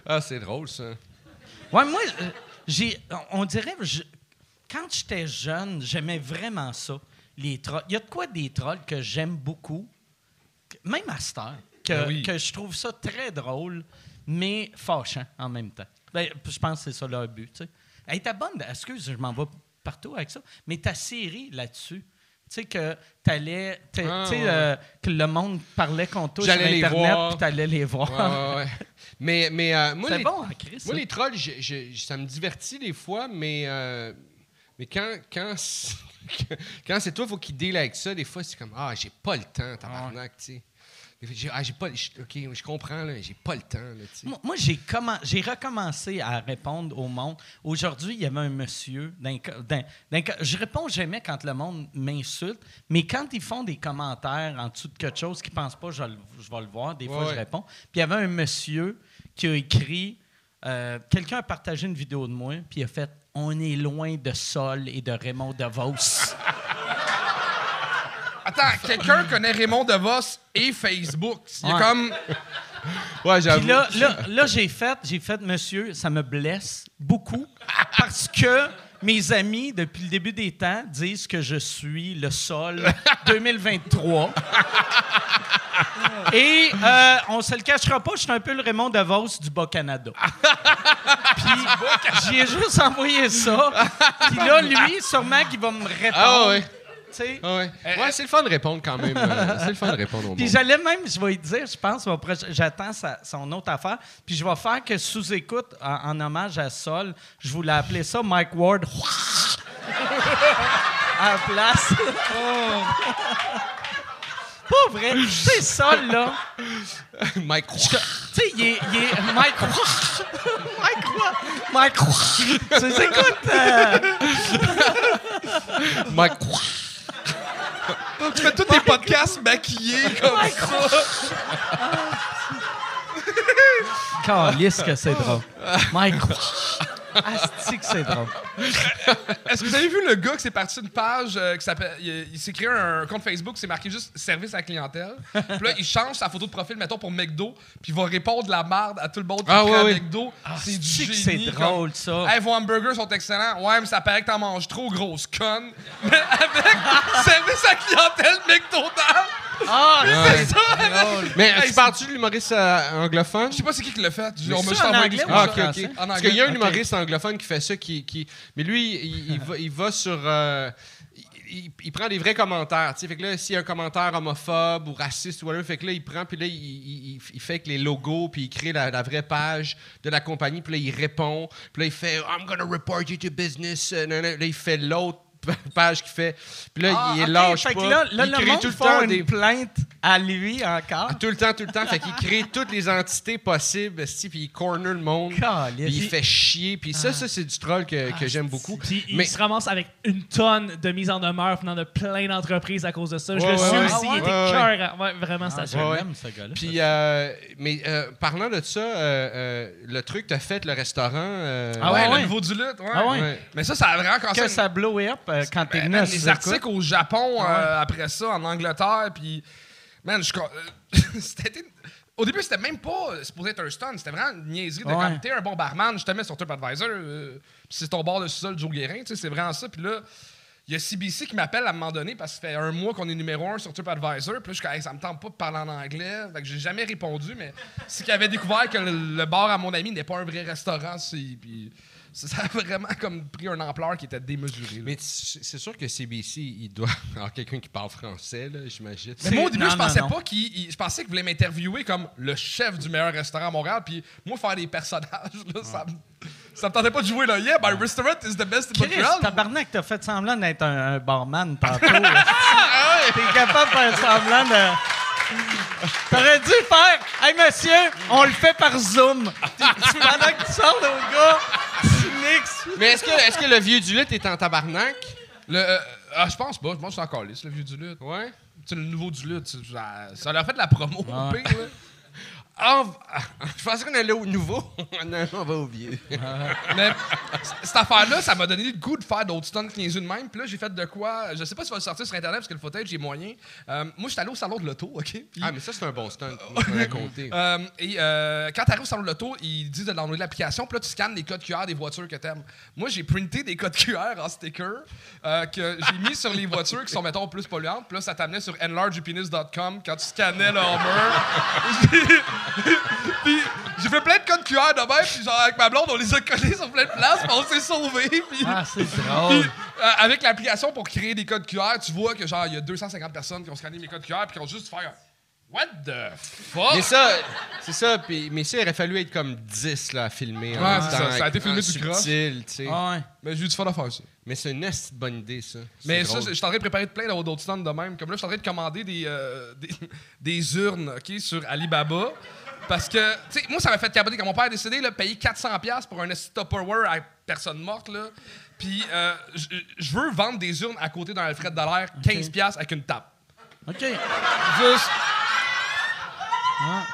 Ah, c'est drôle, ça. Ouais, moi, euh, j'ai, on dirait, je- quand j'étais jeune, j'aimais vraiment ça, les trolls. Il y a de quoi des trolls que j'aime beaucoup, même à cette heure, que, Ben oui. que je trouve ça très drôle, mais fâchant en même temps. Ben, je pense que c'est ça leur but, tu sais. Hey, ta bonne, excuse, je m'en vais partout avec ça, mais ta série là-dessus, tu sais, que t'allais, Ah, tu sais, ouais. euh, que le monde parlait contre toi sur J'allais les Internet, voir. puis t'allais les voir. Ouais. Mais, mais euh, moi, C'est les, bon, hein, Chris? moi, ça? les trolls, je- je- ça me divertit des fois, mais, euh, mais quand, quand, c'est- quand c'est toi, faut qu'il deal avec ça, des fois, c'est comme Ah, j'ai pas le temps, tabarnak, tu sais. J'ai- Ah, j'ai pas. je- comprends, là, j'ai pas le temps, là. Moi, moi, j'ai, commen- j'ai recommencé à répondre au monde. Aujourd'hui, il y avait un monsieur. d'un d'un- je réponds jamais quand le monde m'insulte, mais quand ils font des commentaires en dessous de quelque chose qu'ils ne pensent pas, je, vais le voir. Des fois, Ouais, je réponds. Puis il y avait un monsieur qui a écrit euh, Quelqu'un a partagé une vidéo de moi, puis il a fait On est loin de Sol et de Raymond DeVos. Attends, quelqu'un connaît Raymond DeVos et Facebook. Il y a Ouais. comme. Ouais, j'avoue. Là, là, là, j'ai fait, j'ai fait, monsieur, ça me blesse beaucoup parce que mes amis, depuis le début des temps, disent que je suis le sol 2023. Et euh, on se le cachera pas, je suis un peu le Raymond DeVos du Bas-Canada. Puis j'y ai juste envoyé ça. Puis là, lui, sûrement qu'il va me répondre. Ah ouais. Sais? Ah ouais, ouais c'est le fun de répondre quand même. euh, c'est le fun de répondre au Puis j'allais même, je vais lui dire, je pense, j'attends son autre affaire, puis je vais faire que sous-écoute, en, en hommage à Sol, je voulais appeler ça Mike Ward. à la place. Pas vrai. Tu sais, ça, là. Mike. Tu sais, il est, il est. Mike. Mike? Mike. Tu sais, écoute. euh, Mike. Tu fais tous tes podcasts maquillés comme ça. Calisse que c'est drôle. Mike. Asti que c'est drôle. Est-ce que vous avez vu le gars qui s'est parti d'une page euh, qui s'appelle. Il, il s'est créé un compte Facebook, c'est marqué juste service à la clientèle. Puis là, il change sa photo de profil, mettons, pour McDo, puis il va répondre de la merde à tout le monde qui Ah, ouais, ouais. McDo. c'est du génie. c'est comme, drôle, ça. Hey, vos hamburgers sont excellents. Ouais, mais ça paraît que t'en manges trop, grosse conne. Mais avec service à la clientèle McDonald's. Ah, C'est ça. Mais Hey, tu parles-tu de l'humoriste euh, anglophone? Je sais pas c'est qui qui l'a fait. Mais On juste en anglais ou Ah, en? En Parce qu'il y a un humoriste anglophone qui fait ça, qui, qui... mais lui, il, il va, il va sur. euh, il, prend des vrais commentaires. tu sais. Fait que là, s'il y a un commentaire homophobe ou raciste ou whatever, fait que là, il prend, puis là, il, il- il- il fait avec les logos, puis il crée la, la vraie page de la compagnie, puis là, il répond, puis là, il fait I'm gonna report you to business. euh. Là, il fait l'autre page qu'il fait. Puis là, Ah, il est ok, lâche fait pas. que là, là il le crée monde tout le temps une des plainte à lui encore. ah, Tout le temps, tout le temps. Fait qu'il crée toutes les entités possibles, puis il corner le monde. Puis il fait chier. Puis ça, ça c'est du troll que, que j'aime beaucoup. Puis il Mais se ramasse avec une tonne de mise en demeure venant de plein d'entreprises à cause de ça. Je Ouais, le suis ouais. aussi, Ah, il ouais? était Ouais, cœur. Ouais, vraiment, Ah, ouais. l'aime, ce gars-là. Puis, euh, mais euh, parlant de ça, euh, euh, le truc que t'as fait, le restaurant. euh, Ah ouais, ouais, le niveau du lutte. Ouais. Ah ouais? ouais. Mais ça, ça a vraiment commencé. Que ça blow up euh, quand t'es Ben, venu man, à les Sous-Écoute. articles au Japon euh, après ça, en Angleterre, puis man, je euh, c'était au début, c'était même pas supposé être un stun, c'était vraiment une niaiserie de Ouais. comme t'es un bon barman, je te mets sur TripAdvisor, euh, puis c'est ton bar de sous-sol Joe Guérin, tu sais, c'est vraiment ça. Puis là, il y a CBC qui m'appelle à un moment donné parce que ça fait un mois qu'on est numéro un sur TripAdvisor. Puis là, je suis comme, Hey, ça me tente pas de parler en anglais. Fait que j'ai jamais répondu, mais c'est qu'ils avaient découvert que le, le bar à mon ami n'est pas un vrai restaurant. c'est- Puis ça ça a vraiment comme pris une ampleur qui était démesurée. là. Mais c'est sûr que CBC, il doit avoir quelqu'un qui parle français, là, j'imagine. Mais moi, au début, non, je pensais non. pas qu'il. il- Je pensais qu'il voulait m'interviewer comme le chef du meilleur restaurant à Montréal. Puis moi, faire des personnages, là, ça, me, ça me tentait pas de jouer là. Yeah, my restaurant is the best in Chris, Montreal. tabarnak, t'as fait semblant d'être un, un barman tantôt. T'es capable de faire semblant de... T'aurais dû faire « Hey, monsieur, on le fait par Zoom. » Pendant que tu sors au gars, tu mixes. Mais est-ce que, est que le vieux du lutte est en tabarnak? Le, euh, ah, je pense pas. Je pense que c'est encore lisse, le vieux du lutte. Ouais. Tu sais, le nouveau du lutte. ça- Ça, leur fait de la promo, pire. Ah, je pensais qu'on allait au nouveau. non, on va au vieux. Mais c- cette affaire-là, ça m'a donné le goût de faire d'autres stunts niaiseux de même. Puis là, j'ai fait de quoi. Je sais pas si ça va le sortir sur Internet parce que le footage, j'ai moyen. Euh, moi, j'étais allé au salon de l'auto, OK? Puis, Ah, mais ça, c'est un bon stunt. Ai compté. euh, et euh, quand tu arrives au salon de l'auto, ils disent de downloader l'application. Puis là, tu scannes les codes QR des voitures que t'aimes. Moi, j'ai printé des codes QR en sticker euh, que j'ai mis sur les voitures qui sont, mettons, plus polluantes. Puis là, ça t'amenait sur enlargepenis.com quand tu scannais leur mur. Puis j'ai fait plein de codes QR de même, puis genre avec ma blonde, on les a collés sur plein de places, puis on s'est sauvés. Puis, Ah, c'est puis, drôle. euh, avec l'application pour créer des codes QR, tu vois que genre il y a 250 personnes qui ont scanné mes codes QR, puis qui ont juste fait un, What the fuck? Mais ça, c'est ça. Puis, mais ça, il aurait fallu être comme 10 là, à filmer. en Ouais, temps, ça, ça a été filmé en tout croche. subtil, tu sais. Ah ouais. Mais j'ai eu du fun à faire ça. Mais c'est une bonne idée, ça. C'est Mais ça, je suis en train de préparer plein d'autres stands de même. Comme là, je suis en train de commander des, euh, des, des urnes OK, sur Alibaba. Parce que, tu sais, moi, ça m'a fait capoter. Quand mon père a décidé de payer 400$ pour un Tupperware à personne morte, là. Puis, euh, je- veux vendre des urnes à côté d'un Alfred Dallaire, 15$ avec une tape. OK. Juste.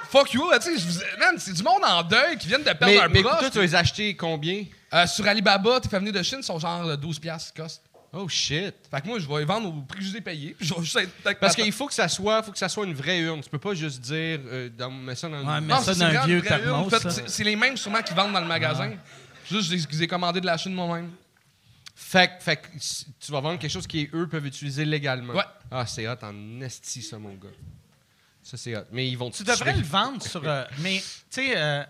Fuck you, là, tu sais, man, c'est du monde en deuil qui viennent de perdre Mais, un mais proche. toi, tu les acheter combien? Euh, sur Alibaba, tes fait venir de Chine, ils sont genre euh, 12$ cost. Oh shit. Fait que moi, je vais les vendre au prix que je les ai payé. Puis je vais juste être avec Parce qu'il faut que ça soit, faut que ça soit une vraie urne. Tu peux pas juste dire, euh, dans, mets ça dans Ouais, Non, ça c'est dans un vieux une vraie urne. thermos, c'est- les mêmes sûrement qui vendent dans le magasin. Juste, je les- ai commandés de la Chine moi-même. Fait, que- fait que s- tu vas vendre quelque chose qui eux peuvent utiliser légalement. Ouais. Ah, c'est hot en esti, ça, mon gars. Ça, c'est hot. Mais ils vont Tu devrais le vendre sur... euh, mais, tu sais, euh,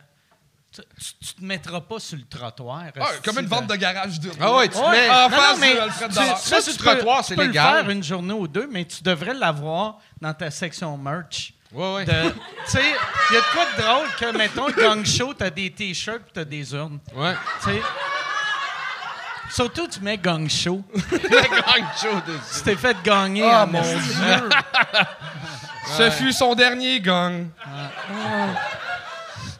tu, tu- tu te mettras pas sur le trottoir. Ah, comme une vente de- garage d'urne. Ah ouais, tu Ouais. mets. En Non, face non, mais de Alfred tu-. Ça, ça, sur tu le peux- trottoir, tu c'est peux légal. le faire une journée ou deux, mais tu devrais l'avoir dans ta section merch. Ouais, ouais. De- Tu sais, il y a de quoi de drôle que, mettons, gang show, t'as des t-shirts pis t'as des urnes. Ouais. Tu sais. Surtout, tu mets gang show. Gang show dessus. Tu t'es fait gagner. Ah, en mon. Dieu! Ce fut son dernier gang.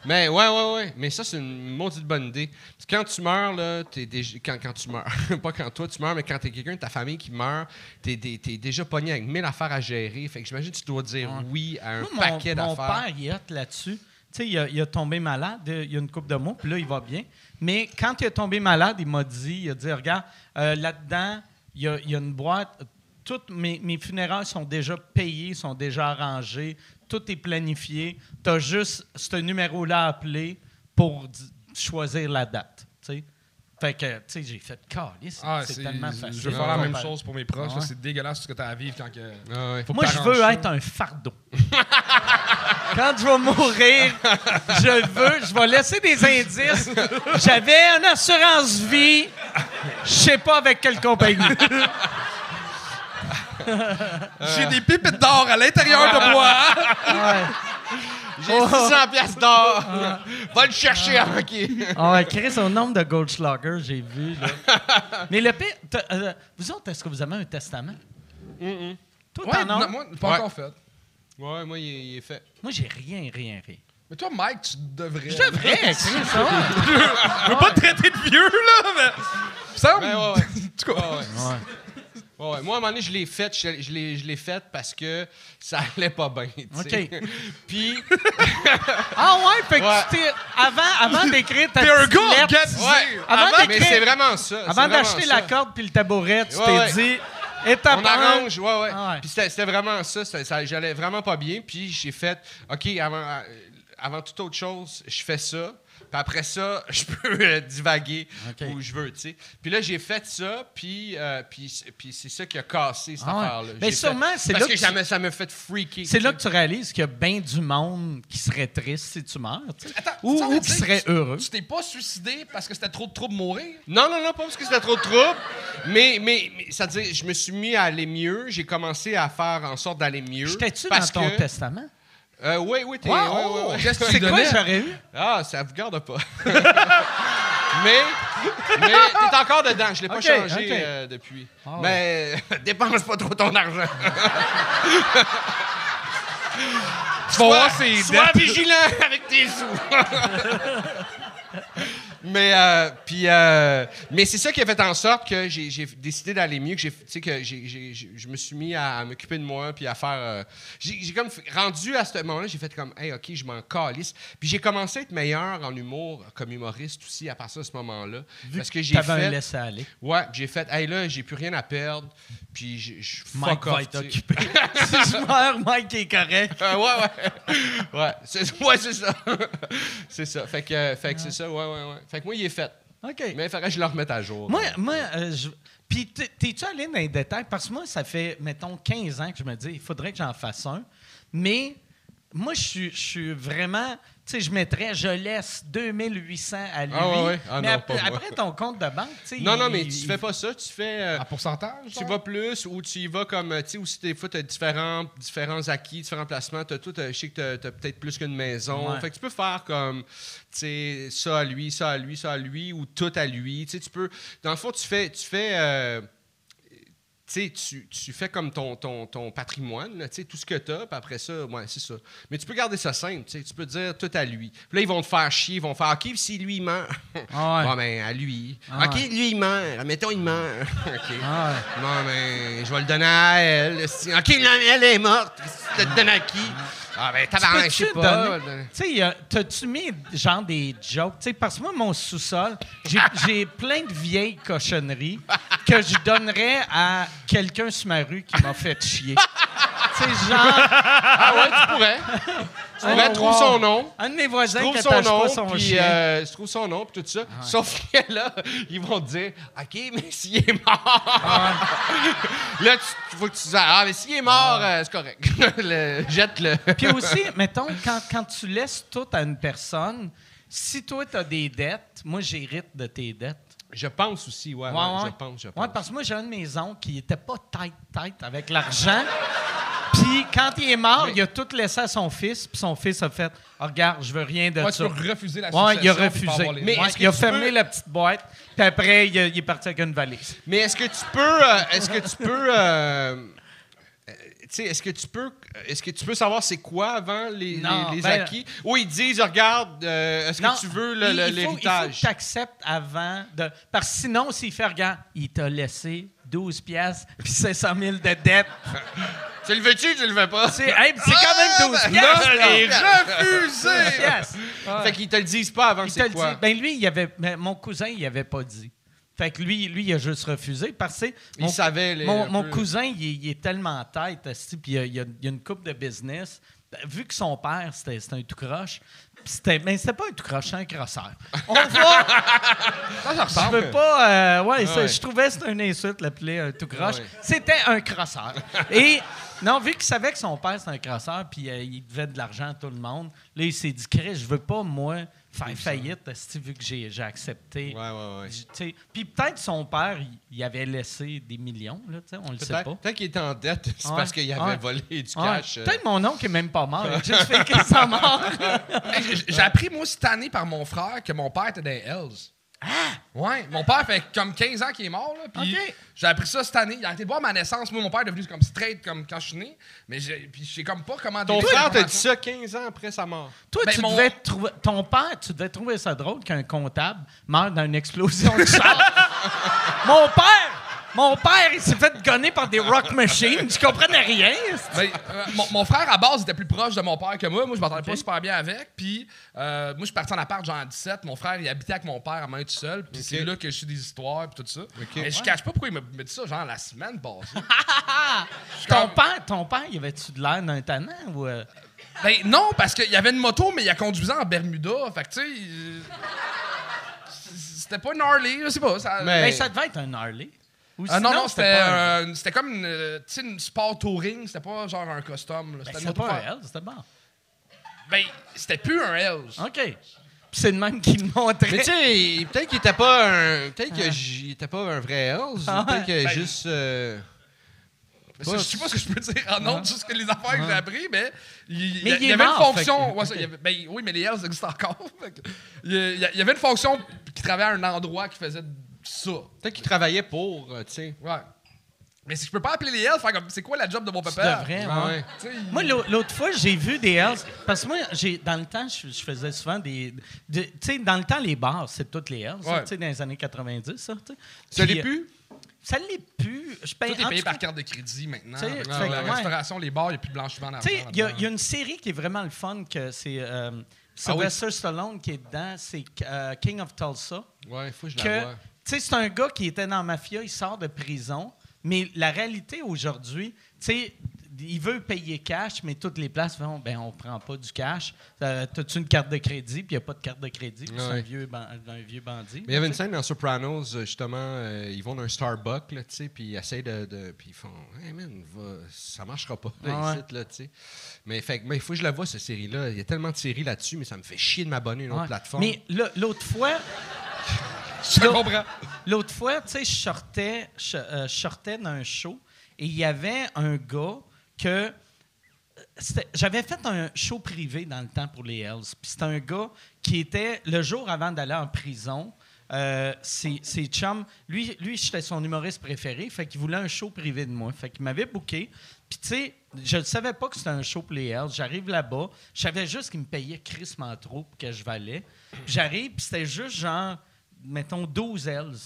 Mais ouais, ouais, ouais. Mais ça, c'est une maudite bonne idée. Parce que quand tu meurs, là, t'es déjà. Quand, quand tu meurs. pas quand toi tu meurs, mais quand t'es quelqu'un de ta famille qui meurt, t'es, t'es déjà pogné avec mille affaires à gérer. Fait que j'imagine que tu dois dire oui à un Moi, mon, paquet mon d'affaires. père, il est hot là-dessus. Tu sais, il a, il a tombé malade il y a une couple de mois, puis là, il va bien. Mais quand il est tombé malade, il m'a dit, il a dit, regarde, euh, là-dedans, il y, a, il y a une boîte. Toutes mes, mes funérailles sont déjà payées, sont déjà arrangées. Tout est planifié. Tu as juste ce numéro-là à appeler pour choisir la date. tu sais. Fait que, tu sais, j'ai fait calice. Ah, c'est tellement facile. Je veux faire la même chose pour mes proches. Ah ouais. C'est dégueulasse ce que tu as à vivre quand que. Ah ouais. Faut que Moi, je veux ça. être un fardeau. Quand je vais mourir, je veux, je vais laisser des indices. J'avais une assurance vie, je sais pas avec quelle compagnie. J'ai des pépites d'or à l'intérieur de moi. J'ai 600 pièces d'or. Va le chercher avant qu'il. Ah ouais, Chris, au nombre de Goldschlager, j'ai vu. Là. Mais le pire, euh, vous autres, est-ce que vous avez un testament? Toi, Ouais, t'en as? non, moi, pas Ouais. encore fait. Ouais, moi, il est, il est fait. Moi, j'ai rien, rien, rien. Mais toi, Mike, tu devrais. Je devrais, Chris, ça va. Je veux pas te traiter de vieux, là, mais. Ça, Ben, ouais, ouais. En tout cas. Ouais, ouais. Ouais, ouais. Moi, à un moment donné, je l'ai fait, je, je l'ai, je l'ai fait parce que ça allait pas bien. tu sais. OK. Puis, Ah ouais, fait que Ouais. tu t'es... Avant, avant d'écrire ta T'es un petite gars lettre- organisé. ouais. Avant mais d'écrire- c'est vraiment ça. c'est Avant vraiment d'acheter ça. la corde puis le tabouret, tu Ouais, t'es ouais. dit étape On un, arrange, ouais, ouais. Ah ouais. Puis c'était, c'était vraiment ça, c'était- ça. J'allais vraiment pas bien. Puis j'ai fait, OK, avant, euh, avant toute autre chose, je fais ça. Puis après ça, je peux euh, divaguer où je veux, tu sais. Puis là, j'ai fait ça, puis, euh, puis, c'est- puis c'est ça qui a cassé cette Ah ouais. affaire-là. Mais sûrement, c'est Parce là que, tu- ça m'a fait freaker. C'est là que tu réalises qu'il y a bien du monde qui serait triste si tu meurs. Attends, ou, qui serait tu- heureux. Tu t'es pas suicidé parce que c'était trop de trouble mourir? Non, non, non, pas parce que c'était trop de trouble. Mais, mais, mais ça veut dire, je me suis mis à aller mieux. J'ai commencé à faire en sorte d'aller mieux. J'étais-tu dans ton que- testament? Euh, oui, oui, t'es. Wow! ouais, ouais, ouais. Qu'est-ce que tu donnais? j'aurais eu? Ah, ça vous garde pas. mais, mais t'es encore dedans. Je l'ai pas changé euh, depuis. Ah mais dépense pas trop ton argent. Tu vas voir ses Sois vigilant avec tes sous. Mais euh, puis euh, mais c'est ça qui a fait en sorte que j'ai décidé d'aller mieux que j'ai que je me suis mis à, à m'occuper de moi puis à faire euh, j'ai comme fait- rendu à ce moment-là j'ai fait comme hey OK je m'en calisse puis j'ai commencé à être meilleur en humour comme humoriste aussi à partir de ce moment-là parce que j'ai T'avais un fait laisser-aller. ouais j'ai fait hey là j'ai plus rien à perdre puis je Mike fuck va off, être occupé. si je meurs, Mike est correct. Euh, ouais, ouais. Ouais, c'est ouais, c'est ça. c'est ça. Fait que, fait que c'est ça, ouais, ouais, ouais. Fait que moi, il est fait. OK. Mais il faudrait que je le remette à jour. Moi, moi euh, je... Puis, t'es- t'es-tu allé dans les détails? Parce que moi, ça fait, mettons, 15 ans que je me dis, il faudrait que j'en fasse un. Mais moi, je suis- je suis vraiment. Tu sais, je mettrais, je laisse 2800 à lui. Ah ouais, ouais. Ah mais non, après, pas moi. après ton compte de banque, tu sais. non, non, il- mais tu il- fais pas ça. Tu fais. euh, En pourcentage? tu genre? vas plus ou tu y vas comme. Tu sais, aussi, des fois, tu as différents, différents acquis, différents placements. T'as tout, euh, je sais que tu as, peut-être plus qu'une maison. Ouais. Fait que tu peux faire comme. Tu sais, ça à lui, ça à lui, ça à lui, ou tout à lui. Tu sais, tu peux. Dans le fond, tu fais. Tu fais. euh, tu tu, fais comme ton, ton, ton patrimoine, là, tout ce que tu as, puis après ça, ouais, c'est ça. Mais tu peux garder ça simple, tu peux dire tout à lui. Puis là, ils vont te faire chier, ils vont faire OK, si lui, il meurt. Ah ouais. Bon, ben, à lui. Ah OK, ouais. lui, il meurt. Mettons, il meurt. OK. Ah ouais. Bon, ben, je vais le donner à elle. OK, elle est morte. Tu te le donnes à qui? Ah, ben, tabarnak, je sais pas. Tu sais, t'as-tu mis genre des jokes? Tu sais, parce que moi, mon sous-sol, j'ai- j'ai plein de vieilles cochonneries que je donnerais à quelqu'un sur ma rue qui m'a fait chier. tu sais, genre, Ah, ouais, tu pourrais. Tu pourrais, Oh, trouve wow. son nom. un de mes voisins trouve qui son pas nom, son puis. Ah euh, je trouve son nom, puis tout ça. Sauf que là, ils vont te dire, OK, mais s'il est mort, là, tu faut que tu dises, ah, mais s'il est mort, euh, c'est correct. Le- Jette-le. Puis aussi, mettons, quand, quand tu laisses tout à une personne, si toi, tu as des dettes, moi, j'hérite de tes dettes. Je pense aussi, ouais, ouais, Ouais, ouais. je pense, je Ouais, pense. parce que moi, j'ai un de mes oncles qui était pas tête-tête avec l'argent. Puis quand il est mort, il a tout laissé à son fils. Puis son fils a fait Ah, Regarde, je veux rien de Ouais, tu ça. refuser la Ouais, il a refusé. les- Mais Ouais, il a fermé la petite boîte. Puis après, il, est parti avec une valise. Mais est-ce que tu peux, euh, est-ce que tu peux, euh, est-ce que tu peux, est-ce que tu peux savoir c'est quoi avant les, Non, les, les ben- acquis? Ou ils disent, regarde, euh, est-ce Non, que tu veux le- il- il faut- l'héritage? Que tu acceptes avant. De, parce que sinon, s'il fait, regarde, il t'a laissé 12 piastres puis 500 000 de dette. Tu le veux-tu, tu le veux pas? C'est hey, c'est quand même 12 ben, piastres. 12 refusé! Fait qu'ils te le disent pas avant, c'est le quoi? dit. Ben lui, il avait, ben, mon cousin, il avait pas dit. Fait que lui, lui, il a juste refusé parce que Il mon, savait les- mon, un mon peu- cousin, il, est- il est tellement en tête, puis il y a, il il a une coupe de business. Ben, Vu que son père, c'était un tout croche, c'était, mais c'était pas un tout croche, c'était un crosseur. On va, Ça, ça je veux pas, euh, ouais, je trouvais que c'était une insulte l'appeler un tout croche. Ouais. C'était un crosseur. Et non, vu qu'il savait que son père c'était un crosseur, puis euh, il devait de l'argent à tout le monde, là il s'est dit, Chris, je veux pas moi faire faillite, vu que j'ai, accepté. Puis peut-être son père, il, avait laissé des millions, là, tu sais, on le sait pas. Peut-être qu'il était en dette, c'est Ouais. parce qu'il avait Ouais. volé du Ouais. cash. euh. Peut-être mon oncle est même pas mort. Il a juste fait qu'il s'en mort. Hey, j'ai- J'ai appris, moi, cette année, par mon frère, que mon père était dans les Hells. Ah! Ouais, mon père fait comme 15 ans qu'il est mort, là. Puis j'ai appris ça cette année. Il a été voir ma naissance. Moi, mon père est devenu comme straight comme quand je suis né. Mais j'ai, puis je sais comme pas comment Ton frère t'a dit ça 15 ans après sa mort. Toi, Ben, tu mon- devais trouver, ton père, tu devais trouver ça drôle qu'un comptable meure dans une explosion de char. mon père, mon père, il s'est fait gonner par des rock machines. Tu comprenais rien. Ben, euh, mon, mon frère, à base, était plus proche de mon père que moi. Moi, je m'entendais pas super bien avec. Puis, euh, moi, je suis parti en appart, genre à 17. Mon frère, il habitait avec mon père à main tout seul. Puis, c'est là que je suis des histoires, puis tout ça. Mais je cache pas pourquoi il m'a m'a dit ça, genre, la semaine passée. Ton comme- père, ton père, il avait-tu de l'air d'un tannant ou. euh? Ben non, parce qu'il y avait une moto, mais il a conduisait en Bermuda. Fait que, tu sais. il- C'était pas une Harley, je sais pas. Ça... Mais- Ben, ça devait être un Harley. Ou Ah non, sinon, non, c'était pas un- euh, c'était comme une, euh, tu sais, une sport touring. C'était pas genre un custom. là. Ben, C'était une c'était moto pas un L, c'était bon. Ben, c'était plus un Hells. OK. Puis c'est le même qui le montrait. Mais tu sais, peut-être qu'il était pas un. Peut-être qu'il était pas un vrai Hells. Ah Peut-être qu'il Ben, juste. euh, Mais ça, Je sais pas ce que je peux dire en autre, juste que les affaires que j'ai appris, mais il, il y, Mais a- il il y est avait mort, une fonction. fait que- ouais, ça, il y avait- ben, oui, mais les Hells existent encore. Fait que il, y a- il y avait une fonction qui travaillait à un endroit qui faisait ça. Peut-être qu'il travaillait pour, euh, tu sais. Ouais. Mais si je peux pas appeler les Hells, faire comme c'est quoi la job de mon papa? devrais, Ah ouais. il- Moi, l'au- l'autre fois, j'ai vu des Hells. Parce que moi, j'ai, dans le temps, je, je faisais souvent des. de- Tu sais, dans le temps, les bars, c'est toutes les Hells, ça, Ouais. tu sais, dans les années 90, ça. Ça l'est plus? Ça l'est plus. Je paye, Tout est payé par carte de crédit maintenant. Fait la restauration, les bars, il n'y a plus de blanchiment d'argent. Il y, a- y une série qui est vraiment le fun, que c'est euh, Ah oui? Sylvester Stallone qui est dedans, c'est euh, King of Tulsa. Ouais, il faut que je la vois. C'est un gars qui était dans la mafia, il sort de prison, mais la réalité aujourd'hui, tu sais, il veut payer cash, mais toutes les places font, ben on prend pas du cash. Euh, T'as-tu une carte de crédit, puis il n'y a pas de carte de crédit, c'est un vieux, ban- un vieux bandit. Mais il y avait une scène dans Sopranos, euh, justement, euh, ils vont dans un Starbucks, là, tu sais, puis ils essayent de, de- Puis ils font Hey man, va- ça marchera pas, là, Ah ouais. ici, là, tu sais. Mais, il faut que je la vois, cette série-là. Il y a tellement de séries là-dessus, mais ça me fait chier de m'abonner à une autre Ouais. plateforme. Mais l'autre fois, Je comprends. L'autre fois, tu sais, je sortais, je, euh, je sortais d'un show et il y avait un gars que. euh, J'avais fait un show privé dans le temps pour les Hells. Puis c'était un gars qui était, le jour avant d'aller en prison, euh, ses, ses chums, lui, lui j'étais son humoriste préféré, fait qu'il voulait un show privé de moi. Fait qu'il m'avait booké. Puis tu sais, je ne savais pas que c'était un show pour les Hells. J'arrive là-bas, je savais juste qu'il me payait crissement trop pour que je valais. J'arrive, puis c'était juste genre, mettons, 12 Hells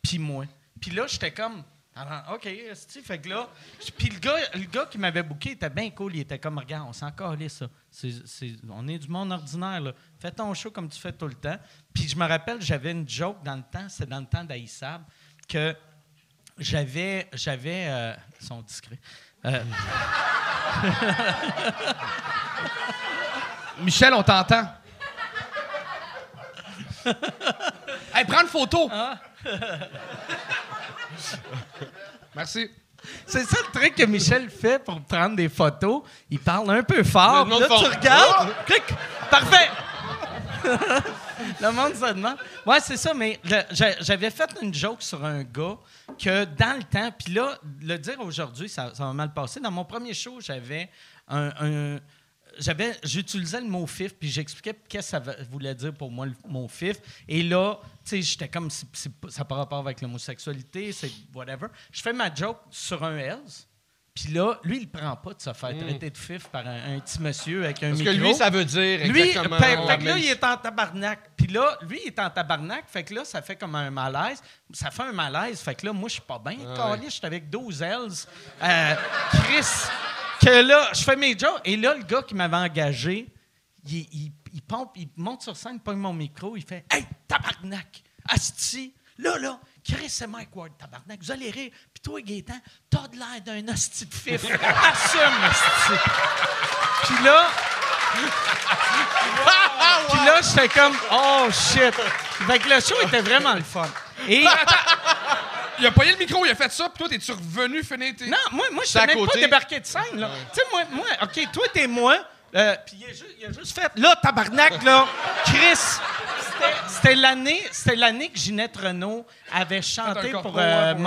puis moi. Puis là, j'étais comme, ah, OK, esti. fait que là, puis le gars, le gars qui m'avait booké était bien cool. Il était comme, regarde, on s'en calait ça. C'est- c'est- on est du monde ordinaire, là. Fais ton show comme tu fais tout le temps. Puis je me rappelle, j'avais une joke dans le temps, c'est dans le temps d'Aïssab, que j'avais, j'avais, euh, ils sont discrets. Euh, Michel, on t'entend. hey, prends une photo. Merci. c'est ça le truc que Michel fait pour prendre des photos. Il parle un peu fort. Là, tu regardes. Clic. Parfait. le monde se demande. Ouais, c'est ça, mais j'avais fait une joke sur un gars que dans le temps, puis là, le dire aujourd'hui, ça, ça va mal passer. Dans mon premier show, j'avais un. un- j'avais, j'utilisais le mot fif, puis j'expliquais qu'est-ce que ça voulait dire pour moi le mot fif. Et là, j'étais comme, pas- ça n'a pas rapport avec l'homosexualité, c'est whatever. Je fais ma joke sur un Hells, Puis là, lui, il prend pas de se faire traiter de fif par un, un petit monsieur avec un Parce que micro. lui, ça veut dire Lui, fait, que là, il est en tabarnak. Puis là, lui, il est en tabarnak. Fait que là, ça fait comme un malaise. Ça fait un malaise. Fait que là, moi, je suis pas bien. Ah Caliste, Je suis avec 12 L's. Euh, Chris, que là, je fais mes jokes. Et là, le gars qui m'avait engagé, il, il, il pompe, il monte sur scène, il pogne mon micro, il fait Hey, tabarnak, asti, là, là, Chris, c'est Mike Ward, tabarnak, vous allez rire. Puis toi, Gaétan, t'as de l'air d'un asti de fif. Assume, asti. Puis là, puis là, j'étais comme, oh shit. Fait que le show était vraiment le fun. Et Il a payé le micro, il a fait ça, puis toi, t'es-tu revenu finir tes. non, moi, moi je suis même pas débarqué de scène, là. Tu sais, moi, moi, OK, toi, t'es moi. Euh, Puis il, il a juste fait, là, tabarnak, là, Chris. C'était- l'année, c'était l'année que Ginette Renault avait chanté pour ouais, euh, pour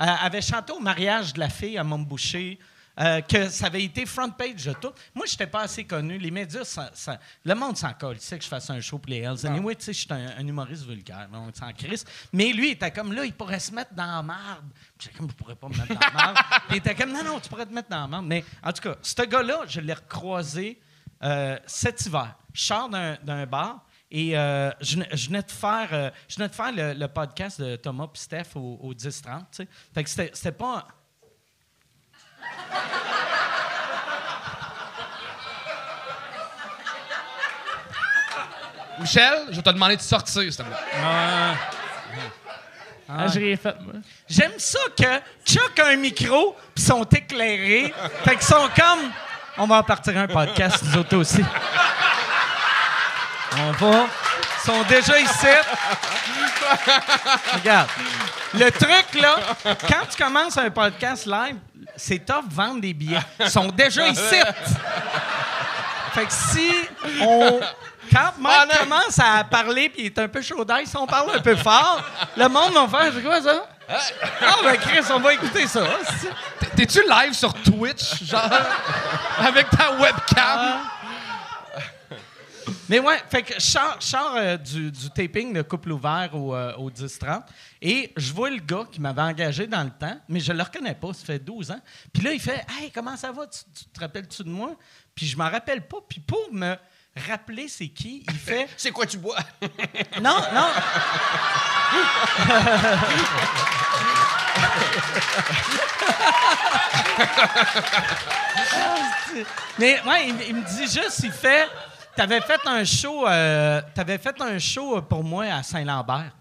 euh, avait chanté au mariage de la fille à Mom Boucher, euh, que ça avait été front page de tout. Moi, je n'étais pas assez connu. Les médias, ça- ça- le monde s'en colle. Il sait que je fasse un show pour les Hells. Anyway, tu sais, je suis un, un humoriste vulgaire. On s'en crisse. Mais lui, il était comme là, il pourrait se mettre dans la marde. J'étais comme, je pourrais pas me mettre dans la marde. Il était comme, non, non, tu pourrais te mettre dans la marde. Mais en tout cas, ce gars-là, je l'ai recroisé euh, cet hiver. Je sors d'un bar. Et euh, je, venais- je venais de faire, euh, je venais de faire le, le podcast de Thomas et Steph au, au 10-30. tu sais. Fait que c'était pas. Michel, je vais te demander de sortir, s'il te plaît. Ah, j'ai rien fait, moi. J'aime ça que Chuck a un micro puis sont éclairés. fait qu'ils sont comme. On va en partir un podcast, nous autres aussi. On va. Ils sont déjà ici. Regarde. Le truc, là, quand tu commences un podcast live, c'est de vendre des billets. Ils sont déjà ici. Fait que si on. Quand Mike commence à parler puis il est un peu chaud d'ail, si on parle un peu fort, le monde va faire c'est quoi ça? Ah ben Chris, on va écouter ça. T'es-tu live sur Twitch, genre, avec ta webcam? Mais ouais, fait que je sors, je sors, euh, du, du taping de Couple ouvert au, euh, au 10-30 et je vois le gars qui m'avait engagé dans le temps, mais je le reconnais pas, ça fait 12 ans. Puis là, il fait Hey, comment ça va? Tu, tu te rappelles-tu de moi? Puis je m'en rappelle pas. Puis pour me rappeler c'est qui, il fait C'est quoi tu bois? Non, non. Mais ouais, il, il me dit juste, il fait, t'avais fait un show, euh, t'avais fait un show pour moi à Saint-Lambert.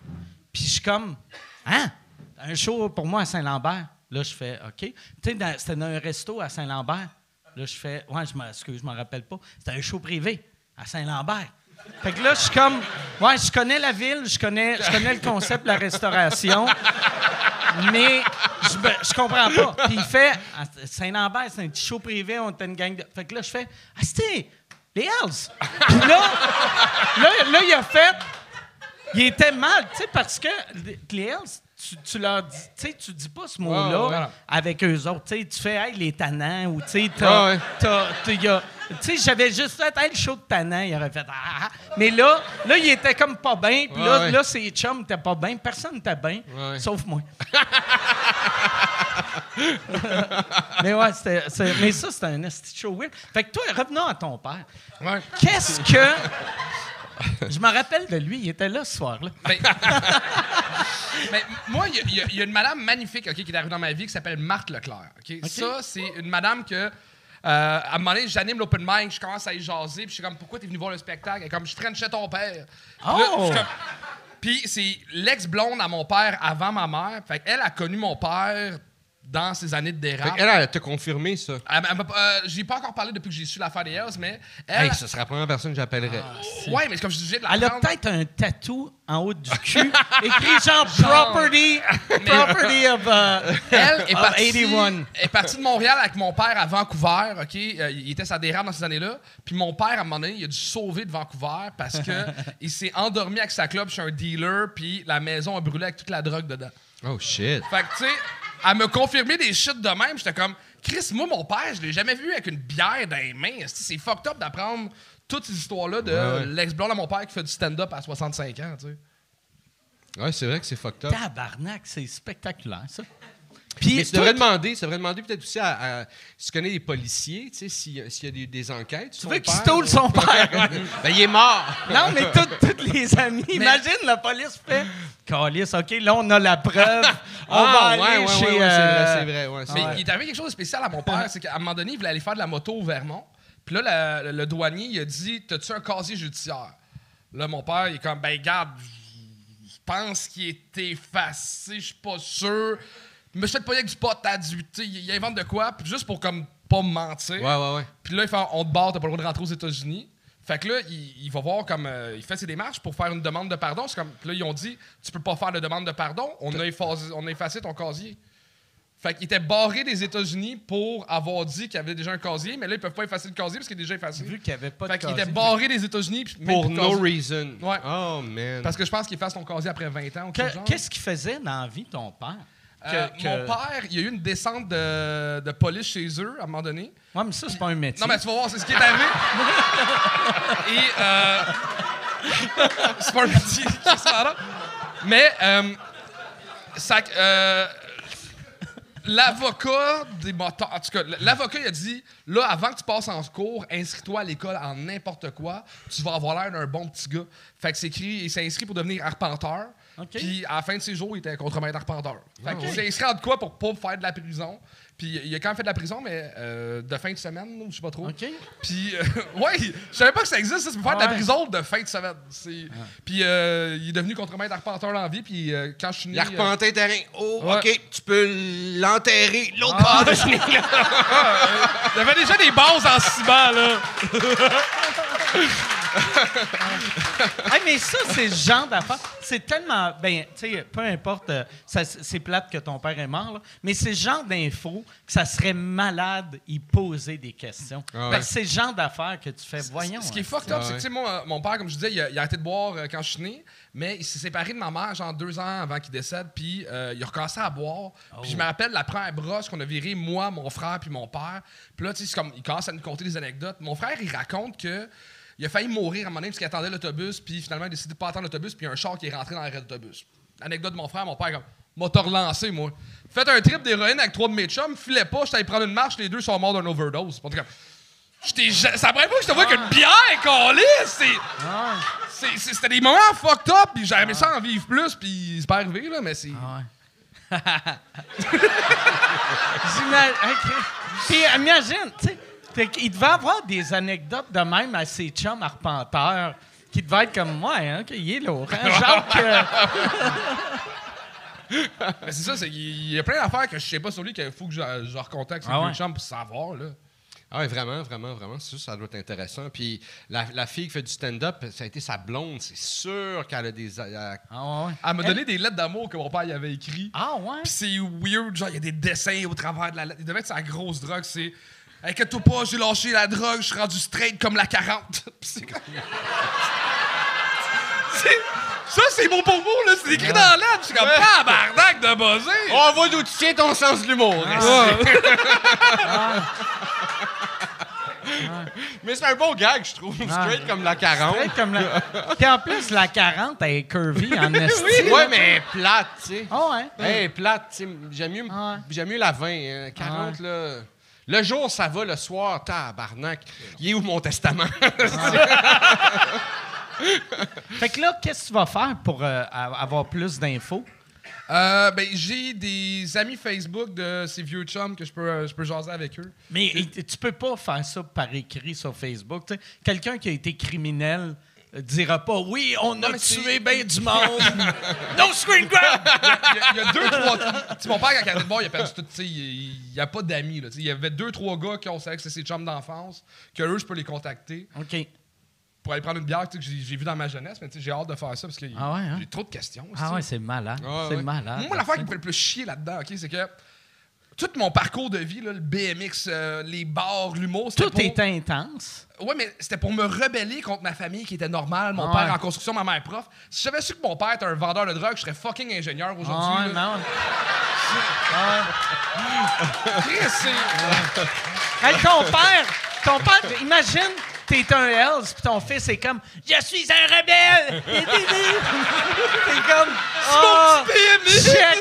Puis je suis comme, hein, un show pour moi à Saint-Lambert. Là, je fais, ok. Tu sais, c'était dans un resto à Saint-Lambert. Là, je fais, ouais, je m'excuse, je m'en rappelle pas. C'était un show privé à Saint-Lambert. Fait que là, je suis comme, ouais, je connais la ville, je connais, je connais le concept de la restauration, mais je, me- je comprends pas. Puis il fait, ah, Saint-Lambert, c'est un petit show privé, on était une gang de. Fait que là, je fais, ah, c'était les Hells. Puis là, là, là, il a fait, il était mal, tu sais, parce que les- Hells, tu, tu leur dis, tu sais, tu dis pas ce mot-là Ouais, ouais. avec eux autres. Tu sais, tu fais, hey, les tannants, ou tu sais, t'as- tu sais, j'avais juste fait, hey, le show de tannant, il aurait fait, ah, ah, ah. Mais là, là, il était comme pas bien, puis là, là, ses chums étaient pas bien, personne n'était bien, sauf moi. mais ouais, c'était, c'est- mais ça, c'était un esti show weird. Fait que toi, revenons à ton père. Qu'est-ce que. Je me rappelle de lui, il était là ce soir-là. Ben, ben, moi, il y a- y, y une madame magnifique qui est arrivée dans ma vie qui s'appelle Marthe Leclerc. Ça, c'est une madame que. euh, à un moment donné, j'anime l'open mic, je commence à y jaser, puis je suis comme, pourquoi t'es venu voir le spectacle? Elle est comme, je traîne chez ton père. Oh! Puis c'est l'ex-blonde à mon père avant ma mère. Fait qu'elle a connu mon père dans ses années de Fait dérape. qu'elle, elle t'a confirmé ça. Elle elle euh, J'y ai pas encore parlé depuis que j'ai su l'affaire des Hells, mais elle. Hey, ce serait la première personne que j'appellerais. ouais, mais comme je disais, de Elle a peut-être un tatou en haut du cul, écrit genre property, property of, uh, Elle est of partie, 81. est partie de Montréal avec mon père à Vancouver, OK? Euh, il était sa dérape dans ces années-là. Puis mon père, à un moment donné, il a dû sauver de Vancouver parce que il s'est endormi avec sa clope chez un dealer, puis la maison a brûlé avec toute la drogue dedans. Oh shit. Fait que, tu sais, elle me confirmait des shit de même. J'étais comme, Chris, moi, mon père, je l'ai jamais vu avec une bière dans les mains. C'est fucked up d'apprendre toutes ces histoires-là de Ouais, ouais. l'ex-blonde à mon père qui fait du stand-up à 65 ans, tu sais? Ouais, c'est vrai que c'est fucked up. Tabarnak, c'est spectaculaire, ça. Puis Mais tu devrais demander, tu devrais demander peut-être aussi à, à- si tu connais des policiers, tu sais, s'il s'il y a des, des enquêtes. tu veux qu'il stoule son père? Ben, il est mort. Non, mais tous tous les amis. Imagine, la police fait. Calice, OK, là, on a la preuve. On va Ah, aller ouais, ouais, chez. ouais, ouais, euh, c'est vrai, c'est vrai. ouais, c'est Mais il est arrivé quelque chose de spécial à mon père, c'est qu'à un moment donné, il voulait aller faire de la moto au Vermont. Puis là, la- le, le douanier, il a dit T'as-tu un casier judiciaire? Là, mon père, il est comme Ben, garde, je pense qu'il est effacé, je suis pas sûr. Mais je fais pas avec du pot à 18. Tu sais, Il il invente de quoi, puis juste pour comme pas me mentir. Ouais, ouais, ouais. Puis là, il fait On te barre, t'as pas le droit de rentrer aux États-Unis. Fait que là, il, il va voir comme. euh, il fait ses démarches pour faire une demande de pardon. C'est comme. Puis là, ils ont dit Tu peux pas faire de demande de pardon, on a effacé, on a effacé ton casier. Fait qu'il était barré des États-Unis pour avoir dit qu'il avait déjà un casier, mais là, ils peuvent pas effacer le casier parce qu'il est déjà effacé. Vu qu'il n'y avait pas Fait de. qu'il était casier. barré des États-Unis. puis même Pour plus de no casier. reason. Ouais. Oh, man. Parce que je pense qu'il efface ton casier après 20 ans ou quelque Que- genre. Qu'est-ce qu'il faisait dans la vie, ton père? Euh, Que- que- Mon père, il y a eu une descente de, de police chez eux à un moment donné. Ouais, mais ça, c'est pas un métier. Non, mais tu vas voir, c'est ce qui est arrivé. Et. Euh, c'est pas un marre. Mais. Euh, ça, euh, L'avocat des motards, en tout cas, l'avocat il a dit là, avant que tu passes en cours, inscris-toi à l'école en n'importe quoi, tu vas avoir l'air d'un bon petit gars. Fait que c'est écrit, il s'est inscrit pour devenir arpenteur. OK. Puis à la fin de ses jours, il était contremaître arpenteur. Fait qu'il s'est inscrit en de quoi pour pas faire de la prison? Puis il a quand même fait de la prison, mais euh, de fin de semaine, ou je sais pas trop. OK. Puis, euh, ouais, je savais pas que ça existe, ça, c'est pour faire de la prison de fin de semaine. C'est- Puis, euh, il est devenu contremaître arpenteur dans la vie. Puis, euh, quand je suis né. Il a repenté le terrain. Oh, Ouais. OK, tu peux l'enterrer. L'autre bord de ce nez-là. euh, il avait déjà des bases en ciment, là. Hey, mais ça, c'est le genre d'affaire. C'est tellement. Ben, tu sais, peu importe, euh, ça- c'est plate que ton père est mort, là, mais c'est le genre d'info que ça serait malade y poser des questions. Ah ouais. Parce que c'est le genre d'affaire que tu fais, voyons. Ce qui est hein. fucked up, Ah c'est que, ouais. tu sais, moi, mon père, comme je disais, il a, il a arrêté de boire euh, quand je suis né, mais il s'est séparé de ma mère, genre deux ans avant qu'il décède, puis euh, il a recommencé à boire. Puis je me rappelle la première brosse qu'on a virée, moi, mon frère, puis mon père. Puis là, tu sais, c'est comme, il commence à nous conter des anecdotes. Mon frère, il raconte que. Il a failli mourir à un moment donné parce qu'il attendait l'autobus, puis finalement, il a décidé de pas attendre l'autobus, puis il y a un char qui est rentré dans l'arrêt d'autobus. Anecdote de mon frère, mon père, comme, m'a relancé, moi. Faites un trip d'héroïne avec trois de mes chums, filait pas, j'étais allé prendre une marche, les deux sont morts d'un overdose. En tout cas, la première fois que je te vois qu'une bière, c'est. C'était des moments fucked up, puis aimé ça en vivre plus, puis c'est pas arrivé, là, mais c'est. Ah ouais. J'ima- OK. Puis imagine, tu sais, fait qu'il devait avoir des anecdotes de même à ses chums arpenteurs qui devaient être comme moi, hein, qu'il est lourd. Hein? Genre que. Mais c'est ça, c'est il y a plein d'affaires que je sais pas sur lui qu'il faut que je, je recontacte ses Ah ouais. chums pour savoir, là. Ah oui, vraiment, vraiment, vraiment. C'est sûr, ça doit être intéressant. Puis la, la fille qui fait du stand-up, ça a été sa blonde. C'est sûr qu'elle a des. elle- Ah ouais. Elle m'a donné des lettres d'amour que mon père y avait écrit. Ah ouais? Pis c'est weird, genre, il y a des dessins au travers de la lettre. Il devait être sa grosse drogue, c'est. Inquiète-toi pas, j'ai lâché la drogue, je suis rendu straight comme la 40. Pis c'est comme. C'est- Ça, c'est beau pour vous, là. C'est écrit dans la lettre. Je suis comme, tabarnak de buzzer. On voit d'où tu tiens ton sens de l'humour. Mais c'est un beau gag, je trouve. Straight comme la 40. Straight comme la... Puis en plus, la 40, elle est curvy en esti. Ouais, mais elle est plate, tu sais. Ah ouais. Elle est plate, tu sais. J'aime mieux, Ah mieux la 20. hein. 40, là. Le jour, ça va. Le soir, tabarnak. Il est où mon testament? Fait que là, qu'est-ce que tu vas faire pour euh, avoir plus d'infos? Euh, ben, j'ai des amis Facebook de ces vieux chums que je peux, euh, je peux jaser avec eux. Mais tu peux pas faire ça par écrit sur Facebook. Quelqu'un qui a été criminel dira pas oui, on a tué bien du monde. no screen grab! Il y a- il y, a deux, trois. Tu sais, mon père, quand il il a perdu tout. Tu sais, il n'y a pas d'amis. là, tu sais. Il y avait deux, trois gars qui ont savait que c'est ses chums d'enfance, que eux, je peux les contacter OK. pour aller prendre une bière que j'ai vu dans ma jeunesse. Mais tu sais, j'ai hâte de faire ça parce que Ah ouais, hein? j'ai trop de questions. Ah ouais, c'est malade. Ah c'est ouais. malade. Moi, l'affaire qui me fait le plus chier là-dedans, OK, c'est que tout mon parcours de vie, là, le BMX, euh, les bars, l'humour, c'était Tout pour... est intense. Ouais, mais c'était pour me rebeller contre ma famille qui était normale. Mon père ouais. en construction, ma mère prof. Si j'avais su que mon père était un vendeur de drogue, je serais fucking ingénieur aujourd'hui. Ouais, non. Chris, c'est- Hey, ton père, ton père, imagine, t'es un Hells, puis ton fils est comme Je suis un rebelle! t'es comme Ah, check, check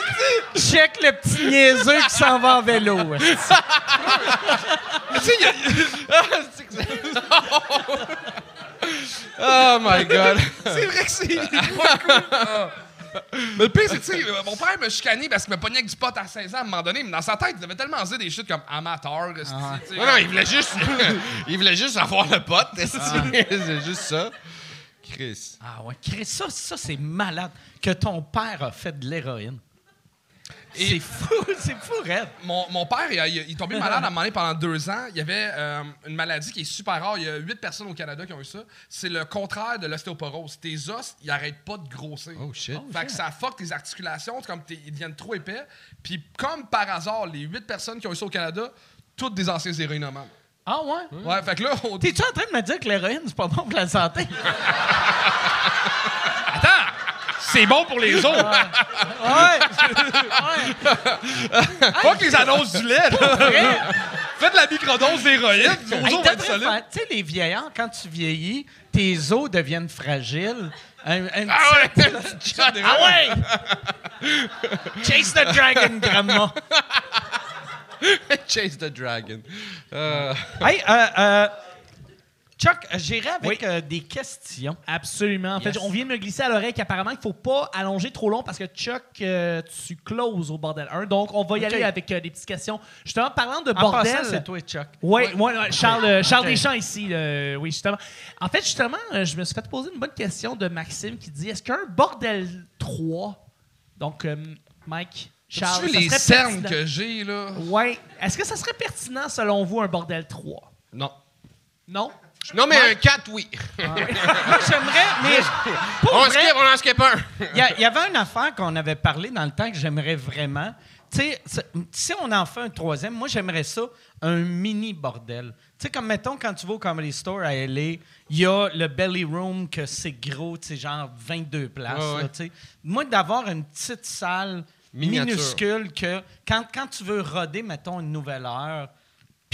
Check le petit niaiseux qui s'en va en vélo. esti. Tu sais, il y a- Oh my God. c'est vrai que c'est pas cool. Ah. Mais le pire, c'est que, tu sais, mon père m'a chicané parce qu'il m'a pogné avec du pot à 16 ans à un moment donné, mais dans sa tête, il avait tellement dit des shit comme amateur. tu sais, Non, non, il voulait juste, il voulait juste avoir le pote. esti. C'est juste ça. Chris. Ah ouais, Chris, ça, ça c'est malade que ton père a fait de l'héroïne. C'est fou, c'est fou, Red. Mon, mon père, il, a- il est tombé malade à un moment donné pendant deux ans. Il y avait euh, une maladie qui est super rare. Il y a huit personnes au Canada qui ont eu ça. C'est le contraire de l'ostéoporose. Tes os, ils arrêtent pas de grossir. Oh shit. Fait que ça fuck tes articulations, c'est comme t'es- ils deviennent trop épais. Puis comme par hasard, les huit personnes qui ont eu ça au Canada, toutes des anciens héroïnomanes. Ah ouais? Ouais, fait que là, on T'es-tu en train de me dire que l'héroïne, c'est pas bon pour la santé? Attends! C'est bon pour les autres! ouais. Pas que les annonces du lait, là. Faites la microdose d'héroïne, Hey, os vont être devrait solides. faire- Tu sais, les vieillards, quand tu vieillis, tes os deviennent fragiles. Un, un Ah petit- ouais! Ah ouais! Chase the dragon, grandma. Chase the dragon. Euh, Hey, euh, euh, Chuck, j'irai avec euh, des questions. Absolument. En fait, Yes. on vient de me glisser à l'oreille qu'apparemment, il ne faut pas allonger trop long parce que Chuck, euh, tu closes au bordel 1. Donc, on va y aller avec euh, des petites questions. Justement, parlant de En bordel. c'est toi, Chuck. Oui, ouais, ouais, Charles, Charles. Deschamps ici, euh, oui, justement. En fait, justement, euh, je me suis fait poser une bonne question de Maxime qui dit est-ce qu'un bordel 3, donc euh, Mike, Charles, Tu ça les serait cernes pertinent- que j'ai, là? Ouais. Est-ce que ça serait pertinent selon vous un bordel 3 non. Non? Non, mais un 4, oui. Moi, j'aimerais, mais pour On vrai, skip, on en skip un. il y, avait une affaire qu'on avait parlé dans le temps que j'aimerais vraiment. Tu sais, si on en fait un troisième, moi, j'aimerais ça, un mini bordel. Tu sais, comme mettons, quand tu vas au Comedy Store à LA, il y a le Belly Room, que c'est gros, tu sais, genre 22 places. Ouais, ouais. là, tu sais. Moi, d'avoir une petite salle Miniature. minuscule que quand, quand tu veux roder, mettons, une nouvelle heure,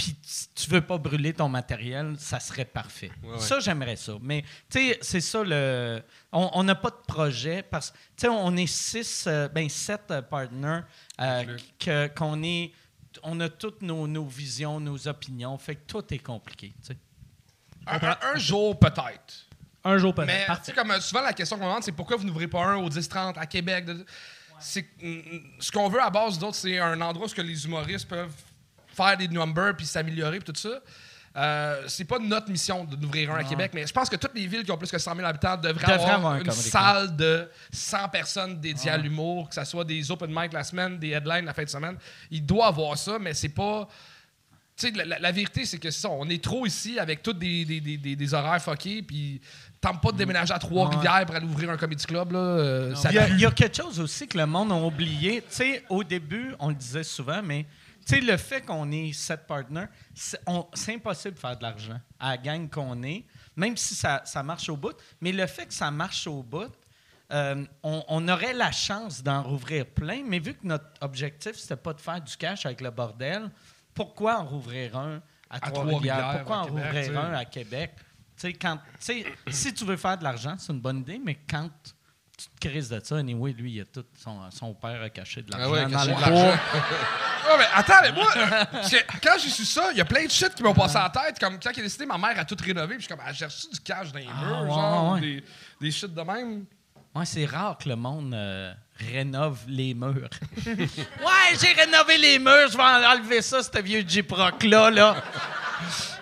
puis tu- tu veux pas brûler ton matériel, ça serait parfait. Ouais, ouais. Ça, j'aimerais ça. Mais, tu sais, c'est ça le. On n'a pas de projet parce que, tu sais, on est six, euh, ben sept euh, partners, euh, qu'on est. On a toutes nos, nos visions, nos opinions. Fait que tout est compliqué, tu sais. Un, un- un jour, peut-être. Un jour peut-être. Mais tu comme euh, souvent, la question qu'on me demande, c'est pourquoi vous n'ouvrez pas un au 10-30 à Québec? de- C'est que, mm, mm, ce qu'on veut à base d'autres, c'est un endroit où ce que les humoristes peuvent faire des numbers puis s'améliorer puis tout ça. Euh, c'est pas notre mission de d'ouvrir un à Québec, mais je pense que toutes les villes qui ont plus que 100 000 habitants devraient, Devraient avoir, avoir un une salle de 100 personnes dédiées à l'humour, que ce soit des open mic la semaine, des headlines la fin de semaine. Il doit avoir ça, mais c'est pas. Tu sais, la, la- la vérité, c'est que ça, on est trop ici avec tous des, des, des, des- horaires fuckés, puis tente pas de déménager à Trois-Rivières pour aller ouvrir un comedy club, là. euh, ça Il y, a, il y a quelque chose aussi que le monde a oublié. Tu sais, au début, on le disait souvent, mais sais, le fait qu'on est sept partners, c'est impossible de faire de l'argent à la gang qu'on est, même si ça, ça marche au bout. Mais le fait que ça marche au bout, euh, on, on aurait la chance d'en rouvrir plein, mais vu que notre objectif, c'était pas de faire du cash avec le bordel, pourquoi en rouvrir un à, Trois-Rivières? Trois-Rivières, Pourquoi à en Québec, rouvrir un à Québec? Quand, si tu veux faire de l'argent, c'est une bonne idée, mais quand tu te crises de ça, anyway, lui, il a tout son, son père a caché de Ah l'argent ouais, dans caché le l'argent. Ouais, mais attends, mais moi, quand j'ai su ça, il y a plein de shit qui m'ont passé à la tête. Comme quand il a décidé, ma mère a tout rénové, puis je suis comme, ah, j'ai reçu du cash dans les murs, ouais, genre, ouais. Des, des shit de même? Ouais, c'est rare que le monde euh, rénove les murs. ouais, j'ai rénové les murs, je vais enlever ça, ce vieux Jeep Rock-là. Là.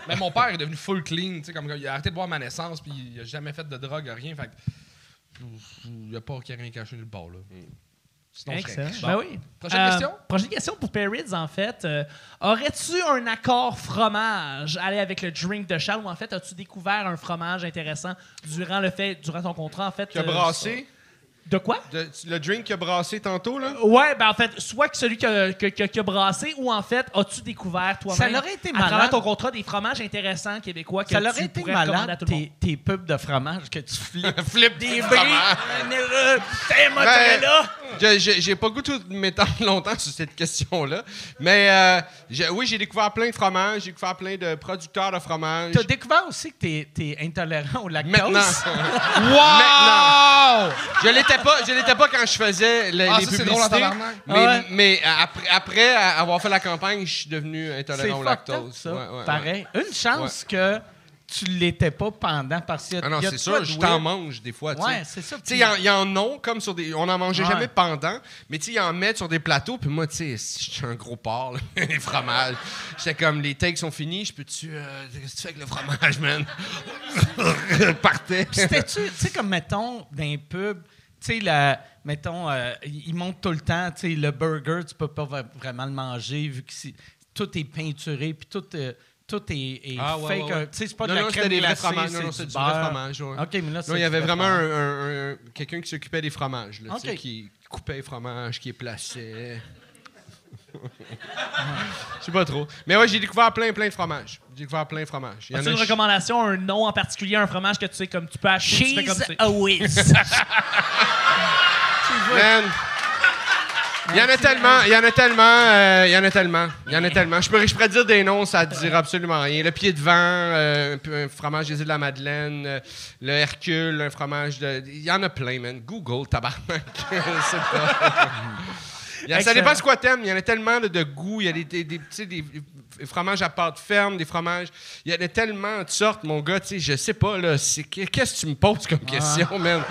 Mais mon père est devenu full clean, tu sais, comme il a arrêté de boire ma naissance, puis il a jamais fait de drogue, rien. Fait que, il n'y a pas rien caché nulle part, là. Sinon, je serais- Excellent. Ben oui. Prochaine Euh, question? Prochaine question pour Perrids, en fait. Euh, Aurais-tu un accord fromage? Aller avec le drink de Charles ou en fait as-tu découvert un fromage intéressant durant le fait, durant ton contrat en fait? Qui a euh, brassé. De quoi? de- le drink qui a brassé tantôt, là? Ouais, ben en fait, soit que celui qui a, que- que- qui a brassé ou en fait, as-tu découvert toi-même Ça l'aurait été à travers malade. ton contrat des fromages intéressants québécois que Ça tu aurait été pourrais recommander à malade, tout le monde? tes, tes pubs de fromage que tu flippes. Flip des bris. euh, T'es mozzarella. J'ai pas goûté de m'étendre longtemps sur cette question-là. Mais euh, oui, j'ai découvert plein de fromages, j'ai découvert plein de producteurs de fromage. T'as découvert aussi que t'es es intolérant au lactose? Maintenant. Wow! Je l'étais pas, je l'étais pas quand je faisais le- Ah, les ça, c'est publicités. drôle en tabarnak. Mais, Ouais. mais après, après avoir fait la campagne, je suis devenu intolérant au up, lactose. ça. Ouais, ouais, ouais. Pareil. Une chance que tu l'étais pas pendant parce a, Ah non, a c'est de je t'en mange des fois. Ouais, c'est ça. Tu sais, il y en- ont comme sur des. On en mangeait Ouais. jamais pendant, mais tu sais, ils en mettent sur des plateaux, puis moi, tu sais, je suis un gros porc, là, les fromages. J'étais comme, les takes sont finis, je peux-tu. euh, Qu'est-ce que tu fais avec le fromage, man? Partait. Puis C'était-tu, tu sais, comme mettons, dans les pubs, tu sais, la- mettons, euh, ils montrent tout le temps, tu sais, le burger, tu peux pas vraiment le manger vu que tout est peinturé, puis tout, euh, tout est, est Ah, ouais, fake. ouais, ouais. Tu sais, c'est pas non, de la non, crème c'était des vrais glacée, fromages. Non, c'est non, du c'est du vrai fromage. ouais. OK, mais là, c'est Non, il y avait vrai vraiment un, un- un- quelqu'un qui s'occupait des fromages, là, tu sais, OK. qui coupait les fromages, qui les plaçait. Je sais pas trop. Mais ouais, j'ai découvert plein, plein de fromages. J'ai découvert plein de fromages. As-tu une ch- recommandation, un nom en particulier, un fromage que tu sais comme tu peux acheter, tu fais comme Cheese tu sais? a whiz. Man. Il y en a tellement, il y en a tellement, euh, il y en a tellement, il y en a tellement. Je pourrais, je pourrais dire des noms, ça ne dira absolument rien. Le pied de vent, euh, un fromage des îles de la Madeleine, euh, le Hercule, un fromage de... Il y en a plein, man. Google, tabarnak. Sais pas. Il y a- ça dépend de quoi t'aimes. Il y en a tellement de, de goûts. Il y a des, des, des, fromages à pâte ferme, des fromages... Il y en a tellement de sortes, mon gars. Tu sais, je sais pas, là. Qu'est-ce que tu me poses comme question, man?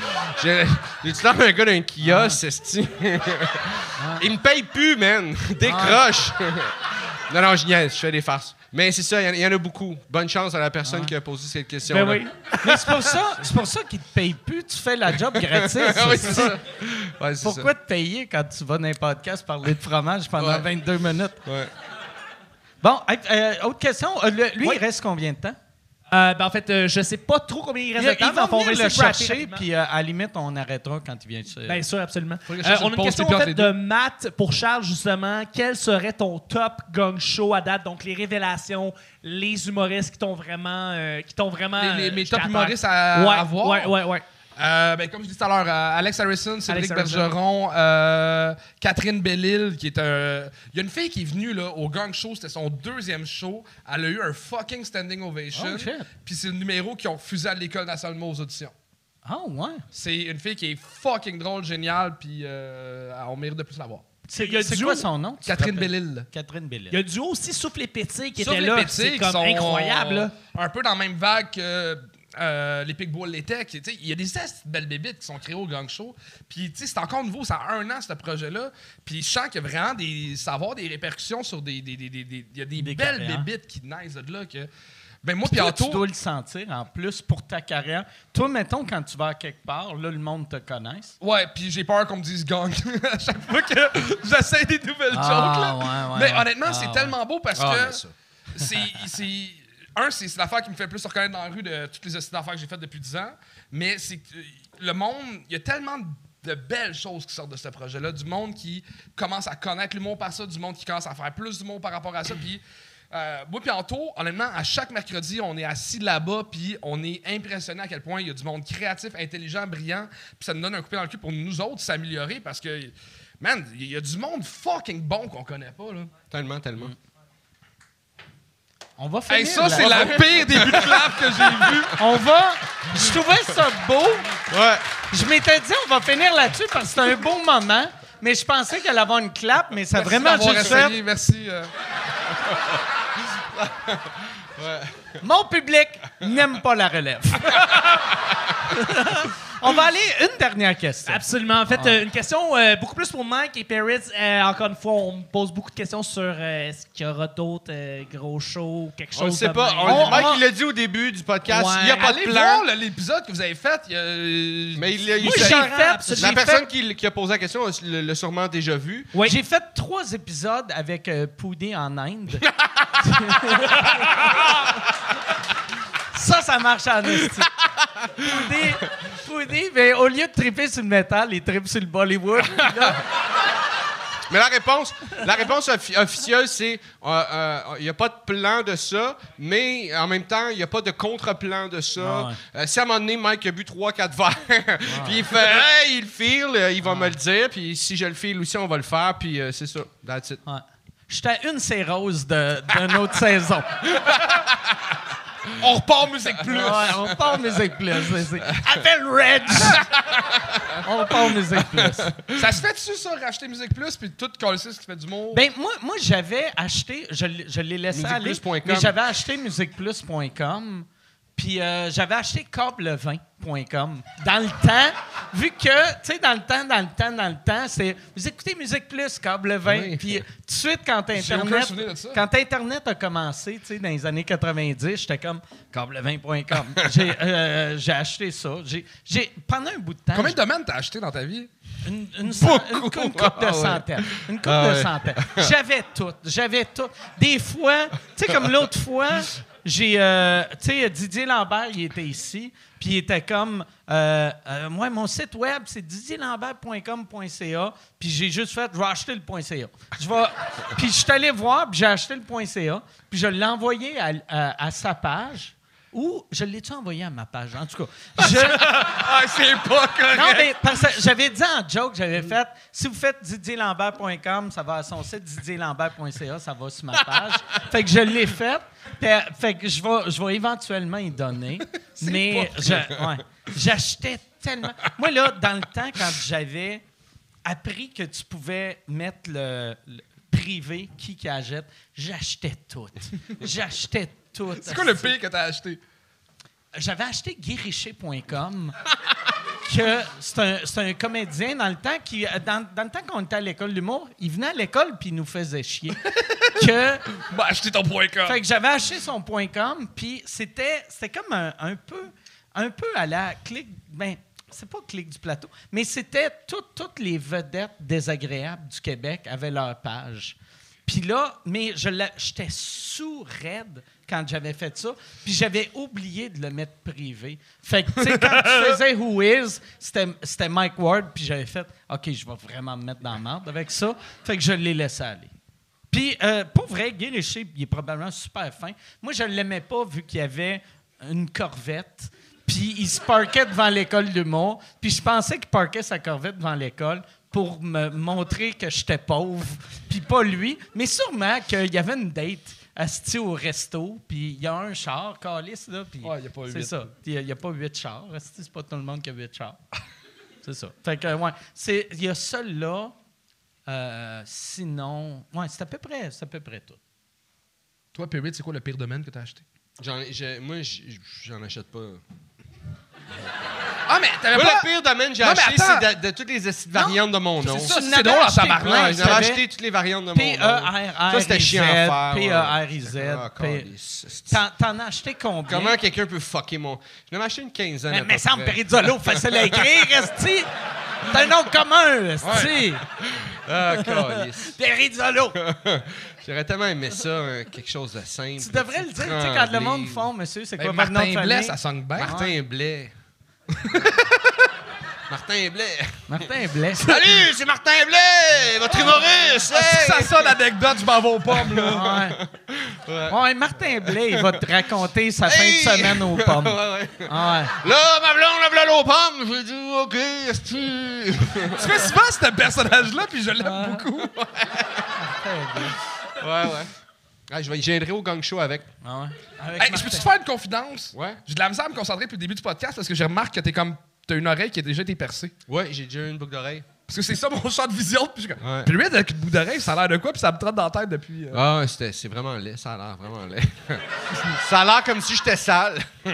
J'ai j'ai-tu l'air d'un gars d'un kiosque, esti? Il me paye plus, man. Décroche. non, non, je niaise, je fais des farces. Mais c'est ça, il y en- il y, en a beaucoup. Bonne chance à la personne qui a posé cette question. Ben oui. Mais c'est pour ça, c'est pour ça qu'ils te payent plus. Tu fais la job gratis. oui, c'est ça. Ouais, Pourquoi te payer quand tu vas dans un podcast parler de fromage pendant Ouais. 22 minutes? Ouais. Bon, euh, autre question. Euh, lui, Oui. il reste combien de temps? Euh, ben, en fait, euh, je sais pas trop combien il reste de temps, il mais on va venir le de chercher, puis euh, à la limite, on arrêtera quand il vient. se- Bien sûr, absolument. Euh, on a une pause question en fait, de. Matt pour Charles, justement. Quel serait ton top gang show à date? Donc, les révélations, les humoristes qui t'ont vraiment. euh, qui t'ont vraiment Les- les- mes top humoristes à- ouais, à voir? Ouais, ouais, ouais. Euh, ben, comme je disais tout à l'heure, euh, Alex Harrison, Cédric Alex Harrison. Bergeron, euh, Catherine Bellil, qui est un. Il y a une fille qui est venue là, au Gang Show, c'était son deuxième show. Elle a eu un fucking standing ovation. Oh, shit. Puis c'est le numéro qu'ils ont refusé à l'École nationale aux auditions. Ah, ouais. C'est une fille qui est fucking drôle, géniale, puis euh, on mérite de plus la voir. C'est quoi son nom? Catherine? Bellil. Catherine Bellil. Il y a du haut aussi Souffle et qui Sauf était les là. Pétilles C'est qui comme sont, incroyable. là. un peu dans la même vague que euh, les Pigbois l'étaient. qui, tu sais, Il y a des belles bébites qui sont créées au Gang Show. Puis, tu sais, c'est encore nouveau. Ça a un an, ce projet-là. Puis, je sens qu'il y a vraiment des. Ça va avoir des répercussions sur des. des, des, des- des- il y a des, Des belles carrières. bébites qui naissent de là. Que, ben, moi, Puis toi, tu dois le sentir en plus pour ta carrière. Toi, mettons, quand tu vas à quelque part, là, le monde te connaisse. Ouais, puis j'ai peur qu'on me dise gang à chaque fois que j'essaie des nouvelles Ah, jokes. Là. ouais, ouais, mais ouais. honnêtement, Ah, c'est ouais. tellement beau parce Ah, que c'est. Un, c'est l'affaire qui me fait le plus reconnaître dans la rue de toutes les hosties d'affaires que j'ai faites depuis 10 ans. Mais c'est que euh, le monde, il y a tellement de belles choses qui sortent de ce projet-là. Du monde qui commence à connaître l'humour par ça, du monde qui commence à faire plus d'humour par rapport à ça. Puis. euh, moi puis honnêtement, à chaque mercredi, on est assis là-bas, puis on est impressionné à quel point il y a du monde créatif, intelligent, brillant, puis ça nous donne un coup de pied dans le cul pour nous autres s'améliorer parce que, man, il y a du monde fucking bon qu'on connaît pas, là. Tellement, tellement. On va finir. Hey, ça, c'est la pire début de clap que j'ai vu. On va. Je trouvais ça beau. Ouais. Je m'étais dit, on va finir là-dessus parce que c'est un beau moment. Mais je pensais qu'elle allait avoir une clap, mais ça a vraiment juste fait. Merci. euh. Mon public n'aime pas la relève. on va aller une dernière question. Absolument. En fait, euh, une question euh, beaucoup plus pour Mike et Paris. Euh, encore une fois, on me pose beaucoup de questions sur euh, est-ce qu'il y aura d'autres euh, gros shows ou quelque chose On le sait pas. On- On- Mike, on- il l'a dit au début du podcast. Ouais. Il n'y a pas Allez de plan. l'épisode que vous avez fait. il y a- Mais il, il- Moi, il- j'ai j'ai fait, fait- la personne qui, qui a posé la question l'a sûrement déjà vu. Oui. J'ai fait trois épisodes avec euh, Poudé en Inde. ça, ça marche en esti. Poudé, Poudé, mais au lieu de triper sur le métal, il tripe sur le Bollywood. Puis là, Mais la réponse, la réponse offi- officielle, c'est euh, euh, il n'y a pas de plan de ça, mais en même temps, il n'y a pas de contre-plan de ça. Ah. Euh, si à un moment donné, Mike a bu 3-4 verres, puis il fait Hey, il le file, euh, il va me le dire, puis si je le file aussi, on va le faire, puis euh, c'est ça. That's it. ouais. J'étais à une sérose de- d'une autre saison. On repart Musique Plus. Ouais, on part Musique Plus. Appelle Reg! On part Musique Plus. Ça se fait-tu, ça, racheter Musique Plus, puis tout coller ce qui fait du mot? Ben, moi, moi j'avais acheté, je, l'ai- je l'ai laissé aller, Musiqueplus.com. mais j'avais acheté musiqueplus.com, puis euh, j'avais acheté câblevin.com. Dans le temps, vu que, tu sais, dans le temps, dans le temps, dans le temps, c'est, vous écoutez Musique Plus, câble 20, Oui. puis tout de suite, quand Internet, de quand Internet a commencé, tu sais, dans les années 90, j'étais comme câble20.com. j'ai, euh, j'ai acheté ça. J'ai, pendant un bout de temps, Combien de domaines t'as acheté dans ta vie? une, une, une cou- une coupe de Ah ouais. centaines. Une coupe Ah de ouais. centaines. J'avais tout. J'avais tout. Des fois, tu sais, comme l'autre fois, j'ai. euh, tu sais, Didier Lambert, il était ici, puis il était comme. Euh, euh, moi, mon site web, c'est didierlambert.com.ca, puis j'ai juste fait, je vais acheter le .ca. Puis je suis allé voir, puis j'ai acheté le .ca, puis je l'ai envoyé à sa page. Ou je l'ai-tu envoyé à ma page? En tout cas, je, Ah, c'est pas correct! non, mais parce que j'avais dit en joke, j'avais fait si vous faites didierlambert.com, ça va à son site didierlambert.ca, ça va sur ma page. fait que je l'ai fait. Fait, fait que je vais, je vais éventuellement y donner. mais je- ouais. j'achetais tellement. Moi, là, dans le temps, quand j'avais appris que tu pouvais mettre le, le privé, qui qui achète, j'achetais tout. J'achetais tout. C'est quoi le pire que t'as acheté? J'avais acheté guiricher.com, que c'est un, c'est un comédien dans le temps qui, dans, dans le temps qu'on était à l'école d'humour, il venait à l'école puis il nous faisait chier. que, Bah, acheter ton point com. fait que j'avais acheté son .com, puis c'était, c'était comme un, un peu, un peu à la clique, ben, c'est pas clique du plateau, mais c'était tout- toutes les vedettes désagréables du Québec avaient leur page. Puis là, mais je j'étais sous raide quand j'avais fait ça, puis j'avais oublié de le mettre privé. Fait que, tu sais, quand tu faisais Who Is, c'était Mike Ward, puis j'avais fait, OK, je vais vraiment me mettre dans la merde avec ça. Fait que je l'ai laissé aller. Puis, euh, pour vrai, Guy il est probablement super fin. Moi, je ne l'aimais pas vu qu'il y avait une corvette. Puis, il se parquait devant l'école d'humour. Puis, je pensais qu'il parquait sa corvette devant l'école pour me montrer que j'étais pauvre. Puis, pas lui. Mais sûrement qu'il y avait une date asti au resto. Puis, il y a un char, calice, là. Puis, Ouais, il y a pas C'est ça. Puis, Il n'y a, pas huit chars. asti, C'est pas tout le monde qui a huit chars. C'est ça. Fait que, ouais. c'est- Il y a ça là. Euh, sinon, ouais, c'est à peu près, c'est à peu près tout. Toi, P8, c'est quoi le pire domaine que t'as acheté? J'en moi, j'en achète pas. Ah, mais t'avais Moi, pas... le pire domaine que j'ai Non, mais acheté, attends. c'est de, de toutes les esti de variantes de mon nom. C'est ça, c'est drôle en acheté tabarnak. j'avais savais? acheté toutes les variantes de mon nom. P-E-R-R-I-Z. Ça, c'était chiant à faire. P-E-R-I-Z. Ah, câlisse, esti. T'en t'en as acheté combien? Comment quelqu'un peut fucker mon. J'en ai acheté une quinzaine. Mais, à mais peu semble près. Perizzolo, facile à écrire, Esti. C'est un nom commun, Esti. Ah, câlisse. Perizzolo. J'aurais tellement aimé ça, hein, quelque chose de simple. Tu devrais le dire, tu sais, quand le monde font, monsieur, c'est quoi Ben, votre nom de Martin Blais, ça sonne bien. Martin Blais. Martin Blais. Martin Blais. Salut, c'est Martin Blais, votre humoriste. hey! Ça sonne l'anecdote, je m'en vais aux pommes, là. Ouais. ouais. Martin Blais, il va te raconter sa Hey! fin de semaine aux pommes. Ouais, ouais. Ah ouais. Là, ma blonde, la blonde aux pommes. J'ai dit, OK, est-ce que. Tu fais souvent ce personnage-là, puis je l'aime beaucoup. Ouais, ouais. Ah, je vais- je viendrai au gang show avec. Ah ouais? Avec Hey, je peux-tu te faire une confidence? Ouais. J'ai de la misère à me concentrer depuis le début du podcast parce que je remarque que t'es comme. T'as une oreille qui a déjà été percée. Ouais, j'ai déjà eu une boucle d'oreille. Parce que c'est ça mon champ de vision. Puis je. Ouais. Puis lui, avec une bout d'oreille, ça a l'air de quoi? Puis ça me trotte dans la tête depuis. euh, Ah, ouais, c'est vraiment laid. Ça a l'air vraiment laid. ça a l'air comme si j'étais sale.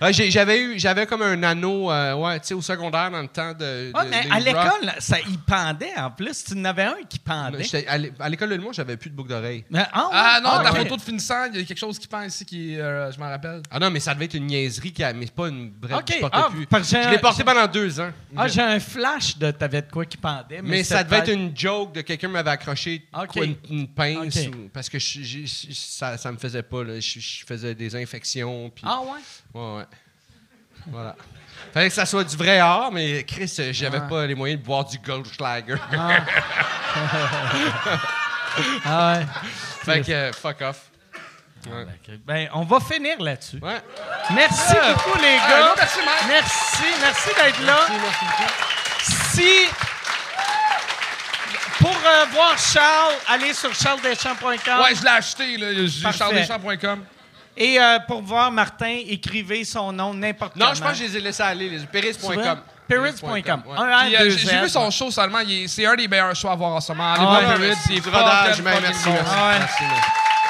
Ah, j'avais eu, j'avais comme un anneau, euh, ouais, tu sais, au secondaire dans le temps de. Ouais, de- mais à l'école, ça, il pendait en plus. Tu en avais un qui pendait. À l'é- à l'école de l'humour, j'avais plus de boucle d'oreille. Mais- ah, ouais? Ah non, ta ok. photo de finissant, il y a quelque chose qui pend ici qui. euh, je m'en rappelle. Ah non, mais ça devait être une niaiserie, qui a, mais pas une brève Ok, que je portais ah, plus. Je l'ai porté pendant deux ans. Ah, j'ai un flash de t'avais de quoi qui pendait. Mais, Mais ça devait être une joke de quelqu'un m'avait accroché une, une pince ou- parce que je- je- je- ça, ça me faisait pas. là. Je, faisais des infections. Puis, Ah ouais? ouais, ouais. Voilà. Fallait que ça soit du vrai art, mais Chris, euh, j'avais Ah. pas les moyens de boire du Goldschlager. Ah ouais. fait que euh, fuck off. Ouais. Ok. Ben, on va finir là-dessus. Ouais. Merci beaucoup, les Ah, gars. merci. Merci, merci d'être là. Si. Pour euh, voir Charles, allez sur charlesdeschamps.com. Ouais, je l'ai acheté, là. J'ai Parfait. Et euh, pour voir Martin, écrivez son nom n'importe Non, comment. je pense que je les ai laissés aller, les C'est vrai? Perrids.com. Ouais. Un Puis, R, euh, deux j'ai j'ai vu son show seulement. il est- C'est un des meilleurs shows à voir en ce moment. Allez Ah voir ouais, Perrids, merci, il est du rodage, fucking man, fucking merci, bon. merci,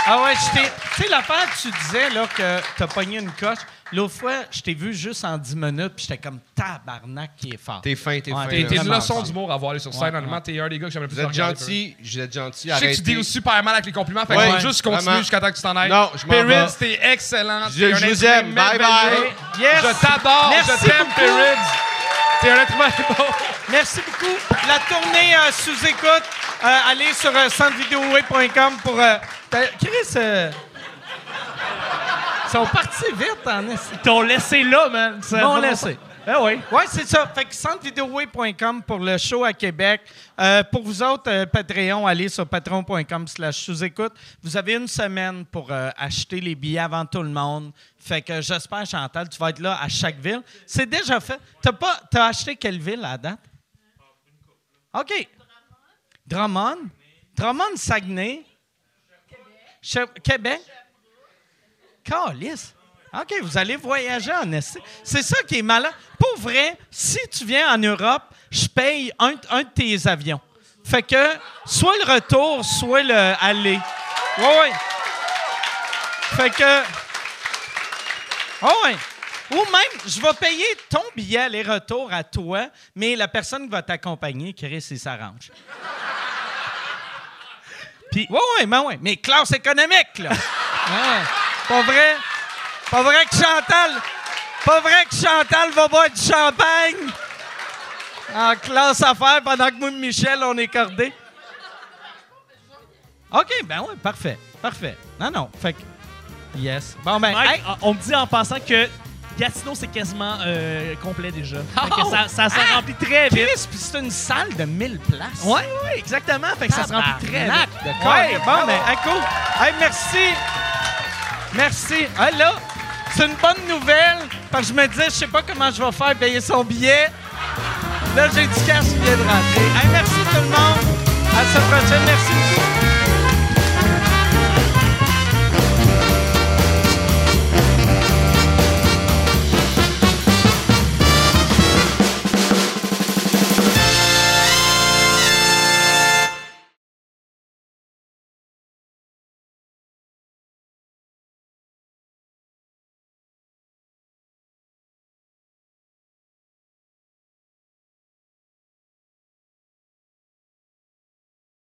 Ah ouais. Ah je t'ai. Tu sais, l'affaire, tu disais là, que t'as pogné une coche. L'autre fois, je t'ai vu juste en 10 minutes, puis j'étais comme tabarnak qui est fort. T'es fin, t'es Ouais, fin. t'es- là. une leçon d'humour à voir aller sur scène. Ouais, Honnêtement, ouais. t'es un des gars que j'aimerais plus Vous êtes regarder, gentil, vous êtes gentil. Je sais que tu deals super mal avec les compliments, fait que juste continuer jusqu'à temps que tu t'en ailles. Non, je m'en Perrids, vais. t'es excellent. Je- je vous aime. Bye, bye. Yes. Je t'adore. Merci Je t'aime. Perrids. T'es un être humain. Merci beaucoup. La tournée euh, sous écoute, euh, allez sur euh, centrevideoway.com pour. Euh, t'as- Chris, euh, sont partis vite en esti. Ils t'ont laissé là, man. Ils m'ont laissé. Ah oui. Oui, c'est ça. Fait que centrevideoway.com pour le show à Québec. Euh, pour vous autres, euh, Patreon, allez sur patreon.com slash sous-écoute. Vous avez une semaine pour euh, acheter les billets avant tout le monde. Fait que j'espère, Chantal, tu vas être là à chaque ville. C'est déjà fait. T'as pas, t'as acheté quelle ville à date? OK. Drummond? Drummond, Saguenay? Che- Québec? Calice. OK, vous allez voyager en Esti. C'est ça qui est malin. Pour vrai, si tu viens en Europe, je paye un, de tes avions. Fait que soit le retour, soit le aller. Oui, oui. Fait que. Ouais. Ou même, je vais payer ton billet aller-retour à toi, mais la personne qui va t'accompagner, Chris, il s'arrange. Puis, oui, oui, mais oui. Mais classe économique, là. Ouais. Pas vrai? Pas vrai que Chantal. Pas vrai que Chantal va boire du champagne en classe affaires pendant que moi et Michel, on est cordés? OK, ben oui, parfait. Parfait. Non, non. Fait que. Yes. Bon, ben, Mike, hey, on me dit en passant que Gatineau, c'est quasiment euh, complet déjà. Fait que Oh! ça, ça se Ah! remplit très vite. Puis c'est une salle de 1000 places. Oui, oui, exactement. Fait que ça se remplit très vite. de Ouais, bon, ben, hey, cool. Hey, merci. Merci. Ah, là, c'est une bonne nouvelle, parce que je me disais, je sais pas comment je vais faire payer son billet. Là, j'ai du cash qui vient de rentrer. Merci tout le monde. À la prochaine. Merci beaucoup.